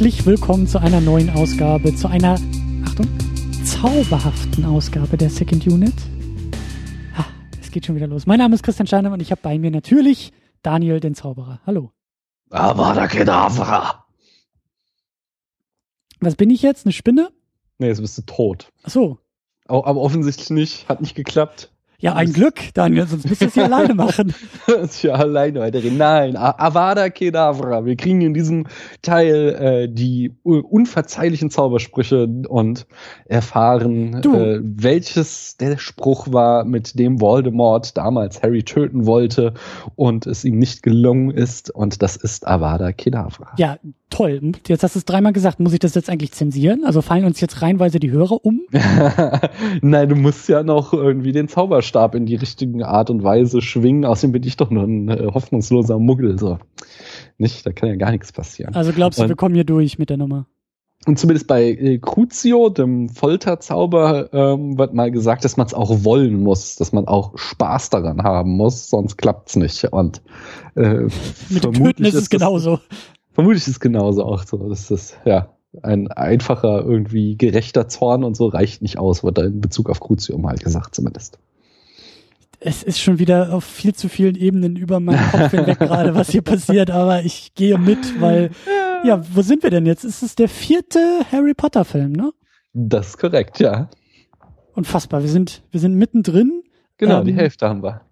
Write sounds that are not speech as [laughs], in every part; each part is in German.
herzlich willkommen zu einer neuen Ausgabe, zu einer, Achtung, zauberhaften Ausgabe der Second Unit. Ha, es geht schon wieder los. Mein Name ist Christian Steiner und ich habe bei mir natürlich Daniel, den Zauberer. Hallo. Avada Kedavra. Was bin ich jetzt? Eine Spinne? Nee, jetzt bist du tot. Ach so. Aber offensichtlich nicht. Hat nicht geklappt. Ja, ein Glück, Daniel, sonst müsstest du es ja [laughs] alleine machen. das ist ja alleine weiterreden. Nein, Avada Kedavra. Wir kriegen in diesem Teil äh, die unverzeihlichen Zaubersprüche und erfahren, äh, welches der Spruch war, mit dem Voldemort damals Harry töten wollte und es ihm nicht gelungen ist. Und das ist Avada Kedavra. Ja, toll. Jetzt hast du es dreimal gesagt. Muss ich das jetzt eigentlich zensieren? Also fallen uns jetzt reinweise die Hörer um? [laughs] Nein, du musst ja noch irgendwie den Zaubersprüch Zauberstab in die richtige Art und Weise schwingen. Außerdem bin ich doch nur ein äh, hoffnungsloser Muggel. So. Nicht? Da kann ja gar nichts passieren. Also glaubst du, und, wir kommen hier durch mit der Nummer? Und zumindest bei äh, Crucio, dem Folterzauber, ähm, wird mal gesagt, dass man es auch wollen muss, dass man auch Spaß daran haben muss, sonst klappt's nicht. Und äh, [laughs] mit dem Töten ist es genauso. Vermutlich ist es genauso auch so. Das ist, ja, ein einfacher, irgendwie gerechter Zorn und so reicht nicht aus, wird da in Bezug auf Crucio mal gesagt zumindest es ist schon wieder auf viel zu vielen Ebenen über meinen Kopf hinweg [laughs] gerade, was hier passiert, aber ich gehe mit, weil, ja, wo sind wir denn jetzt? Ist es der vierte Harry Potter Film, ne? Das ist korrekt, ja. Unfassbar. Wir sind, wir sind mittendrin. Genau, ähm, die Hälfte haben wir.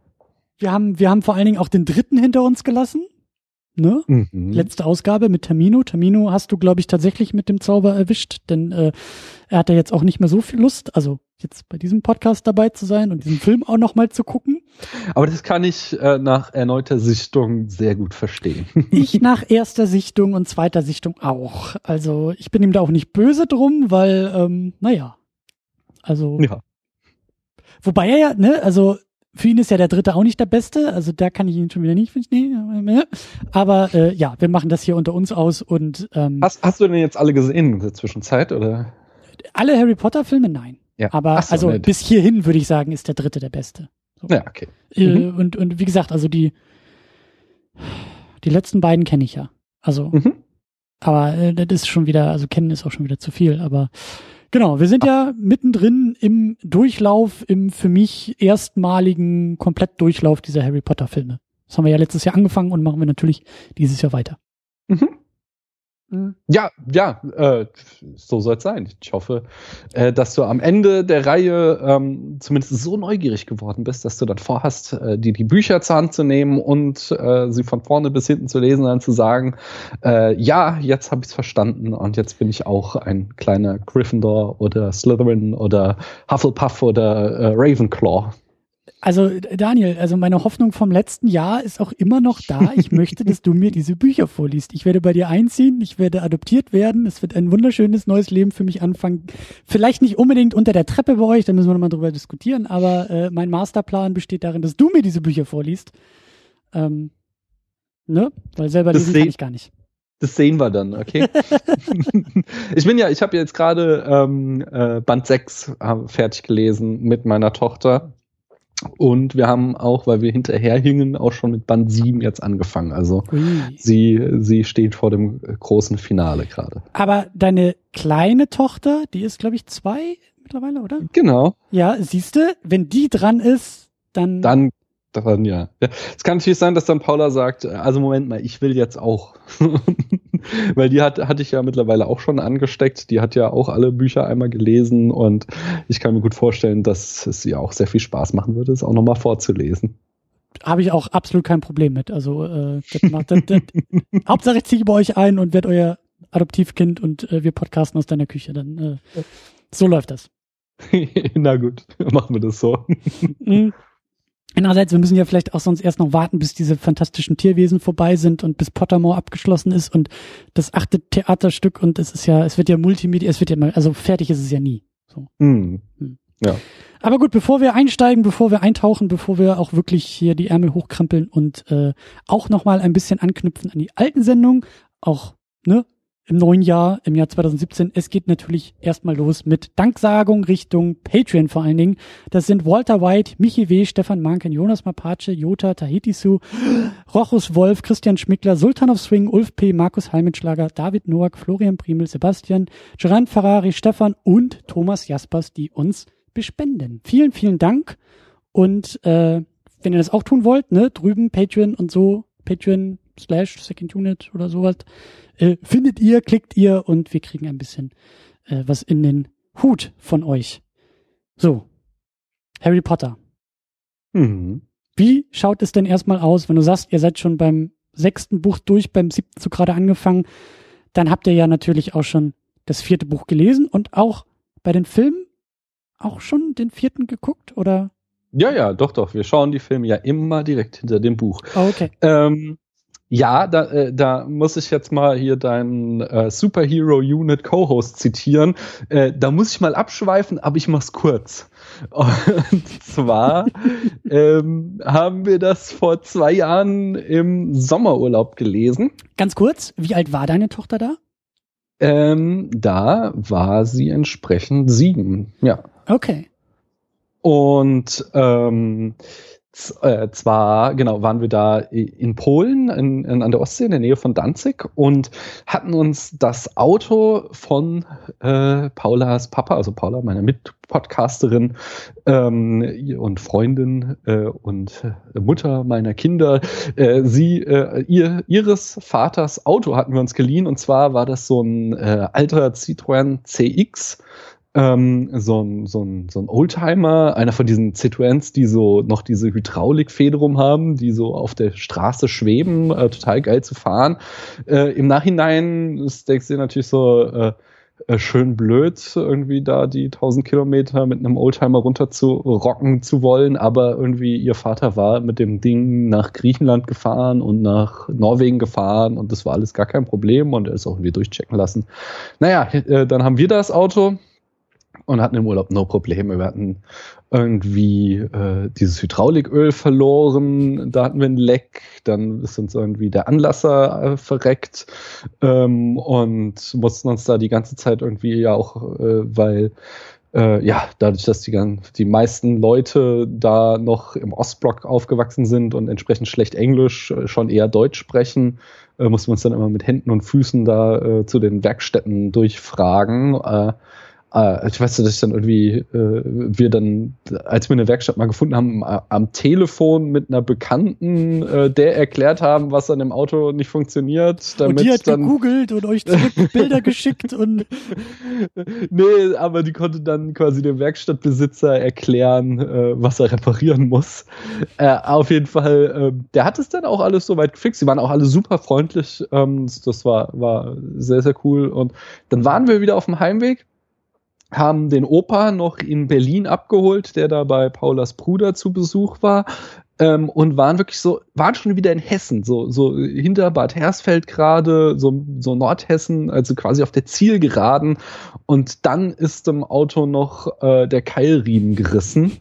Wir haben, wir haben vor allen Dingen auch den dritten hinter uns gelassen. Ne? Mhm. Letzte Ausgabe mit Tamino. Tamino hast du, glaube ich, tatsächlich mit dem Zauber erwischt, denn äh, er hat ja jetzt auch nicht mehr so viel Lust. Also jetzt bei diesem Podcast dabei zu sein und diesen Film auch nochmal zu gucken. Aber das kann ich äh, nach erneuter Sichtung sehr gut verstehen. [laughs] ich nach erster Sichtung und zweiter Sichtung auch. Also ich bin ihm da auch nicht böse drum, weil, ähm, naja. Also. Ja. Wobei er ja, ne, also für ihn ist ja der dritte auch nicht der beste, also da kann ich ihn schon wieder nicht nee, aber äh, ja, wir machen das hier unter uns aus und ähm, hast, hast du denn jetzt alle gesehen in der Zwischenzeit oder? Alle Harry Potter Filme, nein. Ja. Aber so, also ne, bis hierhin würde ich sagen, ist der dritte der beste. So. Ja, okay. Äh, mhm. und, und wie gesagt, also die, die letzten beiden kenne ich ja. Also, mhm. aber äh, das ist schon wieder, also kennen ist auch schon wieder zu viel, aber genau, wir sind ja mittendrin im Durchlauf, im für mich erstmaligen Komplettdurchlauf dieser Harry Potter Filme. Das haben wir ja letztes Jahr angefangen und machen wir natürlich dieses Jahr weiter. Mhm. Mhm. Ja, ja, äh, so soll es sein. Ich hoffe, äh, dass du am Ende der Reihe ähm, zumindest so neugierig geworden bist, dass du dann vorhast, äh, dir die Bücher zur Hand zu nehmen und äh, sie von vorne bis hinten zu lesen und dann zu sagen, äh, ja, jetzt habe ich es verstanden und jetzt bin ich auch ein kleiner Gryffindor oder Slytherin oder Hufflepuff oder äh, Ravenclaw. Also Daniel, also meine Hoffnung vom letzten Jahr ist auch immer noch da. Ich [laughs] möchte, dass du mir diese Bücher vorliest. Ich werde bei dir einziehen, ich werde adoptiert werden. Es wird ein wunderschönes neues Leben für mich anfangen. Vielleicht nicht unbedingt unter der Treppe bei euch, da müssen wir nochmal drüber diskutieren, aber äh, mein Masterplan besteht darin, dass du mir diese Bücher vorliest. Ähm, ne? Weil selber das lesen kann ich gar nicht. Das sehen wir dann, okay? [laughs] ich bin ja, ich habe jetzt gerade ähm, äh, Band 6 äh, fertig gelesen mit meiner Tochter. Und wir haben auch, weil wir hinterherhingen, auch schon mit Band 7 jetzt angefangen. Also sie, sie steht vor dem großen Finale gerade. Aber deine kleine Tochter, die ist, glaube ich, zwei mittlerweile, oder? Genau. Ja, siehst du, wenn die dran ist, dann. Dann dran, ja. ja. Es kann natürlich sein, dass dann Paula sagt, also Moment mal, ich will jetzt auch. [laughs] [laughs] Weil die hat, hatte ich ja mittlerweile auch schon angesteckt. Die hat ja auch alle Bücher einmal gelesen und ich kann mir gut vorstellen, dass es ihr auch sehr viel Spaß machen würde, es auch nochmal vorzulesen. Habe ich auch absolut kein Problem mit. Also äh, das macht, das, das, [laughs] Hauptsache ich ziehe bei euch ein und werde euer Adoptivkind und äh, wir podcasten aus deiner Küche. Dann äh, so läuft das. [laughs] Na gut, machen wir das so. Mhm. Einerseits, wir müssen ja vielleicht auch sonst erst noch warten, bis diese fantastischen Tierwesen vorbei sind und bis Pottermore abgeschlossen ist und das achte Theaterstück und es ist ja, es wird ja Multimedia, es wird ja mal, also fertig ist es ja nie. So. Mm. Hm. Ja. Aber gut, bevor wir einsteigen, bevor wir eintauchen, bevor wir auch wirklich hier die Ärmel hochkrempeln und äh, auch nochmal ein bisschen anknüpfen an die alten Sendungen, auch, ne, im neuen Jahr, im Jahr 2017. Es geht natürlich erstmal los mit Danksagung Richtung Patreon vor allen Dingen. Das sind Walter White, Michi W., Stefan Manken, Jonas Mapace, Jota, Tahitisu, Rochus Wolf, Christian Schmickler, Sultan of Swing, Ulf P., Markus Heimenschlager, David Noack, Florian Primel, Sebastian, Gerard Ferrari, Stefan und Thomas Jaspers, die uns bespenden. Vielen, vielen Dank. Und äh, wenn ihr das auch tun wollt, ne, drüben Patreon und so, Patreon slash Second Unit oder sowas, äh, findet ihr, klickt ihr und wir kriegen ein bisschen äh, was in den Hut von euch. So, Harry Potter. Mhm. Wie schaut es denn erstmal aus, wenn du sagst, ihr seid schon beim sechsten Buch durch, beim siebten so gerade angefangen, dann habt ihr ja natürlich auch schon das vierte Buch gelesen und auch bei den Filmen auch schon den vierten geguckt oder? Ja, ja, doch, doch. Wir schauen die Filme ja immer direkt hinter dem Buch. Oh, okay. Ähm, ja, da, äh, da muss ich jetzt mal hier deinen äh, Superhero Unit Co-Host zitieren. Äh, da muss ich mal abschweifen, aber ich mach's kurz. [laughs] Und zwar [laughs] ähm, haben wir das vor zwei Jahren im Sommerurlaub gelesen. Ganz kurz, wie alt war deine Tochter da? Ähm, da war sie entsprechend sieben, ja. Okay. Und ähm, äh, zwar, genau, waren wir da in Polen, in, in, an der Ostsee, in der Nähe von Danzig und hatten uns das Auto von äh, Paulas Papa, also Paula, meiner Mitpodcasterin ähm, und Freundin äh, und Mutter meiner Kinder, äh, sie, äh, ihr, ihres Vaters Auto hatten wir uns geliehen und zwar war das so ein alter Citroën CX ähm, so ein, so ein, so ein Oldtimer, einer von diesen Citroëns, die so noch diese Hydraulikfederung haben, die so auf der Straße schweben, äh, total geil zu fahren. Äh, Im Nachhinein ist denkst du natürlich so, äh, äh, schön blöd, irgendwie da die 1000 Kilometer mit einem Oldtimer runter zu rocken zu wollen, aber irgendwie ihr Vater war mit dem Ding nach Griechenland gefahren und nach Norwegen gefahren und das war alles gar kein Problem und er ist auch irgendwie durchchecken lassen. Naja, äh, dann haben wir das Auto, und hatten im Urlaub no Probleme. Wir hatten irgendwie äh, dieses Hydrauliköl verloren, da hatten wir ein Leck, dann ist uns irgendwie der Anlasser äh, verreckt ähm, und mussten uns da die ganze Zeit irgendwie ja auch, äh, weil äh, ja, dadurch, dass die, die meisten Leute da noch im Ostblock aufgewachsen sind und entsprechend schlecht Englisch, äh, schon eher Deutsch sprechen, äh, mussten wir uns dann immer mit Händen und Füßen da äh, zu den Werkstätten durchfragen. Äh, äh, ich weiß, dass ich dann irgendwie, äh, wir dann, als wir eine Werkstatt mal gefunden haben, am Telefon mit einer Bekannten, äh, der erklärt haben, was an dem Auto nicht funktioniert. Damit und die hat dann gegoogelt und euch zurück [laughs] Bilder geschickt und. nee, aber die konnte dann quasi dem Werkstattbesitzer erklären, äh, was er reparieren muss. Äh, auf jeden Fall, äh, der hat es dann auch alles soweit gefixt. Die waren auch alle super freundlich. Ähm, das war, war sehr, sehr cool. Und dann waren wir wieder auf dem Heimweg haben den Opa noch in Berlin abgeholt, der da bei Paulas Bruder zu Besuch war ähm, und waren wirklich so, waren schon wieder in Hessen, so, so hinter Bad Hersfeld gerade, so, so Nordhessen, also quasi auf der Zielgeraden. Und dann ist im Auto noch äh, der Keilriemen gerissen.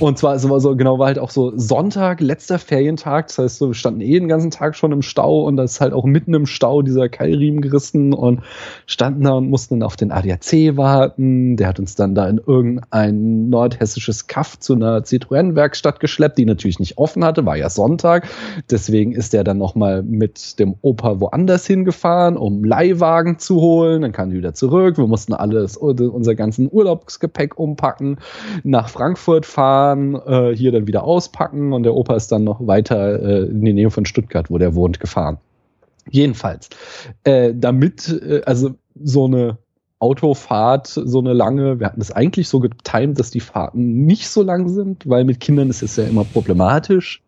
Und zwar, es war so, genau, war halt auch so Sonntag, letzter Ferientag. Das heißt, so, wir standen eh den ganzen Tag schon im Stau und da ist halt auch mitten im Stau dieser Keilriemen gerissen und standen da und mussten dann auf den ADAC warten. Der hat uns dann da in irgendein nordhessisches Kaff zu einer Citroën-Werkstatt geschleppt, die natürlich nicht offen hatte, war ja Sonntag. Deswegen ist er dann nochmal mit dem Opa woanders hingefahren, um Leihwagen zu holen. Dann kam die wieder zurück. Wir mussten alles, unser ganzen Urlaubsgepäck umpacken, nach Frankfurt fahren, äh, hier dann wieder auspacken und der Opa ist dann noch weiter äh, in die Nähe von Stuttgart, wo der wohnt, gefahren. Jedenfalls, äh, damit, äh, also so eine Autofahrt so eine lange, wir hatten das eigentlich so getimt, dass die Fahrten nicht so lang sind, weil mit Kindern ist es ja immer problematisch.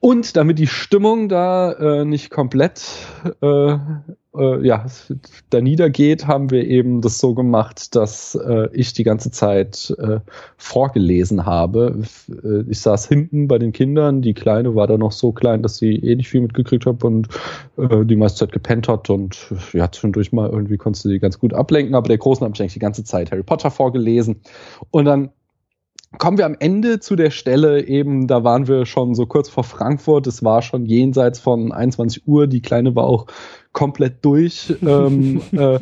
Und damit die Stimmung da äh, nicht komplett äh, äh, ja, da niedergeht, haben wir eben das so gemacht, dass äh, ich die ganze Zeit äh, vorgelesen habe. Äh, ich saß hinten bei den Kindern, die Kleine war da noch so klein, dass sie eh nicht viel mitgekriegt hat und äh, die meiste Zeit gepennt hat und ja, zwischendurch mal irgendwie konntest du die ganz gut ablenken, aber der Großen habe ich eigentlich die ganze Zeit Harry Potter vorgelesen. Und dann kommen wir am Ende zu der Stelle eben, da waren wir schon so kurz vor Frankfurt, es war schon jenseits von 21 Uhr, die Kleine war auch komplett durch. ähm, [laughs] äh,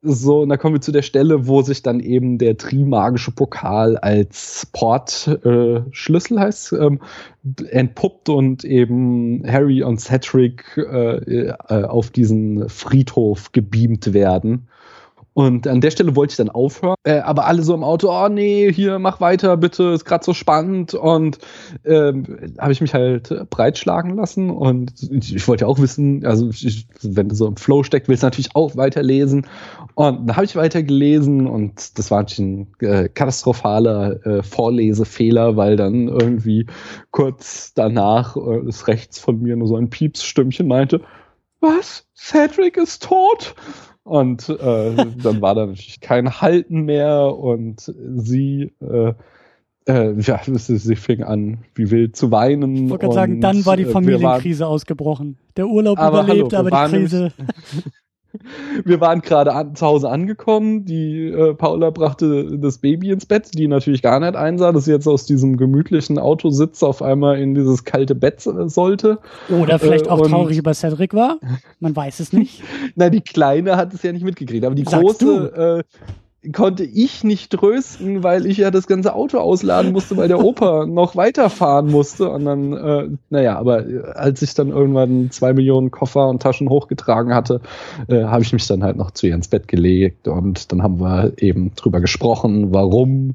so, und da kommen wir zu der Stelle, wo sich dann eben der Trimagische Pokal als Portschlüssel äh, heißt, ähm, entpuppt und eben Harry und Cedric äh, äh, auf diesen Friedhof gebeamt werden. Und an der Stelle wollte ich dann aufhören, äh, aber alle so im Auto, oh nee, hier mach weiter, bitte, ist gerade so spannend. Und ähm, habe ich mich halt breitschlagen lassen und ich, ich wollte ja auch wissen, also ich, wenn du so im Flow steckt, willst du natürlich auch weiterlesen. Und dann habe ich weitergelesen und das war natürlich ein äh, katastrophaler äh, Vorlesefehler, weil dann irgendwie kurz danach äh, ist rechts von mir nur so ein Piepsstimmchen meinte, was? Cedric ist tot? Und äh, dann war da natürlich kein Halten mehr und sie, äh, äh, ja, sie fing an, wie wild zu weinen. Ich wollte gerade sagen, dann war die äh, Familienkrise waren, ausgebrochen. Der Urlaub aber überlebt, hallo, aber die Krise. [laughs] wir waren gerade an, zu Hause angekommen. Die äh, Paula brachte das Baby ins Bett, die natürlich gar nicht einsah, dass sie jetzt aus diesem gemütlichen Autositz auf einmal in dieses kalte Bett äh, sollte. Oder vielleicht äh, auch traurig über Cedric war. Man weiß es nicht. [laughs] Na, die Kleine hat es ja nicht mitgekriegt, aber die Sagst große, konnte ich nicht trösten, weil ich ja das ganze Auto ausladen musste, weil der Opa [laughs] noch weiterfahren musste. Und dann, äh, naja, aber als ich dann irgendwann zwei Millionen Koffer und Taschen hochgetragen hatte, äh, habe ich mich dann halt noch zu ihr ins Bett gelegt und dann haben wir eben drüber gesprochen, warum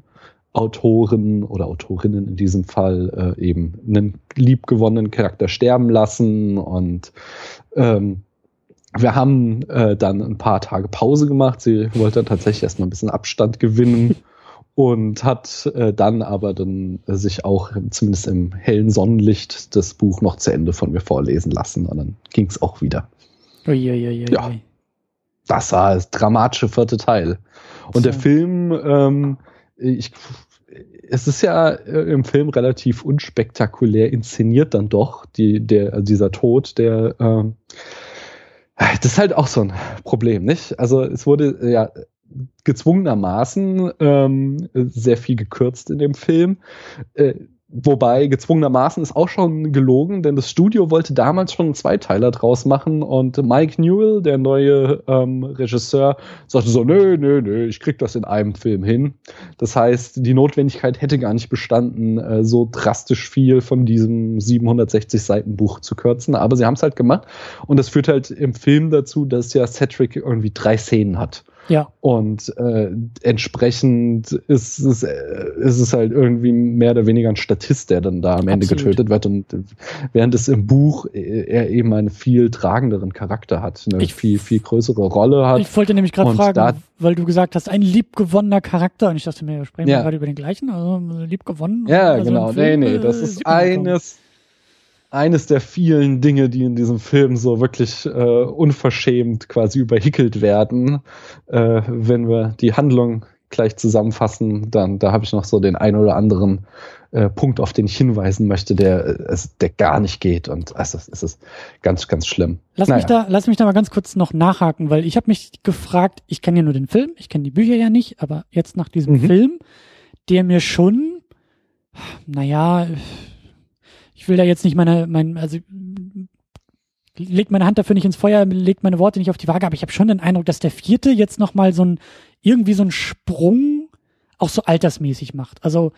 Autoren oder Autorinnen in diesem Fall äh, eben einen liebgewonnenen Charakter sterben lassen und ähm, wir haben äh, dann ein paar Tage Pause gemacht. Sie wollte dann tatsächlich erstmal ein bisschen Abstand gewinnen [laughs] und hat äh, dann aber dann äh, sich auch zumindest im hellen Sonnenlicht das Buch noch zu Ende von mir vorlesen lassen und dann ging es auch wieder. Uiuiui. Ja, das war das dramatische vierte Teil. Und so. der Film, ähm, ich, es ist ja äh, im Film relativ unspektakulär inszeniert dann doch, die, der, dieser Tod, der ähm, das ist halt auch so ein Problem, nicht? Also es wurde ja gezwungenermaßen ähm, sehr viel gekürzt in dem Film. Äh, Wobei gezwungenermaßen ist auch schon gelogen, denn das Studio wollte damals schon einen Zweiteiler draus machen und Mike Newell, der neue ähm, Regisseur, sagte so, nö, nö, nö, ich krieg das in einem Film hin. Das heißt, die Notwendigkeit hätte gar nicht bestanden, äh, so drastisch viel von diesem 760 Seiten Buch zu kürzen, aber sie haben es halt gemacht und das führt halt im Film dazu, dass ja Cedric irgendwie drei Szenen hat. Ja. Und äh, entsprechend ist es, äh, ist es halt irgendwie mehr oder weniger ein Statist, der dann da am Ende Absolut. getötet wird. Und während es im Buch äh, er eben einen viel tragenderen Charakter hat, eine ich, viel, viel größere Rolle hat. Ich wollte nämlich gerade fragen, da, weil du gesagt hast, ein liebgewonnener Charakter. Und ich dachte mir, sprechen wir gerade über den gleichen, also liebgewonnen. Ja, also genau. Nee, nee, das äh, ist eines eines der vielen Dinge, die in diesem Film so wirklich äh, unverschämt quasi überhickelt werden. Äh, wenn wir die Handlung gleich zusammenfassen, dann da habe ich noch so den ein oder anderen äh, Punkt, auf den ich hinweisen möchte, der, äh, der gar nicht geht. Und also, es ist ganz, ganz schlimm. Lass, naja. mich da, lass mich da mal ganz kurz noch nachhaken, weil ich habe mich gefragt, ich kenne ja nur den Film, ich kenne die Bücher ja nicht, aber jetzt nach diesem mhm. Film, der mir schon, naja, ich will da jetzt nicht meine, mein, also legt meine Hand dafür nicht ins Feuer, legt meine Worte nicht auf die Waage, aber ich habe schon den Eindruck, dass der vierte jetzt nochmal so ein, irgendwie so ein Sprung auch so altersmäßig macht. Also,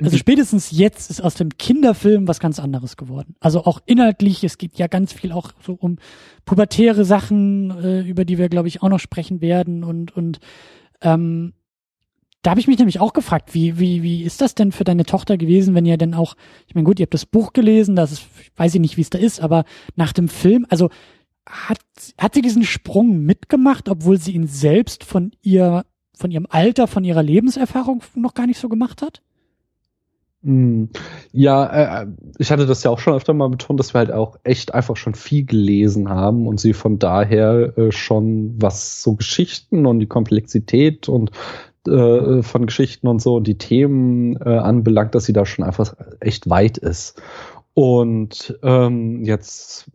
also mhm. spätestens jetzt ist aus dem Kinderfilm was ganz anderes geworden. Also auch inhaltlich, es geht ja ganz viel auch so um pubertäre Sachen, äh, über die wir, glaube ich, auch noch sprechen werden und, und ähm, da habe ich mich nämlich auch gefragt, wie, wie, wie ist das denn für deine Tochter gewesen, wenn ihr denn auch, ich meine, gut, ihr habt das Buch gelesen, das ist, weiß ich nicht, wie es da ist, aber nach dem Film, also hat, hat sie diesen Sprung mitgemacht, obwohl sie ihn selbst von ihr, von ihrem Alter, von ihrer Lebenserfahrung noch gar nicht so gemacht hat? Hm. Ja, äh, ich hatte das ja auch schon öfter mal betont, dass wir halt auch echt einfach schon viel gelesen haben und sie von daher äh, schon was so Geschichten und die Komplexität und äh, von Geschichten und so die Themen äh, anbelangt, dass sie da schon einfach echt weit ist. Und ähm, jetzt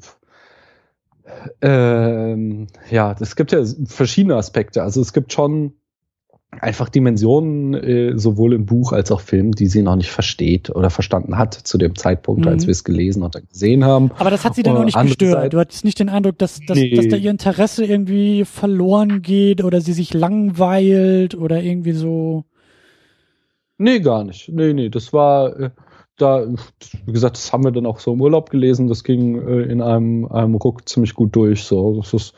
ähm, ja, es gibt ja verschiedene Aspekte. Also es gibt schon einfach Dimensionen äh, sowohl im Buch als auch Film, die sie noch nicht versteht oder verstanden hat zu dem Zeitpunkt, mhm. als wir es gelesen und gesehen haben. Aber das hat sie dann noch nicht gestört. Seite, du hattest nicht den Eindruck, dass, dass, nee. dass da ihr Interesse irgendwie verloren geht oder sie sich langweilt oder irgendwie so. Nee, gar nicht. Nee, nee, das war äh, da, wie gesagt, das haben wir dann auch so im Urlaub gelesen. Das ging äh, in einem, einem Ruck ziemlich gut durch. So, das ist,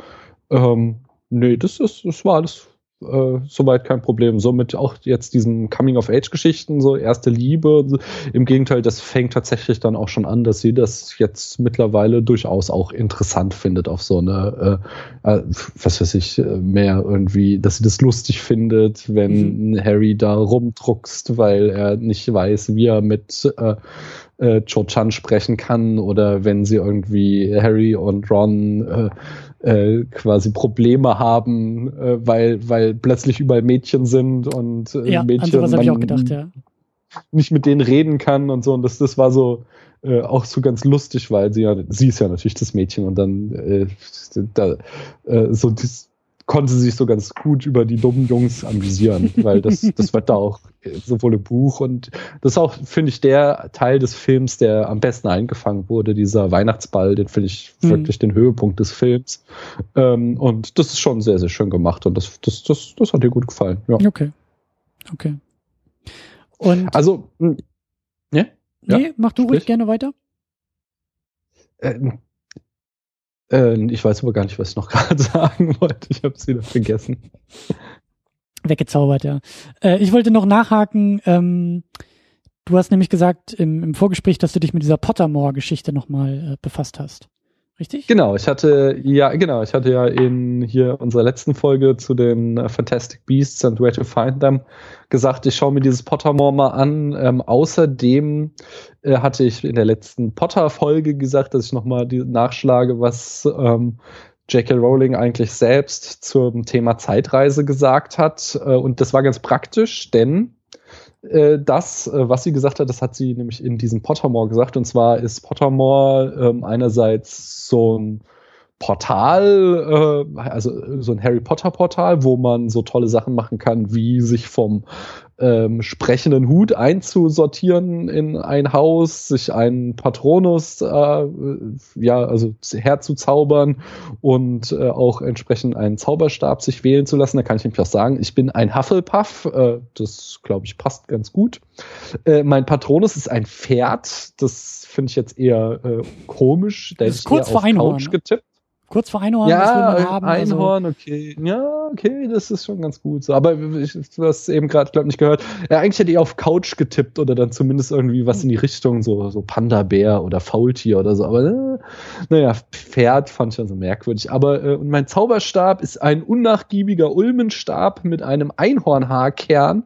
ähm, nee, das ist, das war alles äh, soweit kein Problem. Somit auch jetzt diesen Coming-of-Age-Geschichten, so erste Liebe. Im Gegenteil, das fängt tatsächlich dann auch schon an, dass sie das jetzt mittlerweile durchaus auch interessant findet auf so eine, äh, äh, was weiß ich, mehr irgendwie, dass sie das lustig findet, wenn mhm. Harry da rumdruckst, weil er nicht weiß, wie er mit äh, äh, Cho Chan sprechen kann oder wenn sie irgendwie Harry und Ron äh, äh, quasi Probleme haben, äh, weil, weil plötzlich überall Mädchen sind und äh, ja, Mädchen an auch gedacht, ja. nicht mit denen reden kann und so. Und das, das war so äh, auch so ganz lustig, weil sie ja, sie ist ja natürlich das Mädchen und dann äh, da, äh, so das, konnte sich so ganz gut über die dummen Jungs amüsieren, [laughs] weil das, das wird da auch sowohl im Buch und das ist auch, finde ich, der Teil des Films, der am besten eingefangen wurde, dieser Weihnachtsball, den finde ich mhm. wirklich den Höhepunkt des Films. Ähm, und das ist schon sehr, sehr schön gemacht und das, das, das, das hat dir gut gefallen. Ja. Okay. Okay. Und also, hm, ja? Nee, mach du ruhig gerne weiter. Äh, äh, ich weiß aber gar nicht, was ich noch [laughs] gerade sagen wollte. Ich habe es wieder vergessen. Weggezaubert, ja. Äh, ich wollte noch nachhaken. Ähm, du hast nämlich gesagt im, im, Vorgespräch, dass du dich mit dieser Pottermore-Geschichte nochmal äh, befasst hast. Richtig? Genau, ich hatte, ja, genau, ich hatte ja in hier unserer letzten Folge zu den uh, Fantastic Beasts and Where to Find Them gesagt, ich schaue mir dieses Pottermore mal an. Ähm, außerdem äh, hatte ich in der letzten Potter-Folge gesagt, dass ich nochmal nachschlage, was ähm, J.K. Rowling eigentlich selbst zum Thema Zeitreise gesagt hat. Äh, und das war ganz praktisch, denn äh, das, äh, was sie gesagt hat, das hat sie nämlich in diesem Pottermore gesagt. Und zwar ist Pottermore ähm, einerseits so ein Portal, äh, also so ein Harry Potter Portal, wo man so tolle Sachen machen kann, wie sich vom ähm, sprechenden Hut einzusortieren in ein Haus, sich einen Patronus äh, ja also herzuzaubern und äh, auch entsprechend einen Zauberstab sich wählen zu lassen. Da kann ich nämlich auch sagen, ich bin ein Hufflepuff. Äh, das glaube ich passt ganz gut. Äh, mein Patronus ist ein Pferd. Das finde ich jetzt eher äh, komisch. Der ist kurz vor Einhorn. Couch getippt. Kurz vor Einhorn, ja, das will man haben. Also Einhorn, also. okay. Ja, okay, das ist schon ganz gut so. Aber ich, du hast eben gerade, glaube nicht gehört. Ja, eigentlich hätte ich auf Couch getippt oder dann zumindest irgendwie was in die Richtung, so, so Panda-Bär oder Faultier oder so. Aber äh, naja, Pferd fand ich also merkwürdig. Aber äh, und mein Zauberstab ist ein unnachgiebiger Ulmenstab mit einem Einhornhaarkern.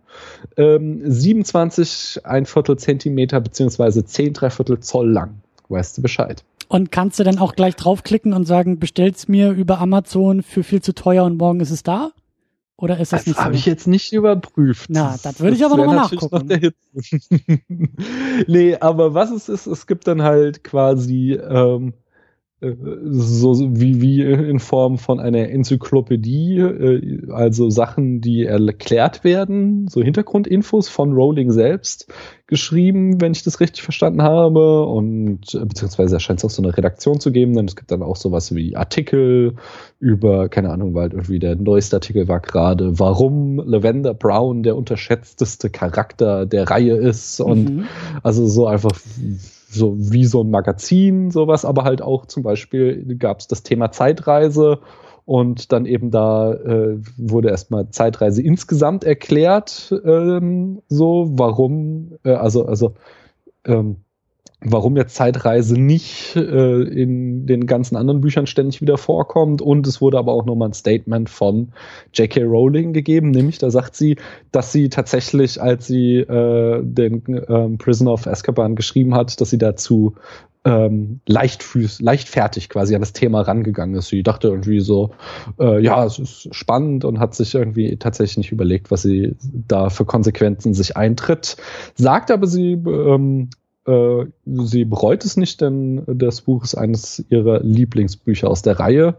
Ähm, 27, ein Viertel Zentimeter beziehungsweise 10, Dreiviertel Zoll lang. Weißt du Bescheid. Und kannst du dann auch gleich draufklicken und sagen, bestell's mir über Amazon für viel zu teuer und morgen ist es da? Oder ist das, das nicht so? Das habe ich jetzt nicht überprüft. Na, das würde ich aber nochmal nachgucken. Noch [laughs] nee, aber was es ist, es gibt dann halt quasi ähm, so wie, wie in Form von einer Enzyklopädie, äh, also Sachen, die erklärt werden, so Hintergrundinfos von Rowling selbst geschrieben, wenn ich das richtig verstanden habe. Und äh, beziehungsweise scheint es auch so eine Redaktion zu geben, denn es gibt dann auch sowas wie Artikel über, keine Ahnung, weil irgendwie der neueste Artikel war gerade, warum Lavender Brown der unterschätzteste Charakter der Reihe ist. Und mhm. also so einfach so wie so ein Magazin, sowas, aber halt auch zum Beispiel gab es das Thema Zeitreise und dann eben da äh, wurde erstmal Zeitreise insgesamt erklärt, ähm, so warum, äh, also, also ähm, warum jetzt Zeitreise nicht äh, in den ganzen anderen Büchern ständig wieder vorkommt. Und es wurde aber auch nochmal ein Statement von J.K. Rowling gegeben, nämlich da sagt sie, dass sie tatsächlich, als sie äh, den ähm, Prisoner of Azkaban geschrieben hat, dass sie dazu ähm, leichtfüß, leichtfertig quasi an das Thema rangegangen ist. Sie dachte irgendwie so, äh, ja, es ist spannend und hat sich irgendwie tatsächlich nicht überlegt, was sie da für Konsequenzen sich eintritt. Sagt aber sie ähm, äh, sie bereut es nicht, denn das Buch ist eines ihrer Lieblingsbücher aus der Reihe.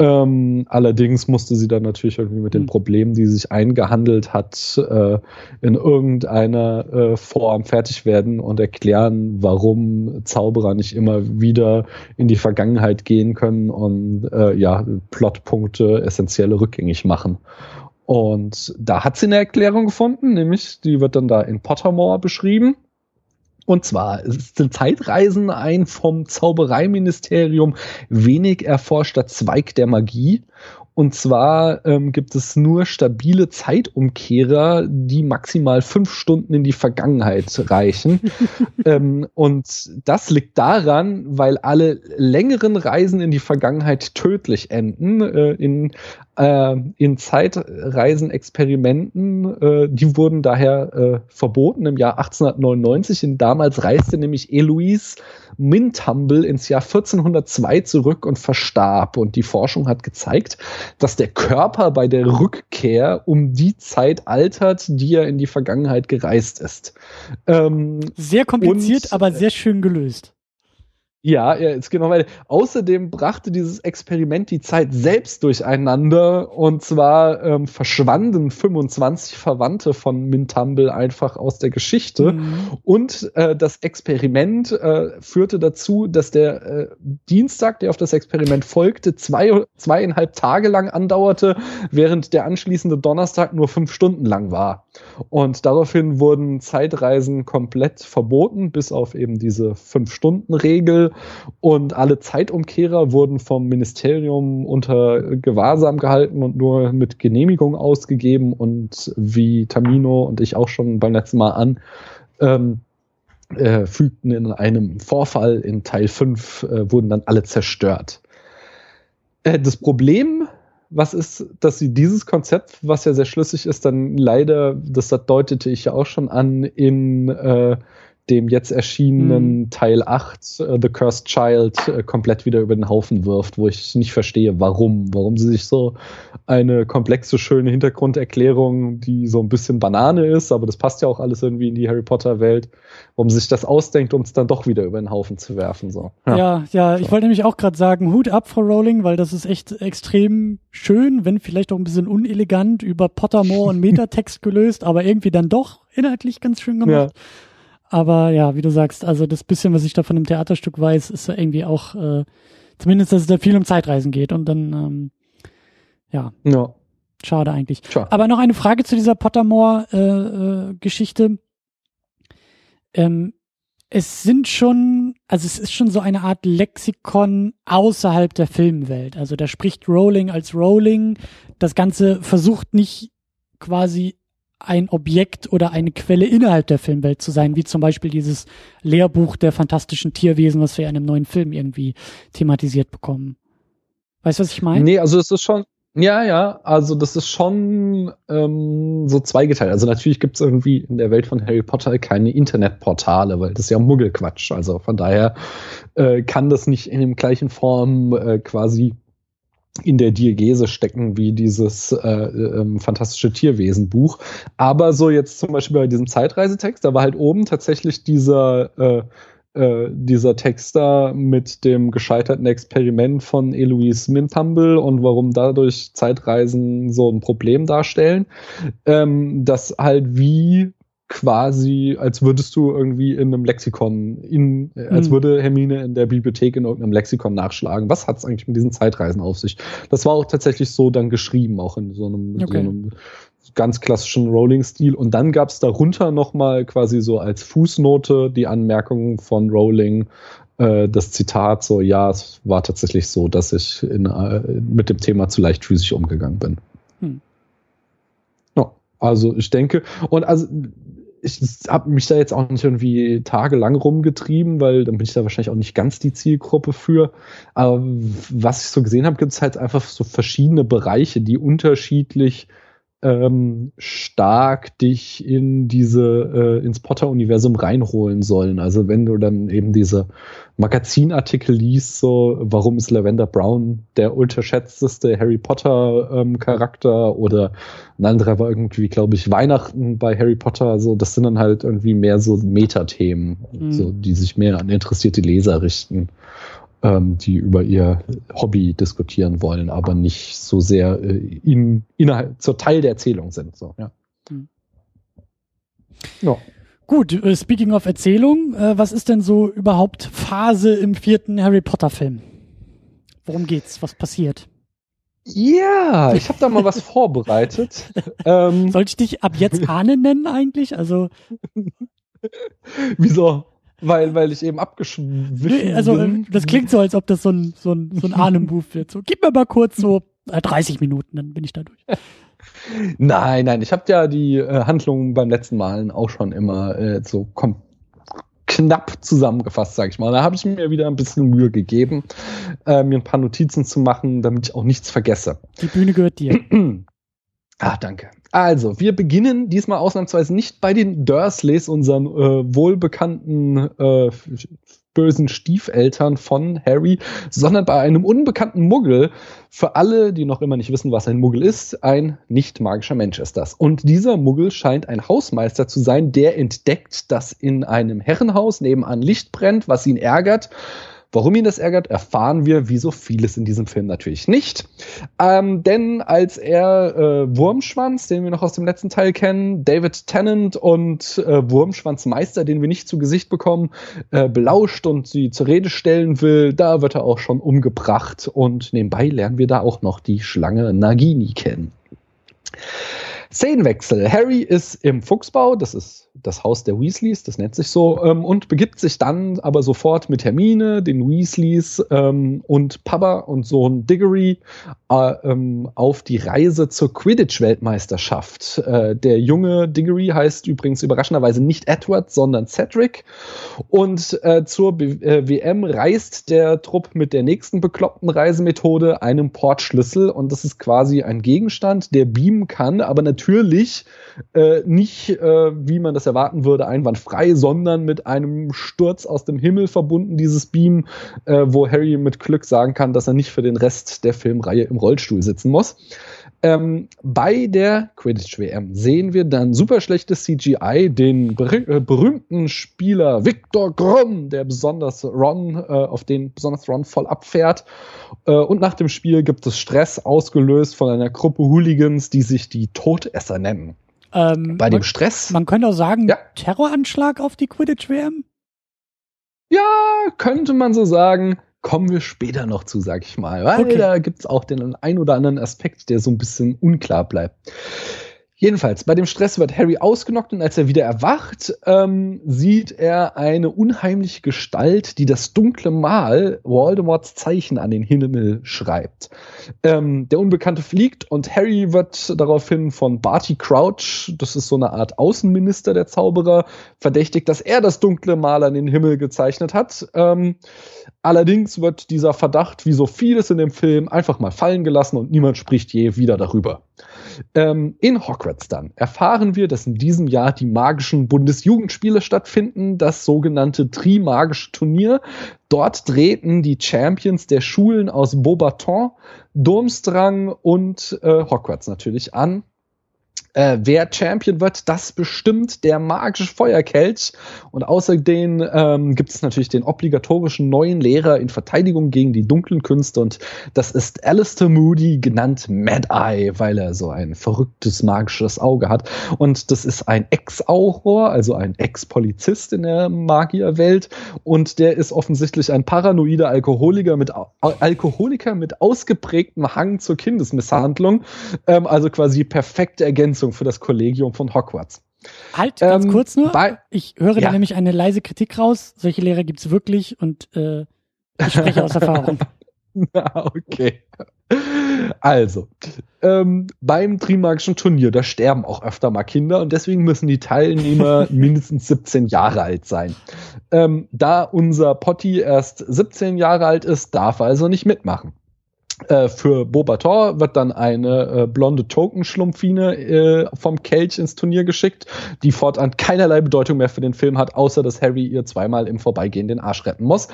Ähm, allerdings musste sie dann natürlich irgendwie mit den hm. Problemen, die sich eingehandelt hat, äh, in irgendeiner äh, Form fertig werden und erklären, warum Zauberer nicht immer wieder in die Vergangenheit gehen können und äh, ja, Plotpunkte essentielle rückgängig machen. Und da hat sie eine Erklärung gefunden, nämlich die wird dann da in Pottermore beschrieben. Und zwar sind Zeitreisen ein vom Zaubereiministerium wenig erforschter Zweig der Magie. Und zwar ähm, gibt es nur stabile Zeitumkehrer, die maximal fünf Stunden in die Vergangenheit reichen. [laughs] ähm, und das liegt daran, weil alle längeren Reisen in die Vergangenheit tödlich enden. Äh, in äh, in Zeitreisenexperimenten, äh, die wurden daher äh, verboten im Jahr 1899. Und damals reiste nämlich Eloise Mintumble ins Jahr 1402 zurück und verstarb. Und die Forschung hat gezeigt, dass der Körper bei der Rückkehr um die Zeit altert, die er in die Vergangenheit gereist ist. Ähm, sehr kompliziert, und, aber sehr schön gelöst. Ja, ja, ist genau, weil außerdem brachte dieses Experiment die Zeit selbst durcheinander und zwar ähm, verschwanden 25 Verwandte von Mintumble einfach aus der Geschichte mhm. und äh, das Experiment äh, führte dazu, dass der äh, Dienstag, der auf das Experiment folgte, zwei, zweieinhalb Tage lang andauerte, während der anschließende Donnerstag nur fünf Stunden lang war. Und daraufhin wurden Zeitreisen komplett verboten, bis auf eben diese Fünf-Stunden-Regel. Und alle Zeitumkehrer wurden vom Ministerium unter Gewahrsam gehalten und nur mit Genehmigung ausgegeben. Und wie Tamino und ich auch schon beim letzten Mal an, ähm, äh, fügten in einem Vorfall in Teil 5, äh, wurden dann alle zerstört. Äh, das Problem was ist, dass sie dieses Konzept, was ja sehr schlüssig ist, dann leider, das deutete ich ja auch schon an, in äh, dem jetzt erschienenen mhm. Teil 8, uh, The Cursed Child, uh, komplett wieder über den Haufen wirft, wo ich nicht verstehe, warum. Warum sie sich so eine komplexe, schöne Hintergrunderklärung, die so ein bisschen Banane ist, aber das passt ja auch alles irgendwie in die Harry Potter-Welt, warum sie sich das ausdenkt, um es dann doch wieder über den Haufen zu werfen. So. Ja, ja, ja so. ich wollte nämlich auch gerade sagen, Hut ab vor Rowling, weil das ist echt extrem schön, wenn vielleicht auch ein bisschen unelegant über Pottermore und Metatext [laughs] gelöst, aber irgendwie dann doch inhaltlich ganz schön gemacht. Ja. Aber ja, wie du sagst, also das bisschen, was ich da von dem Theaterstück weiß, ist ja irgendwie auch, äh, zumindest, dass es da viel um Zeitreisen geht und dann, ähm, ja. ja. Schade eigentlich. Schade. Aber noch eine Frage zu dieser Pottermore-Geschichte. Äh, äh, ähm, es sind schon, also es ist schon so eine Art Lexikon außerhalb der Filmwelt. Also da spricht Rowling als Rowling. Das Ganze versucht nicht quasi ein Objekt oder eine Quelle innerhalb der Filmwelt zu sein, wie zum Beispiel dieses Lehrbuch der fantastischen Tierwesen, was wir in einem neuen Film irgendwie thematisiert bekommen. Weißt du, was ich meine? Nee, also es ist schon, ja, ja, also das ist schon ähm, so zweigeteilt. Also natürlich gibt es irgendwie in der Welt von Harry Potter keine Internetportale, weil das ist ja Muggelquatsch. Also von daher äh, kann das nicht in dem gleichen Form äh, quasi in der Diegese stecken wie dieses äh, ähm, fantastische Tierwesenbuch. Aber so jetzt zum Beispiel bei diesem Zeitreisetext, da war halt oben tatsächlich dieser äh, äh, dieser Text da mit dem gescheiterten Experiment von Eloise Mintumble und warum dadurch Zeitreisen so ein Problem darstellen, ähm, dass halt wie quasi, als würdest du irgendwie in einem Lexikon, in, äh, als mhm. würde Hermine in der Bibliothek in irgendeinem Lexikon nachschlagen. Was hat es eigentlich mit diesen Zeitreisen auf sich? Das war auch tatsächlich so dann geschrieben, auch in so einem, okay. so einem ganz klassischen Rowling-Stil. Und dann gab es darunter nochmal quasi so als Fußnote die Anmerkung von Rowling, äh, das Zitat so, ja, es war tatsächlich so, dass ich in, äh, mit dem Thema zu leichtfüßig umgegangen bin. Hm. Ja, also ich denke, und also ich habe mich da jetzt auch nicht irgendwie tagelang rumgetrieben, weil dann bin ich da wahrscheinlich auch nicht ganz die Zielgruppe für. Aber was ich so gesehen habe, gibt es halt einfach so verschiedene Bereiche, die unterschiedlich ähm, stark dich in diese äh, ins Potter-Universum reinholen sollen. Also wenn du dann eben diese Magazinartikel liest, so warum ist Lavender Brown der unterschätzteste Harry Potter ähm, Charakter oder ein anderer war irgendwie, glaube ich, Weihnachten bei Harry Potter. So, das sind dann halt irgendwie mehr so Metathemen, mhm. so die sich mehr an interessierte Leser richten. Ähm, die über ihr Hobby diskutieren wollen, aber nicht so sehr äh, in, innerhalb zur Teil der Erzählung sind. So, ja. Hm. ja. Gut, äh, speaking of Erzählung, äh, was ist denn so überhaupt Phase im vierten Harry Potter Film? Worum geht's? Was passiert? Ja, ich habe da mal was [laughs] vorbereitet. [laughs] ähm, Soll ich dich ab jetzt Ahne nennen eigentlich? Also [laughs] Wieso? Weil, weil ich eben abgeschwiffen also, bin. Also, das klingt so, als ob das so ein, so ein, so ein [laughs] Ahnen-Move wird. So, gib mir mal kurz so 30 äh, Minuten, dann bin ich da durch. Nein, nein, ich habe ja die äh, Handlungen beim letzten Malen auch schon immer äh, so knapp zusammengefasst, sag ich mal. Da habe ich mir wieder ein bisschen Mühe gegeben, äh, mir ein paar Notizen zu machen, damit ich auch nichts vergesse. Die Bühne gehört dir. [clears throat] Ah, danke. Also, wir beginnen diesmal ausnahmsweise nicht bei den Dursleys, unseren äh, wohlbekannten äh, bösen Stiefeltern von Harry, sondern bei einem unbekannten Muggel. Für alle, die noch immer nicht wissen, was ein Muggel ist, ein nicht magischer Mensch ist das. Und dieser Muggel scheint ein Hausmeister zu sein, der entdeckt, dass in einem Herrenhaus nebenan Licht brennt, was ihn ärgert Warum ihn das ärgert, erfahren wir, wie so vieles in diesem Film natürlich nicht. Ähm, denn als er äh, Wurmschwanz, den wir noch aus dem letzten Teil kennen, David Tennant und äh, Wurmschwanzmeister, den wir nicht zu Gesicht bekommen, äh, belauscht und sie zur Rede stellen will, da wird er auch schon umgebracht. Und nebenbei lernen wir da auch noch die Schlange Nagini kennen. Szenenwechsel. Harry ist im Fuchsbau, das ist das Haus der Weasleys, das nennt sich so, ähm, und begibt sich dann aber sofort mit Hermine, den Weasleys ähm, und Papa und Sohn Diggory äh, ähm, auf die Reise zur Quidditch-Weltmeisterschaft. Äh, der junge Diggory heißt übrigens überraschenderweise nicht Edward, sondern Cedric. Und äh, zur B äh, WM reist der Trupp mit der nächsten bekloppten Reisemethode, einem Portschlüssel. Und das ist quasi ein Gegenstand, der beamen kann, aber natürlich natürlich äh, nicht, äh, wie man das erwarten würde, einwandfrei, sondern mit einem Sturz aus dem Himmel verbunden, dieses Beam, äh, wo Harry mit Glück sagen kann, dass er nicht für den Rest der Filmreihe im Rollstuhl sitzen muss. Ähm, bei der Quidditch-WM sehen wir dann super schlechtes CGI, den ber äh, berühmten Spieler Victor Grum, der besonders Ron, äh, auf den besonders Ron voll abfährt. Äh, und nach dem Spiel gibt es Stress, ausgelöst von einer Gruppe Hooligans, die sich die Todesser nennen. Ähm, bei dem Stress. Man könnte auch sagen, ja. Terroranschlag auf die Quidditch-WM? Ja, könnte man so sagen kommen wir später noch zu, sag ich mal. Weil okay. da gibt's auch den ein oder anderen Aspekt, der so ein bisschen unklar bleibt. Jedenfalls, bei dem Stress wird Harry ausgenockt und als er wieder erwacht, ähm, sieht er eine unheimliche Gestalt, die das dunkle Mal, Voldemorts Zeichen an den Himmel schreibt. Ähm, der Unbekannte fliegt und Harry wird daraufhin von Barty Crouch, das ist so eine Art Außenminister der Zauberer, verdächtigt, dass er das dunkle Mal an den Himmel gezeichnet hat. Ähm, allerdings wird dieser Verdacht, wie so vieles in dem Film, einfach mal fallen gelassen und niemand spricht je wieder darüber. Ähm, in Hogwarts dann erfahren wir, dass in diesem Jahr die magischen Bundesjugendspiele stattfinden, das sogenannte Trimagische Turnier. Dort treten die Champions der Schulen aus Beaubaton, Durmstrang und äh, Hogwarts natürlich an. Äh, wer Champion wird, das bestimmt der magische Feuerkelch. Und außerdem ähm, gibt es natürlich den obligatorischen neuen Lehrer in Verteidigung gegen die dunklen Künste. Und das ist Alistair Moody, genannt Mad Eye, weil er so ein verrücktes magisches Auge hat. Und das ist ein Ex-Auror, also ein Ex-Polizist in der Magierwelt. Und der ist offensichtlich ein paranoider Alkoholiker mit, Alkoholiker mit ausgeprägtem Hang zur Kindesmisshandlung. Ähm, also quasi perfekte Ergänzung Ergänzung für das Kollegium von Hogwarts. Halt, ganz ähm, kurz nur. Bei, ich höre ja. da nämlich eine leise Kritik raus. Solche Lehrer gibt es wirklich und äh, ich spreche aus [laughs] Erfahrung. Na, okay. Also, ähm, beim Trimagischen Turnier, da sterben auch öfter mal Kinder und deswegen müssen die Teilnehmer [laughs] mindestens 17 Jahre alt sein. Ähm, da unser Potti erst 17 Jahre alt ist, darf er also nicht mitmachen. Äh, für Bobator wird dann eine äh, blonde Token-Schlumpfine äh, vom Kelch ins Turnier geschickt, die fortan keinerlei Bedeutung mehr für den Film hat, außer dass Harry ihr zweimal im Vorbeigehen den Arsch retten muss.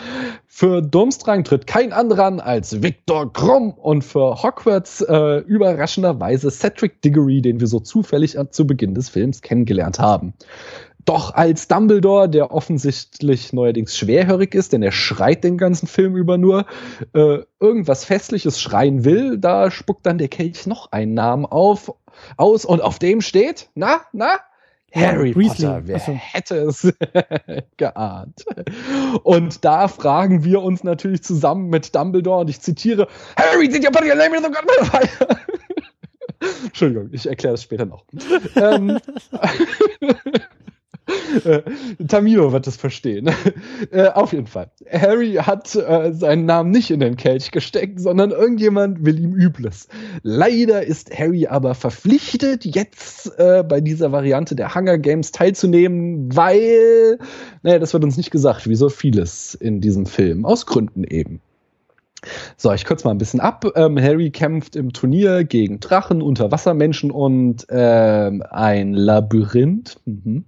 Für Durmstrang tritt kein anderer an als Victor Krumm und für Hogwarts äh, überraschenderweise Cedric Diggory, den wir so zufällig zu Beginn des Films kennengelernt haben. Doch als Dumbledore, der offensichtlich neuerdings schwerhörig ist, denn er schreit den ganzen Film über nur, äh, irgendwas Festliches schreien will, da spuckt dann der Kelch noch einen Namen auf, aus und auf dem steht, na, na, Harry Potter, wer Achso. hätte es [laughs] geahnt? Und da fragen wir uns natürlich zusammen mit Dumbledore und ich zitiere, Harry, did you put your name in the fire? [laughs] Entschuldigung, ich erkläre das später noch. [laughs] ähm, äh, Tamio wird es verstehen. äh, auf jeden Fall. Harry hat äh, seinen Namen nicht in den Kelch gesteckt, sondern irgendjemand will ihm Übles. Leider ist Harry aber verpflichtet, jetzt äh, bei dieser Variante der Hunger Games teilzunehmen, weil, naja, das wird uns nicht gesagt, wie so vieles in diesem Film, aus Gründen eben. So, ich kürze mal ein bisschen ab. Ähm, Harry kämpft im Turnier gegen Drachen, Unterwassermenschen und ähm, ein Labyrinth. Mhm.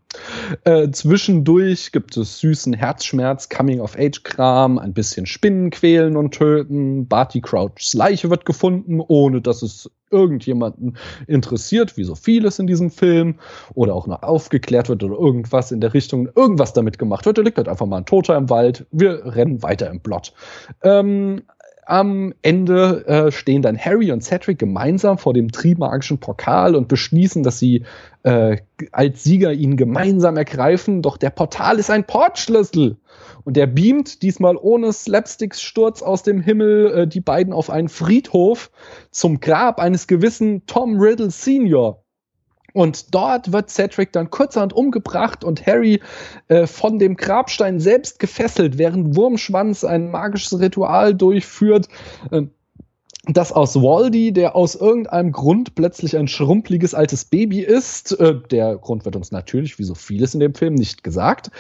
Äh, zwischendurch gibt es süßen Herzschmerz, Coming-of-Age-Kram, ein bisschen Spinnen quälen und töten. Barty Crouchs Leiche wird gefunden, ohne dass es irgendjemanden interessiert, wie so vieles in diesem Film, oder auch noch aufgeklärt wird oder irgendwas in der Richtung, irgendwas damit gemacht wird. Da liegt halt einfach mal ein Toter im Wald. Wir rennen weiter im Plot. Ähm, am Ende äh, stehen dann Harry und Cedric gemeinsam vor dem Trimagischen Pokal und beschließen, dass sie äh, als Sieger ihn gemeinsam ergreifen. Doch der Portal ist ein Portschlüssel. Und der beamt diesmal ohne Slapsticks-Sturz aus dem Himmel äh, die beiden auf einen Friedhof zum Grab eines gewissen Tom Riddle Senior. Und dort wird Cedric dann kurzerhand umgebracht und Harry äh, von dem Grabstein selbst gefesselt, während Wurmschwanz ein magisches Ritual durchführt. Äh, das aus Waldy, der aus irgendeinem Grund plötzlich ein schrumpeliges altes Baby ist, äh, der Grund wird uns natürlich, wie so vieles in dem Film, nicht gesagt,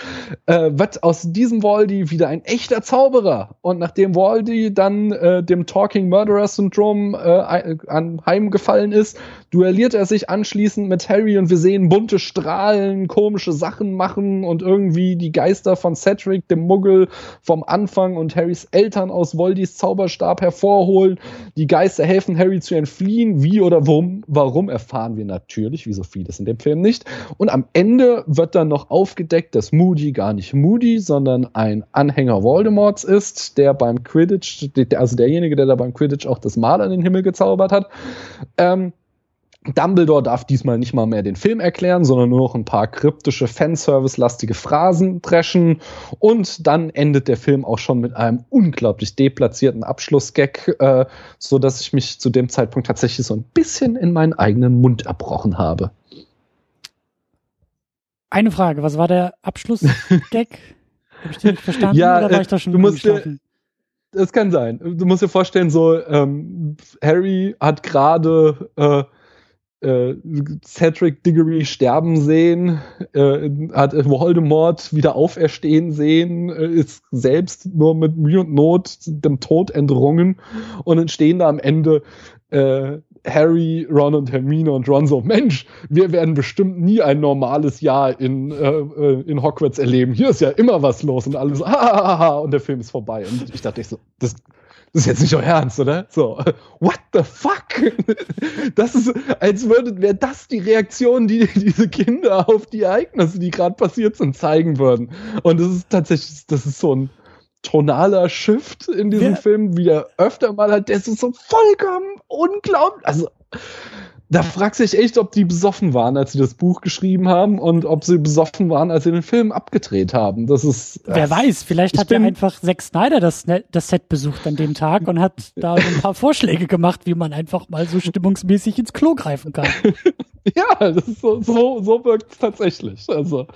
äh, wird aus diesem Waldy wieder ein echter Zauberer. Und nachdem Waldy dann äh, dem Talking Murderer Syndrom äh, anheimgefallen ist, duelliert er sich anschließend mit Harry und wir sehen bunte Strahlen, komische Sachen machen und irgendwie die Geister von Cedric, dem Muggel vom Anfang und Harrys Eltern aus Waldys Zauberstab hervorholen die Geister helfen Harry zu entfliehen. Wie oder warum, warum erfahren wir natürlich, wie so vieles in dem Film nicht. Und am Ende wird dann noch aufgedeckt, dass Moody gar nicht Moody, sondern ein Anhänger Voldemorts ist, der beim Quidditch, also derjenige, der da beim Quidditch auch das Mal an den Himmel gezaubert hat. Ähm, Dumbledore darf diesmal nicht mal mehr den Film erklären, sondern nur noch ein paar kryptische Fanservice-lastige Phrasen dreschen. Und dann endet der Film auch schon mit einem unglaublich deplatzierten Abschlussgag, äh, so dass ich mich zu dem Zeitpunkt tatsächlich so ein bisschen in meinen eigenen Mund erbrochen habe. Eine Frage, was war der Abschlussgag? [laughs] Habe ich den nicht verstanden ja, oder war ich da schon du musst dir, Das kann sein. Du musst dir vorstellen, so ähm, Harry hat gerade äh, äh, Cedric Diggory sterben sehen, äh, hat Voldemort wieder auferstehen sehen, äh, ist selbst nur mit Mühe und Not dem Tod entrungen und dann stehen da am Ende äh, Harry, Ron und Hermine und Ron so, Mensch, wir werden bestimmt nie ein normales Jahr in, äh, äh in Hogwarts erleben. Hier ist ja immer was los und alles, ah, und der Film ist vorbei. Und ich dachte ich so, das, das ist jetzt nicht euer Ernst, oder? So, [laughs] what the fuck? [laughs] Das ist, als würde, wäre das die Reaktion, die [laughs] diese Kinder auf die Ereignisse, die gerade passiert sind, zeigen würden. Und das ist tatsächlich, das ist so ein tonaler Shift in diesem ja. Film, wie er öfter mal hat, der ist so vollkommen unglaublich. Also, da fragst du dich echt, ob die besoffen waren, als sie das Buch geschrieben haben und ob sie besoffen waren, als sie den Film abgedreht haben. Das ist. Wer äh, weiß, vielleicht hat ja einfach Zack Snyder das, das Set besucht an dem Tag und hat [laughs] da so ein paar Vorschläge gemacht, wie man einfach mal so stimmungsmäßig ins Klo greifen kann. [laughs] ja, das ist so, so, so wirkt es tatsächlich. Also,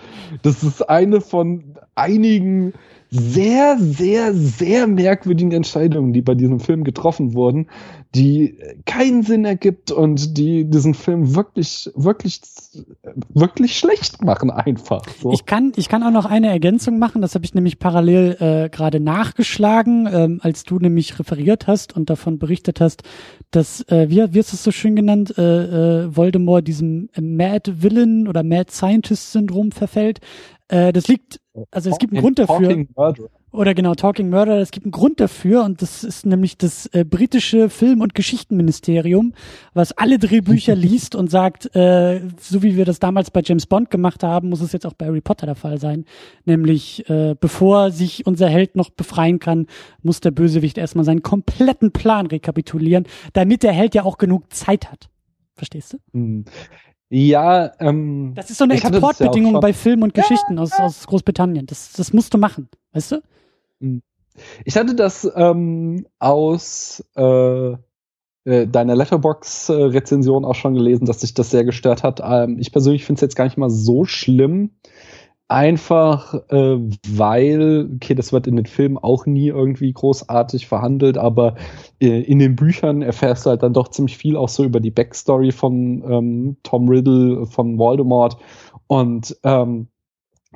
das ist eine von einigen sehr, sehr, sehr merkwürdigen Entscheidungen, die bei diesem Film getroffen wurden, die keinen Sinn ergibt und die diesen Film wirklich, wirklich, wirklich schlecht machen einfach. So. Ich kann, ich kann auch noch eine Ergänzung machen. Das habe ich nämlich parallel äh, gerade nachgeschlagen, ähm, als du nämlich referiert hast und davon berichtet hast, dass äh, wie, wie hast du es so schön genannt, äh, äh, Voldemort diesem Mad Villain oder Mad Scientist Syndrom verfällt. Äh, das liegt, also es gibt einen Grund dafür. Murderer. Oder genau, Talking Murder, es gibt einen Grund dafür und das ist nämlich das äh, britische Film- und Geschichtenministerium, was alle Drehbücher [laughs] liest und sagt, äh, so wie wir das damals bei James Bond gemacht haben, muss es jetzt auch bei Harry Potter der Fall sein. Nämlich, äh, bevor sich unser Held noch befreien kann, muss der Bösewicht erstmal seinen kompletten Plan rekapitulieren, damit der Held ja auch genug Zeit hat. Verstehst du? Hm. Ja, ähm. Das ist so eine Exportbedingung ja bei Filmen und Geschichten ja. aus, aus Großbritannien. Das, das musst du machen, weißt du? Hm. Ich hatte das ähm, aus äh, äh, deiner Letterbox-Rezension auch schon gelesen, dass sich das sehr gestört hat. Ähm, ich persönlich finde es jetzt gar nicht mal so schlimm. Einfach äh, weil, okay, das wird in den Filmen auch nie irgendwie großartig verhandelt, aber äh, in den Büchern erfährst du halt dann doch ziemlich viel auch so über die Backstory von ähm, Tom Riddle, von Voldemort. Und ähm,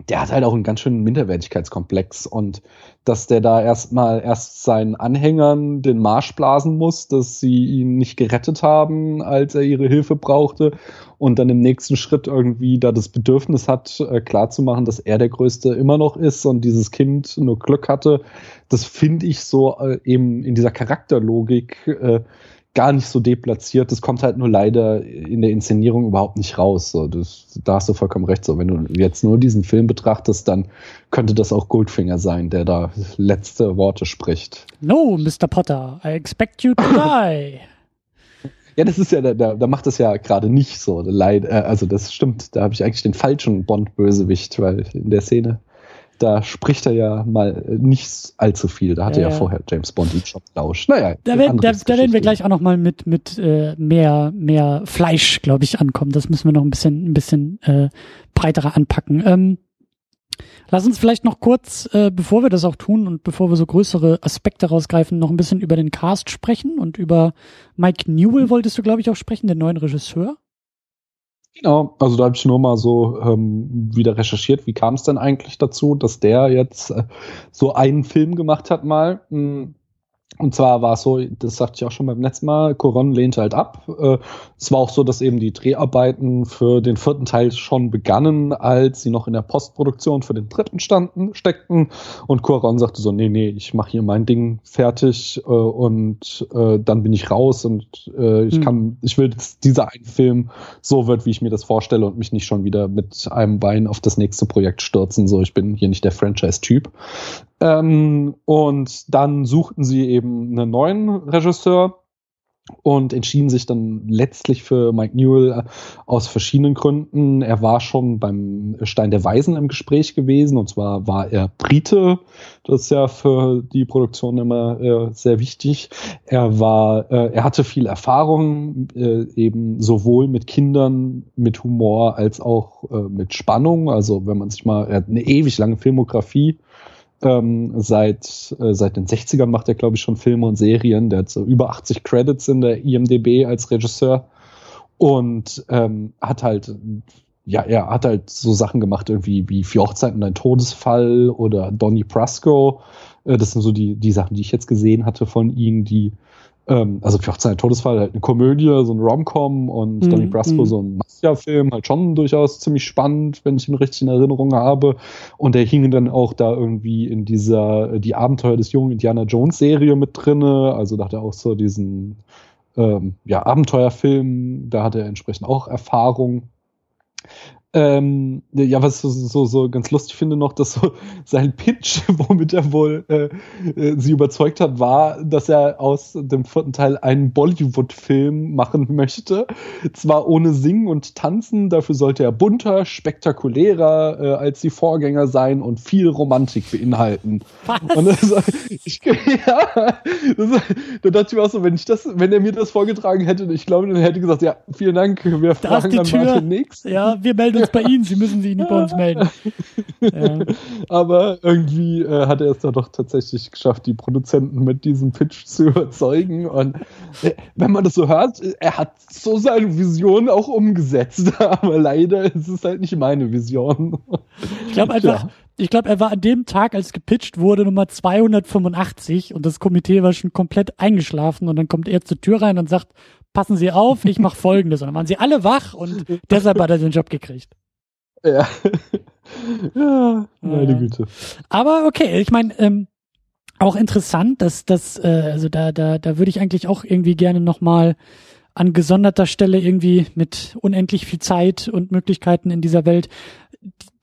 der hat halt auch einen ganz schönen Minderwertigkeitskomplex und dass der da erstmal erst seinen Anhängern den Marsch blasen muss, dass sie ihn nicht gerettet haben, als er ihre Hilfe brauchte und dann im nächsten Schritt irgendwie da das Bedürfnis hat, äh, klarzumachen, dass er der Größte immer noch ist und dieses Kind nur Glück hatte. Das finde ich so äh, eben in dieser Charakterlogik äh, gar nicht so deplatziert. Das kommt halt nur leider in der Inszenierung überhaupt nicht raus. So, das, da hast du vollkommen recht. So, wenn du jetzt nur diesen Film betrachtest, dann könnte das auch Goldfinger sein, der da letzte Worte spricht. No, Mr. Potter, I expect you to die. Ja, das ist ja, da, da macht das ja gerade nicht so. Leid, äh, also das stimmt, da habe ich eigentlich den falschen Bond-Bösewicht, weil in der Szene da spricht er ja mal nicht allzu viel. Da hatte ja, ja vorher James Bond ihn schon lauscht. Naja, da, werden, da, da werden wir gleich auch noch mal mit mit äh, mehr mehr Fleisch, glaube ich, ankommen. Das müssen wir noch ein bisschen ein bisschen äh, breiterer anpacken. Ähm, lass uns vielleicht noch kurz, äh, bevor wir das auch tun und bevor wir so größere Aspekte rausgreifen, noch ein bisschen über den Cast sprechen und über Mike Newell wolltest du, glaube ich, auch sprechen, den neuen Regisseur. Genau, also da habe ich nur mal so ähm, wieder recherchiert, wie kam es denn eigentlich dazu, dass der jetzt äh, so einen Film gemacht hat mal. Mh, hm, und zwar war es so, das sagte ich auch schon beim letzten Mal, Coron lehnte halt ab. Äh, es war auch so, dass eben die Dreharbeiten für den vierten Teil schon begannen, als sie noch in der Postproduktion für den dritten standen, steckten. Und Coron sagte so, nee, nee, ich mache hier mein Ding fertig äh, und äh, dann bin ich raus und äh, ich mhm. kann, ich will, dass dieser ein Film so wird, wie ich mir das vorstelle und mich nicht schon wieder mit einem Bein auf das nächste Projekt stürzen. So, ich bin hier nicht der Franchise-Typ. Ähm, und dann suchten sie eben einen neuen Regisseur und entschieden sich dann letztlich für Mike Newell äh, aus verschiedenen Gründen. Er war schon beim Stein der Weisen im Gespräch gewesen und zwar war er Brite, das ist ja für die Produktion immer äh, sehr wichtig. Er war, äh, er hatte viel Erfahrung äh, eben sowohl mit Kindern mit Humor als auch äh, mit Spannung. Also wenn man sich mal, er hat eine ewig lange Filmografie ähm, seit, äh, seit den 60ern macht er, glaube ich, schon Filme und Serien. Der hat so über 80 Credits in der IMDB als Regisseur und ähm, hat halt, ja, er hat halt so Sachen gemacht, irgendwie wie Vier Hochzeiten ein Todesfall oder Donnie Brasco. Äh, das sind so die, die Sachen, die ich jetzt gesehen hatte von ihm, die ähm, also für Hochzeit Todesfall halt eine Komödie, so ein Rom-Com und mm, Donnie Brasco mm. so ein Mafia-Film, halt schon durchaus ziemlich spannend, wenn ich ihn richtig in Erinnerung habe. Und der hing dann auch da irgendwie in dieser Die Abenteuer des jungen Indiana Jones Serie mit drinne. Also da hat er auch so diesen ähm, ja, Abenteuerfilm, da hat er entsprechend auch Erfahrung. Ähm, ja, was ich so, so, so ganz lustig finde noch, dass so [laughs] sein Pitch, [laughs] womit er wohl äh, äh, sie überzeugt hat, war, dass er aus dem vierten Teil einen Bollywood-Film machen [laughs] möchte. Zwar ohne Singen und Tanzen, dafür sollte er bunter, spektakulärer äh, als die Vorgänger sein und viel Romantik beinhalten. Was? Und das, ich, ja, das, da dachte ich mir auch so, wenn ich das, wenn er mir das vorgetragen hätte, ich glaube, dann hätte gesagt, ja, vielen Dank, wir fragen dann Martin nix. Ja, wir melden uns jetzt bei Ihnen, Sie müssen sich nicht bei uns melden. Ja. [laughs] Aber irgendwie äh, hat er es da doch tatsächlich geschafft, die Produzenten mit diesem Pitch zu überzeugen. Und äh, wenn man das so hört, er hat so seine Vision auch umgesetzt. [laughs] Aber leider ist es halt nicht meine Vision. Ich glaube einfach, ja. ich glaube, er war an dem Tag, als gepitcht wurde, Nummer 285 und das Komitee war schon komplett eingeschlafen und dann kommt er zur Tür rein und sagt, passen Sie auf, ich mache folgendes. Und dann waren sie alle wach und [laughs] deshalb hat er den Job gekriegt. Ja. [laughs] ja, meine ja. Güte. Aber okay, ich meine, ähm, auch interessant, dass das, äh, also da, da, da würde ich eigentlich auch irgendwie gerne nochmal an gesonderter Stelle irgendwie mit unendlich viel Zeit und Möglichkeiten in dieser Welt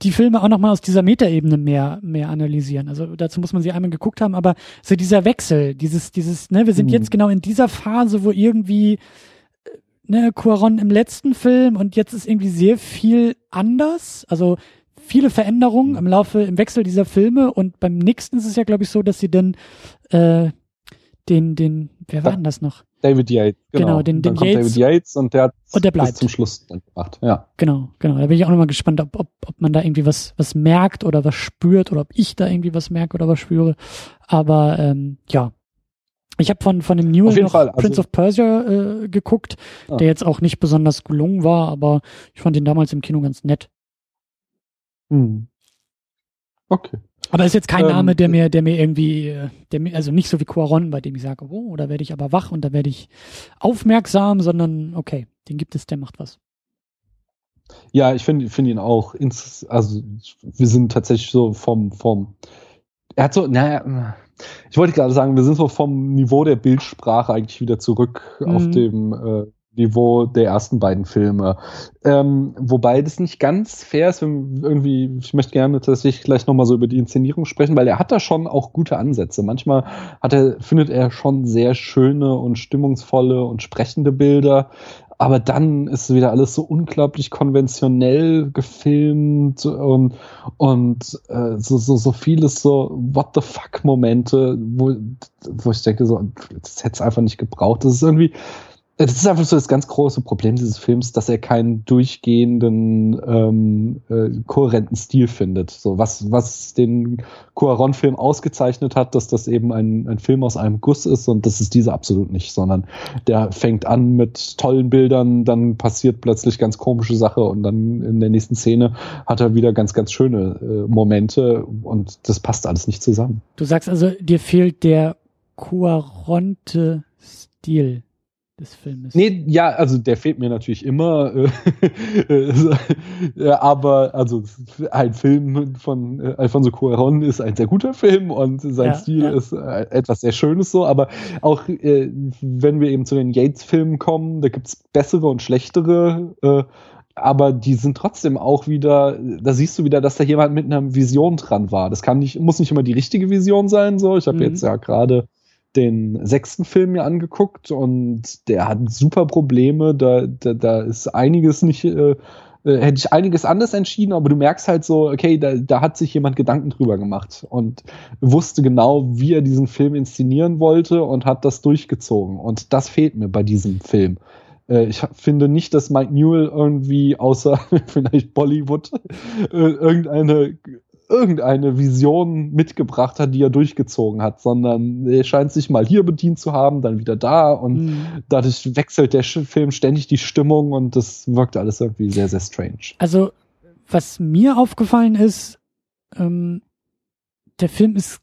die Filme auch nochmal aus dieser Metaebene mehr, mehr analysieren. Also dazu muss man sie einmal geguckt haben, aber so dieser Wechsel, dieses, dieses, ne, wir sind mhm. jetzt genau in dieser Phase, wo irgendwie, äh, ne, Cuaron im letzten Film und jetzt ist irgendwie sehr viel anders. Also viele Veränderungen mhm. im Laufe, im Wechsel dieser Filme und beim nächsten ist es ja, glaube ich, so, dass sie dann äh, den, den, wer war denn das noch? David Yates. Genau, genau den, den Yates. David Yates und der hat und der bleibt. bis zum Schluss gemacht. Ja. Genau, genau. Da bin ich auch nochmal gespannt, ob, ob, ob man da irgendwie was, was merkt oder was spürt oder ob ich da irgendwie was merke oder was spüre. Aber ähm, ja. Ich habe von, von dem Newell noch Fall, also, Prince of Persia äh, geguckt, ah. der jetzt auch nicht besonders gelungen war, aber ich fand ihn damals im Kino ganz nett. Hm. Okay. Aber ist jetzt kein ähm, Name, der mir, der mir irgendwie, der mir, also nicht so wie Quaron, bei dem ich sage, oh, da werde ich aber wach und da werde ich aufmerksam, sondern okay, den gibt es, der macht was. Ja, ich finde finde ihn auch, ins, also wir sind tatsächlich so vom, vom, er hat so, naja, ich wollte gerade sagen, wir sind so vom Niveau der Bildsprache eigentlich wieder zurück mhm. auf dem äh, Niveau der ersten beiden Filme. Ähm, wobei das nicht ganz fair ist, irgendwie, ich möchte gerne tatsächlich gleich nochmal so über die Inszenierung sprechen, weil er hat da schon auch gute Ansätze. Manchmal hat er, findet er schon sehr schöne und stimmungsvolle und sprechende Bilder. Aber dann ist wieder alles so unglaublich konventionell gefilmt und, und äh, so, so, so vieles so What the fuck Momente, wo, wo ich denke, so, das hätte es einfach nicht gebraucht. Das ist irgendwie, das ist einfach so das ganz große Problem dieses Films, dass er keinen durchgehenden, ähm, äh, kohärenten Stil findet. So was, was den Cuaron-Film ausgezeichnet hat, dass das eben ein, ein Film aus einem Guss ist und das ist dieser absolut nicht, sondern der fängt an mit tollen Bildern, dann passiert plötzlich ganz komische Sache und dann in der nächsten Szene hat er wieder ganz, ganz schöne äh, Momente und das passt alles nicht zusammen. Du sagst also, dir fehlt der Cuaronte Stil des Filmes. Nee, ja, also der fehlt mir natürlich immer. [laughs] Äh, aber also ein Film von äh, Alfonso Cuarón ist ein sehr guter Film und sein ja, Stil ja. ist äh, etwas sehr Schönes so. Aber auch äh, wenn wir eben zu den Yates-Filmen kommen, da gibt's bessere und schlechtere. Äh, aber die sind trotzdem auch wieder, da siehst du wieder, dass da jemand mit einer Vision dran war. Das kann nicht, muss nicht immer die richtige Vision sein. So, ich habe mhm. jetzt ja gerade den sechsten Film mir angeguckt und der hat super Probleme. Da, da, da ist einiges nicht, äh, äh, hätte ich einiges anders entschieden, aber du merkst halt so, okay, da, da hat sich jemand Gedanken drüber gemacht und wusste genau, wie er diesen Film inszenieren wollte und hat das durchgezogen. Und das fehlt mir bei diesem Film äh, ich finde nicht, dass Mike Newell irgendwie außer [laughs] vielleicht Bollywood äh, irgendeine irgendeine Vision mitgebracht hat, die er durchgezogen hat, sondern er scheint sich mal hier bedient zu haben, dann wieder da und mhm. dadurch wechselt der Film ständig die Stimmung und das wirkt alles irgendwie sehr, sehr strange. Also, was mir aufgefallen ist, ähm, der Film ist,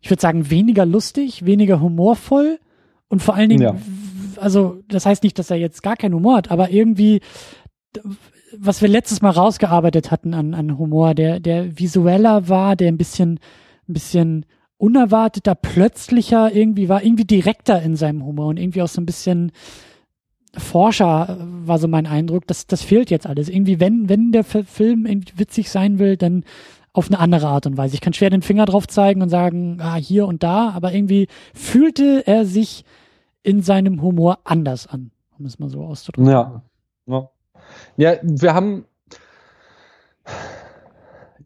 ich würde sagen, weniger lustig, weniger humorvoll und vor allen Dingen, ja. also das heißt nicht, dass er jetzt gar keinen Humor hat, aber irgendwie was wir letztes Mal rausgearbeitet hatten an, an Humor, der, der visueller war, der ein bisschen, ein bisschen unerwarteter, plötzlicher irgendwie war, irgendwie direkter in seinem Humor und irgendwie auch so ein bisschen Forscher war so mein Eindruck. Das, das fehlt jetzt alles. Irgendwie, wenn, wenn der Film witzig sein will, dann auf eine andere Art und Weise. Ich kann schwer den Finger drauf zeigen und sagen, ah, hier und da, aber irgendwie fühlte er sich in seinem Humor anders an, um es mal so auszudrücken. Ja. Ja. Wir haben.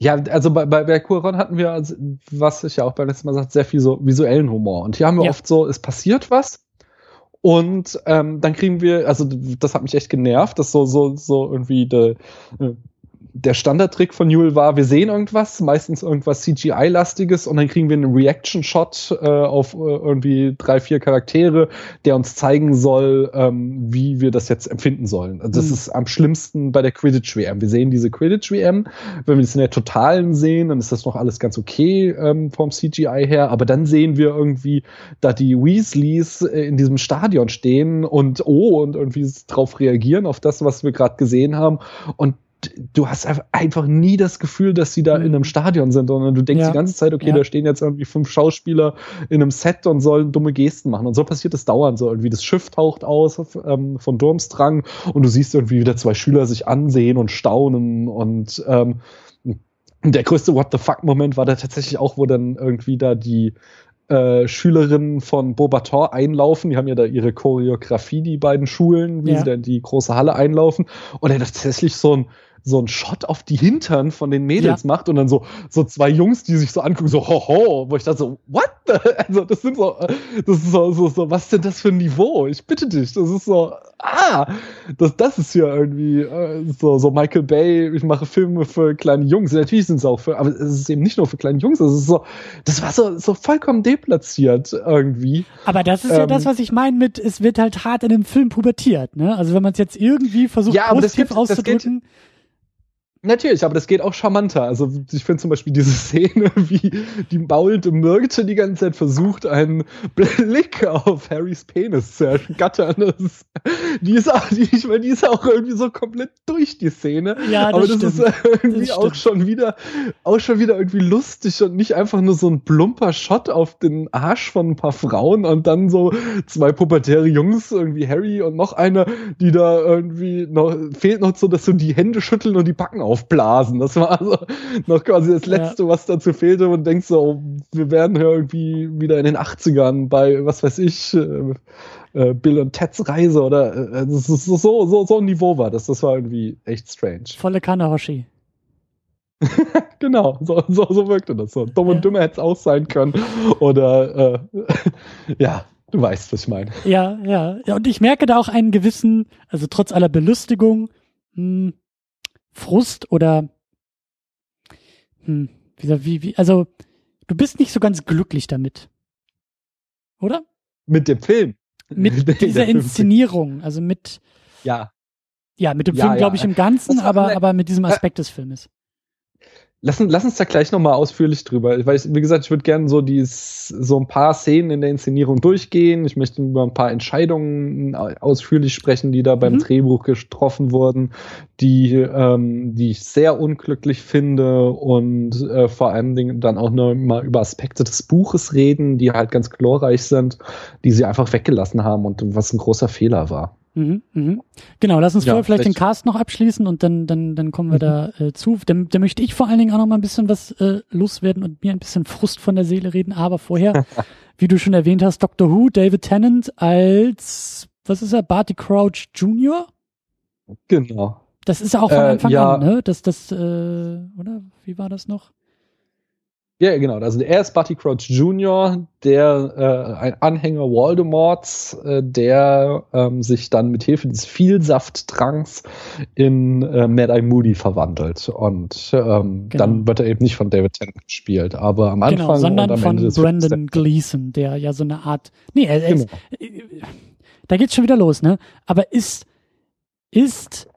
Ja, also bei, bei, bei Cuaron hatten wir, was ich ja auch beim letzten Mal sagt, sehr viel so visuellen Humor. Und hier haben wir ja. oft so, es passiert was und ähm, dann kriegen wir, also das hat mich echt genervt, dass so, so, so irgendwie de, äh, der Standardtrick von Newell war, wir sehen irgendwas, meistens irgendwas CGI-lastiges und dann kriegen wir einen Reaction-Shot äh, auf äh, irgendwie drei, vier Charaktere, der uns zeigen soll, ähm, wie wir das jetzt empfinden sollen. Also das mhm. ist am schlimmsten bei der Quidditch-WM. Wir sehen diese Quidditch-WM, wenn wir das in der Totalen sehen, dann ist das noch alles ganz okay ähm, vom CGI her, aber dann sehen wir irgendwie, da die Weasleys äh, in diesem Stadion stehen und oh und irgendwie drauf reagieren auf das, was wir gerade gesehen haben und du hast einfach nie das Gefühl, dass sie da mhm. in einem Stadion sind, sondern du denkst ja. die ganze Zeit, okay, ja. da stehen jetzt irgendwie fünf Schauspieler in einem Set und sollen dumme Gesten machen. Und so passiert es dauernd so. Irgendwie das Schiff taucht aus ähm, von Durmstrang und du siehst irgendwie wieder zwei Schüler sich ansehen und staunen und ähm, der größte What the fuck-Moment war da tatsächlich auch, wo dann irgendwie da die äh, Schülerinnen von Beaubaton einlaufen. Die haben ja da ihre Choreografie, die beiden Schulen, wie ja. sie dann die große Halle einlaufen. Und er tatsächlich so ein so ein Shot auf die Hintern von den Mädels ja. macht und dann so, so zwei Jungs, die sich so angucken, so, hoho, wo ich dachte so, what? [laughs] Also, das sind so, das ist so, so, so, was ist denn das für ein Niveau? Ich bitte dich, das ist so, ah, das, das ist ja irgendwie äh, so, so Michael Bay, ich mache Filme für kleine Jungs. Natürlich sind es auch für, aber es ist eben nicht nur für kleine Jungs, es ist so, das war so, so vollkommen deplatziert irgendwie. Aber das ist ähm, ja das, was ich meine mit, es wird halt hart in dem Film pubertiert, ne? Also wenn man es jetzt irgendwie versucht, ja, positiv auszudrücken. Natürlich, aber das geht auch charmanter. Also ich finde zum Beispiel diese [laughs] Szene, wie die maulte Myrte die ganze Zeit versucht, einen Blick auf Harrys Penis zu ergattern. Die, ist auch, die, ich meine, die ist auch irgendwie so komplett durch die Szene. Ja, das aber das stimmt. ist irgendwie das auch schon wieder, auch schon wieder irgendwie lustig und nicht einfach nur so ein plumper Shot auf den Arsch von ein paar Frauen und dann so zwei pubertäre Jungs, irgendwie Harry und noch einer, die da irgendwie noch, fehlt noch so, dass so die Hände schütteln und die Backen aufblasen. Das war also noch quasi das Letzte, ja. was dazu fehlte und denkst so, oh, wir werden hier irgendwie wieder in den 80ern bei, was weiß ich, äh, äh, Bill und Teds Reise oder äh, das ist so, so, so ein Niveau war das. Das war irgendwie echt strange. Volle Kanne, Hoshi. [laughs] genau, so, so, so wirkte das so. Dumm ja. und dümmer hätte es auch sein können. Oder äh, [laughs] ja, du weißt, was ich meine. Ja, ja, ja. Und ich merke da auch einen gewissen, also trotz aller Belustigung, mh, hm, Frust oder hm, wie, wie, wie, also du bist nicht so ganz glücklich damit. Oder? Mit dem Film. Mit [laughs] dieser Inszenierung, also mit ja. Ja, mit dem ja, Film, ja. glaube ich, im Ganzen, aber, aber mit diesem Aspekt des Filmes. Lass, lass uns da gleich nochmal ausführlich drüber. Weil, ich, wie gesagt, ich würde gerne so dies, so ein paar Szenen in der Inszenierung durchgehen. Ich möchte über ein paar Entscheidungen ausführlich sprechen, die da beim mhm. Drehbuch getroffen wurden, die, ähm, die ich sehr unglücklich finde und äh, vor allen Dingen dann auch noch mal über Aspekte des Buches reden, die halt ganz glorreich sind, die sie einfach weggelassen haben und was ein großer Fehler war. Mhm, mhm. Genau, lass uns ja, vorher vielleicht, den Cast noch abschließen und dann, dann, dann kommen wir mhm. da äh, zu. Da, da möchte ich vor allen Dingen auch noch mal ein bisschen was äh, loswerden und mir ein bisschen Frust von der Seele reden. Aber vorher, [laughs] wie du schon erwähnt hast, Doctor Who, David Tennant als, was ist er, Barty Crouch Jr.? Genau. Das ist ja auch von äh, Anfang äh, ja. an, ne? Das, das, äh, oder? Wie war das noch? Ja, genau. Also er ist Barty Crouch Jr., der äh, ein Anhänger Voldemorts, äh, der ähm, sich dann mit Hilfe des Vielsafttranks in äh, Mad Eye Moody verwandelt. Und ähm, genau. dann wird er eben nicht von David Tennant gespielt, aber am genau, Anfang genau, sondern von Brandon Gleason, der ja so eine Art. Nee, er, er genau. ist, äh, da geht's schon wieder los, ne? Aber ist ist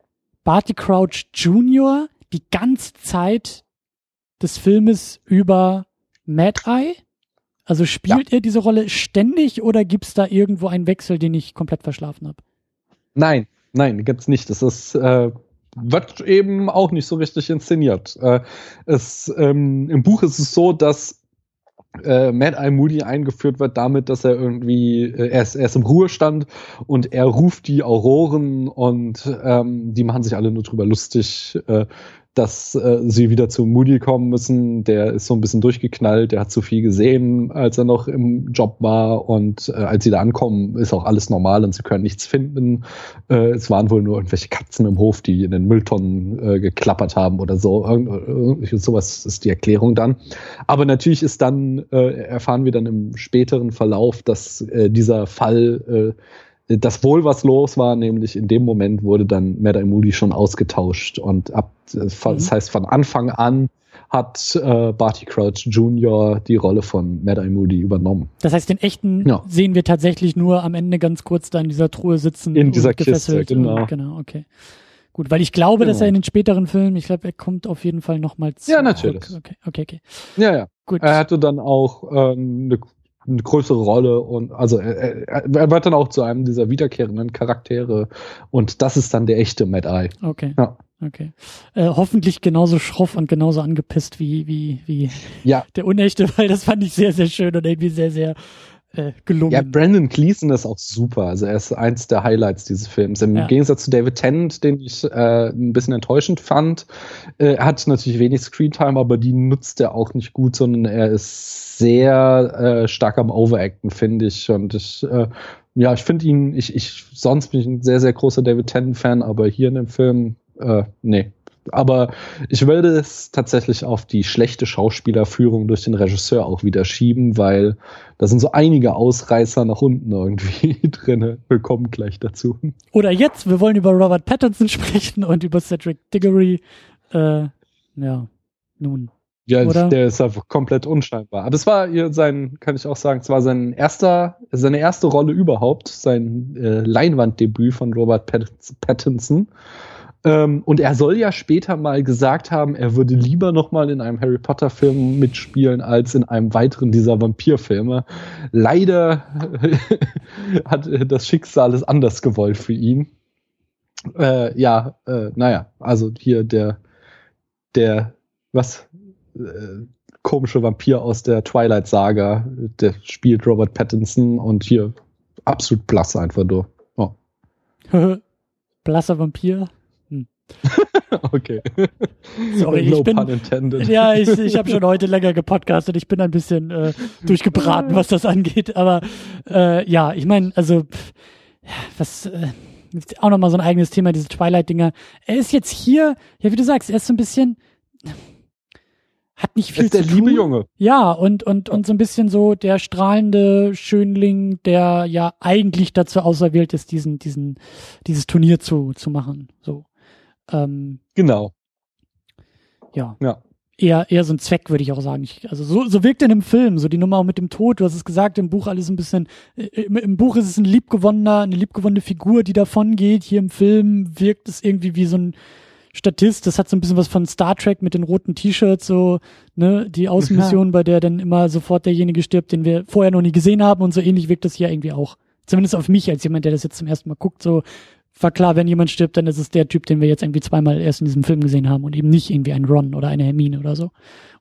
Barty Crouch Jr. die ganze Zeit des Filmes über Mad Eye? Also spielt ja. er diese Rolle ständig oder gibt es da irgendwo einen Wechsel, den ich komplett verschlafen habe? Nein, nein, gibt's nicht. Das ist äh, wird eben auch nicht so richtig inszeniert. Äh, es, ähm, Im Buch ist es so, dass äh, Mad Eye Moody eingeführt wird damit, dass er irgendwie, äh, er, ist, er ist im Ruhestand und er ruft die Auroren und ähm, die machen sich alle nur drüber lustig, äh, dass äh, sie wieder zu Moody kommen müssen. Der ist so ein bisschen durchgeknallt, der hat zu viel gesehen, als er noch im Job war. Und äh, als sie da ankommen, ist auch alles normal und sie können nichts finden. Äh, es waren wohl nur irgendwelche Katzen im Hof, die in den Mülltonnen äh, geklappert haben oder so. Irgend, sowas ist die Erklärung dann. Aber natürlich ist dann, äh, erfahren wir dann im späteren Verlauf, dass äh, dieser Fall äh, das wohl was los war, nämlich in dem Moment wurde dann Mad Moody schon ausgetauscht und ab, das mhm. heißt von Anfang an hat äh, Barty Crouch Jr. die Rolle von Mad Eye Moody übernommen. Das heißt, den echten ja. sehen wir tatsächlich nur am Ende ganz kurz da in dieser Truhe sitzen. In dieser Kiste, genau. Und, genau, okay. Gut, weil ich glaube, genau. dass er in den späteren Filmen, ich glaube, er kommt auf jeden Fall nochmals. Ja, natürlich. Okay, okay, okay. Ja, ja. Gut. Er hatte dann auch äh, eine eine größere Rolle und also er, er, wird dann auch zu einem dieser wiederkehrenden Charaktere und das ist dann der echte Mad Eye. Okay. Ja. Okay. Äh, hoffentlich genauso schroff und genauso angepisst wie, wie, wie ja. der Unechte, [laughs] weil das fand ich sehr, sehr schön und irgendwie sehr, sehr äh, gelungen. Ja, Brandon Gleason ist auch super. Also er ist eins der Highlights dieses Films. Im ja. Gegensatz zu David Tennant, den ich äh, ein bisschen enttäuschend fand. Äh, er hat natürlich wenig Screentime, aber die nutzt er auch nicht gut, sondern er ist sehr äh, stark am Overacten, finde ich. Und ich, äh, ja, ich finde ihn, ich, ich, sonst bin ich ein sehr, sehr großer David Tennant-Fan, aber hier in dem Film, äh, nee, aber ich würde es tatsächlich auf die schlechte Schauspielerführung durch den Regisseur auch wieder schieben, weil da sind so einige Ausreißer nach unten irgendwie [laughs] drinne. Wir kommen gleich dazu. Oder jetzt, wir wollen über Robert Pattinson sprechen und über Cedric Diggory. Äh, ja, nun. Ja, Oder? der ist einfach komplett unscheinbar. Aber es war sein, kann ich auch sagen, es war sein erster, seine erste Rolle überhaupt, sein äh, Leinwanddebüt von Robert Pattinson. Ähm, und er soll ja später mal gesagt haben, er würde lieber noch mal in einem Harry Potter Film mitspielen als in einem weiteren dieser Vampirfilme. Leider [laughs] hat das Schicksal es anders gewollt für ihn. Äh, ja, äh, naja, also hier der der was äh, komische Vampir aus der Twilight Saga, der spielt Robert Pattinson und hier absolut blass einfach du. Oh. [laughs] Blasser Vampir. [laughs] okay. Sorry, no ich bin. Ja, ich, ich habe schon heute länger gepodcastet. Ich bin ein bisschen äh, durchgebraten, was das angeht. Aber äh, ja, ich meine, also was äh, auch nochmal so ein eigenes Thema, diese Twilight-Dinger. Er ist jetzt hier, ja, wie du sagst, er ist so ein bisschen hat nicht viel ist der zu liebe Junge. Ja, und, und, und so ein bisschen so der strahlende Schönling, der ja eigentlich dazu auserwählt ist, diesen, diesen, dieses Turnier zu, zu machen. So. Ähm, genau. Ja. Ja. Eher, eher so ein Zweck, würde ich auch sagen. Ich, also so, so wirkt in dem Film, so die Nummer auch mit dem Tod. Du hast es gesagt, im Buch alles ein bisschen, äh, im, im Buch ist es ein liebgewonnener, eine liebgewonnene Figur, die davon geht. Hier im Film wirkt es irgendwie wie so ein Statist. Das hat so ein bisschen was von Star Trek mit den roten T-Shirts, so, ne, die Außenmission, ja. bei der dann immer sofort derjenige stirbt, den wir vorher noch nie gesehen haben und so ähnlich wirkt das hier irgendwie auch. Zumindest auf mich als jemand, der das jetzt zum ersten Mal guckt, so, war klar, wenn jemand stirbt, dann ist es der Typ, den wir jetzt irgendwie zweimal erst in diesem Film gesehen haben und eben nicht irgendwie ein Ron oder eine Hermine oder so.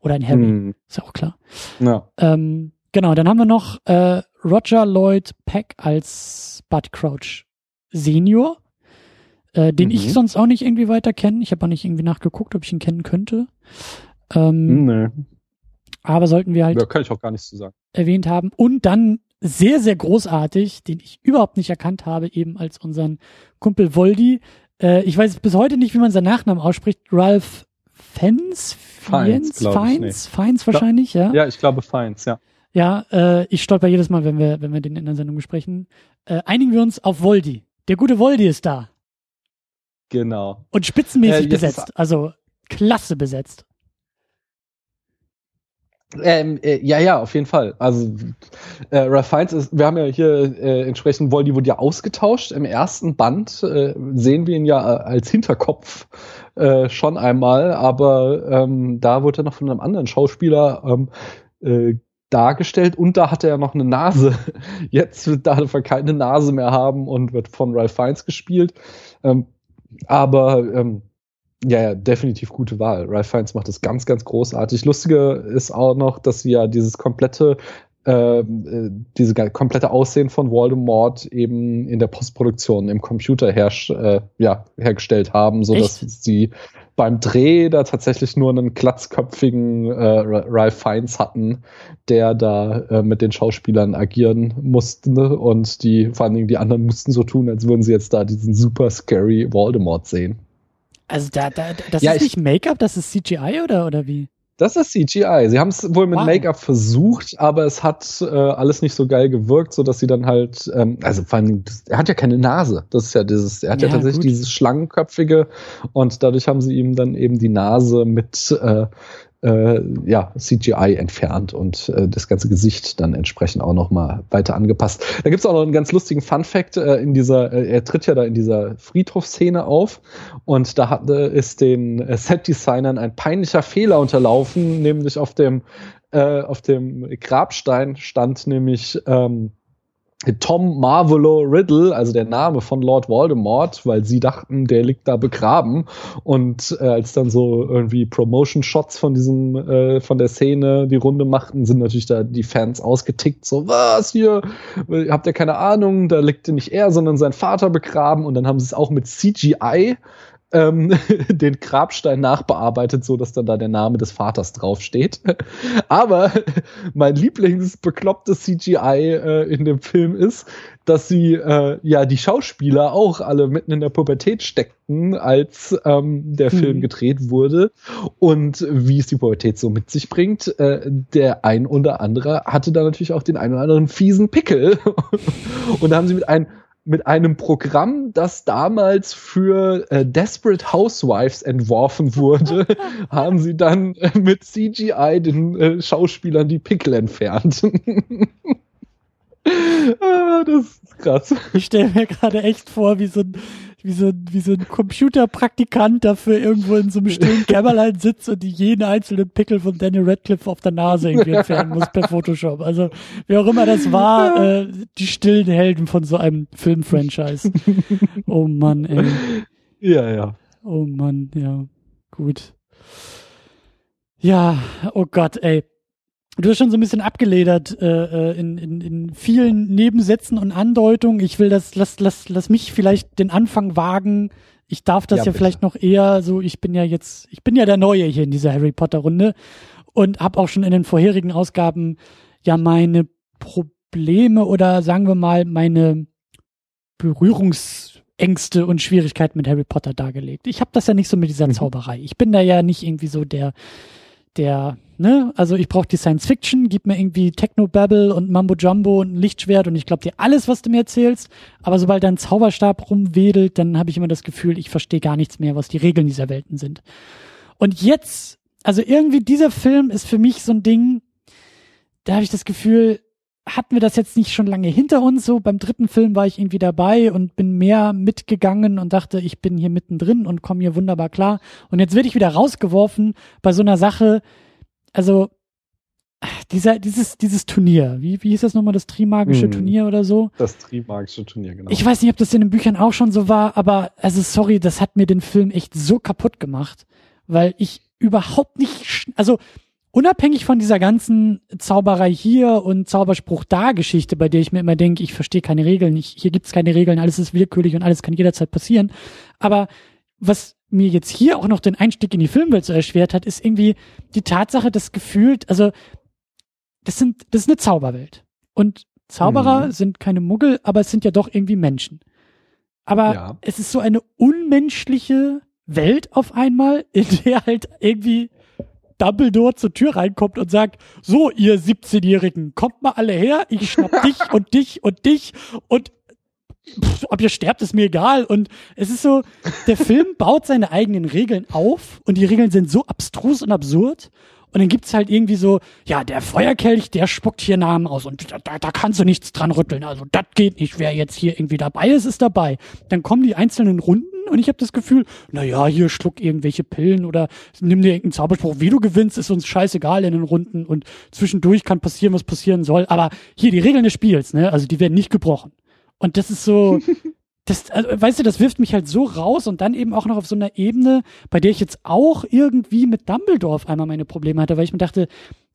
Oder ein Harry. Hm. Ist ja auch klar. Ja. Ähm, genau, dann haben wir noch äh, Roger Lloyd Peck als Bud Crouch Senior, äh, den mhm. ich sonst auch nicht irgendwie weiter kenne. Ich habe auch nicht irgendwie nachgeguckt, ob ich ihn kennen könnte. Ähm, nee. Aber sollten wir halt. Da kann ich auch gar nichts zu sagen. Erwähnt haben. Und dann sehr, sehr großartig, den ich überhaupt nicht erkannt habe, eben als unseren Kumpel Voldi. Äh, ich weiß bis heute nicht, wie man seinen Nachnamen ausspricht. Ralph Fens? Fiennes? Feins? Feins wahrscheinlich, ja? Ja, ich glaube Feins, ja. Ja, äh, ich stolper jedes Mal, wenn wir, wenn wir den in der Sendung besprechen. Äh, einigen wir uns auf Voldi. Der gute Voldi ist da. Genau. Und spitzenmäßig äh, besetzt. Also klasse besetzt. Ähm, äh, ja, ja, auf jeden Fall. Also äh, Ralph Fiennes ist, wir haben ja hier äh, entsprechend Voldy wurde ja ausgetauscht. Im ersten Band äh, sehen wir ihn ja äh, als Hinterkopf äh, schon einmal, aber ähm, da wurde er noch von einem anderen Schauspieler ähm, äh, dargestellt und da hatte er noch eine Nase. [laughs] Jetzt darf er keine Nase mehr haben und wird von Ralph Fiennes gespielt. Ähm, aber ähm, ja, ja, definitiv gute Wahl. Ralph Fiennes macht das ganz, ganz großartig. Lustige ist auch noch, dass sie ja dieses komplette ähm, äh, diese komplette Aussehen von Voldemort eben in der Postproduktion im Computer herrsch, äh, ja, hergestellt haben, so dass sie beim Dreh da tatsächlich nur einen glatzköpfigen äh, Ralph Fiennes hatten, der da äh, mit den Schauspielern agieren musste ne? und die vor allen Dingen die anderen mussten so tun, als würden sie jetzt da diesen super scary Voldemort sehen. Also da, da das ja, ist nicht Make-up, das ist CGI oder, oder wie? Das ist CGI. Sie haben es wohl mit wow. Make-up versucht, aber es hat äh, alles nicht so geil gewirkt, so dass sie dann halt, ähm, also vor allem, er hat ja keine Nase. Das ist ja dieses, er hat ja, ja tatsächlich gut. dieses Schlangenköpfige und dadurch haben sie ihm dann eben die Nase mit äh, äh, ja, CGI entfernt und äh, das ganze Gesicht dann entsprechend auch noch mal weiter angepasst. Da gibt's auch noch einen ganz lustigen Fun Fact äh, in dieser, äh, er tritt ja da in dieser Friedhofsszene auf und da hat, äh, ist den äh, Set-Designern ein peinlicher Fehler unterlaufen, nämlich auf dem, äh, auf dem Grabstein stand nämlich ähm, Tom Marvolo Riddle, also der Name von Lord Voldemort, weil sie dachten, der liegt da begraben. Und äh, als dann so irgendwie Promotion-Shots von diesem, äh, von der Szene die Runde machten, sind natürlich da die Fans ausgetickt. So, was hier? Habt ihr keine Ahnung? Da liegt nicht er, sondern sein Vater begraben. Und dann haben sie es auch mit CGI ähm, [laughs] den Grabstein nachbearbeitet, so dass dann da der Name des Vaters draufsteht. [laughs] Aber [laughs] mein Lieblingsbeklopptes CGI äh, in dem Film ist, dass sie äh, ja die Schauspieler auch alle mitten in der Pubertät steckten, als ähm, der Film mhm. gedreht wurde. Und wie es die Pubertät so mit sich bringt, äh, der ein oder andere hatte da natürlich auch den ein oder anderen fiesen Pickel. Und da haben sie mit einem mit einem Programm, das damals für äh, Desperate Housewives entworfen wurde, [laughs] haben sie dann äh, mit CGI den äh, Schauspielern die Pickel entfernt. [laughs] ah, das ist krass. Ich stelle mir gerade echt vor, wie so ein wie so, wie so ein Computerpraktikant dafür irgendwo in so einem stillen Kämmerlein sitzt und die jeden einzelnen Pickel von Daniel Radcliffe auf der Nase irgendwie entfernen muss per Photoshop. Also, wie auch immer das war, äh, die stillen Helden von so einem Filmfranchise. Oh Mann, ey. Ja, ja. Oh Mann, ja. Gut. Ja, oh Gott, ey. Du hast schon so ein bisschen abgeledert äh, äh, in, in, in vielen Nebensätzen und Andeutungen. Ich will das, lass, lass, lass mich vielleicht den Anfang wagen. Ich darf das ja, ja vielleicht noch eher so, ich bin ja jetzt, ich bin ja der Neue hier in dieser Harry Potter Runde und habe auch schon in den vorherigen Ausgaben ja meine Probleme oder sagen wir mal meine Berührungsängste und Schwierigkeiten mit Harry Potter dargelegt. Ich habe das ja nicht so mit dieser mhm. Zauberei. Ich bin da ja nicht irgendwie so der der, ne, also ich brauche die Science Fiction, gib mir irgendwie Techno-Babble und Mambo Jumbo und ein Lichtschwert und ich glaube dir alles, was du mir erzählst, aber sobald dein Zauberstab rumwedelt, dann habe ich immer das Gefühl, ich verstehe gar nichts mehr, was die Regeln dieser Welten sind. Und jetzt, also irgendwie dieser Film ist für mich so ein Ding, da habe ich das Gefühl, hatten wir das jetzt nicht schon lange hinter uns? So beim dritten Film war ich irgendwie dabei und bin mehr mitgegangen und dachte, ich bin hier mittendrin und komme hier wunderbar klar. Und jetzt werde ich wieder rausgeworfen bei so einer Sache. Also dieser, dieses, dieses Turnier, wie, wie hieß das nochmal, das Trimagische hm, Turnier oder so? Das Trimagische Turnier, genau. Ich weiß nicht, ob das in den Büchern auch schon so war, aber also sorry, das hat mir den Film echt so kaputt gemacht, weil ich überhaupt nicht, also unabhängig von dieser ganzen Zauberei hier und Zauberspruch da Geschichte, bei der ich mir immer denke, ich verstehe keine Regeln, ich, hier gibt's keine Regeln, alles ist willkürlich und alles kann jederzeit passieren. Aber was mir jetzt hier auch noch den Einstieg in die Filmwelt so erschwert hat, ist irgendwie die Tatsache, dass gefühlt, also das sind, das ist eine Zauberwelt. Und Zauberer mhm. sind keine Muggel, aber es sind ja doch irgendwie Menschen. Aber ja. es ist so eine unmenschliche Welt auf einmal, in der halt irgendwie Dumbledore zur Tür reinkommt und sagt, so ihr 17-Jährigen, kommt mal alle her, ich schnapp [laughs] dich und dich und dich und pff, ob ihr sterbt, ist mir egal. Und es ist so, der Film baut seine eigenen Regeln auf und die Regeln sind so abstrus und absurd. Und dann gibt's halt irgendwie so, ja, der Feuerkelch, der spuckt hier Namen aus und da, da kannst du nichts dran rütteln. Also das geht nicht. Wer jetzt hier irgendwie dabei ist, ist dabei. Dann kommen die einzelnen Runden und ich habe das Gefühl, na ja, hier schluck irgendwelche Pillen oder nimm dir irgendeinen Zauberspruch. Wie du gewinnst, ist uns scheißegal in den Runden und zwischendurch kann passieren, was passieren soll. Aber hier die Regeln des Spiels, ne, also die werden nicht gebrochen. Und das ist so, [laughs] das, also, weißt du, das wirft mich halt so raus und dann eben auch noch auf so einer Ebene, bei der ich jetzt auch irgendwie mit Dumbledore auf einmal meine Probleme hatte, weil ich mir dachte,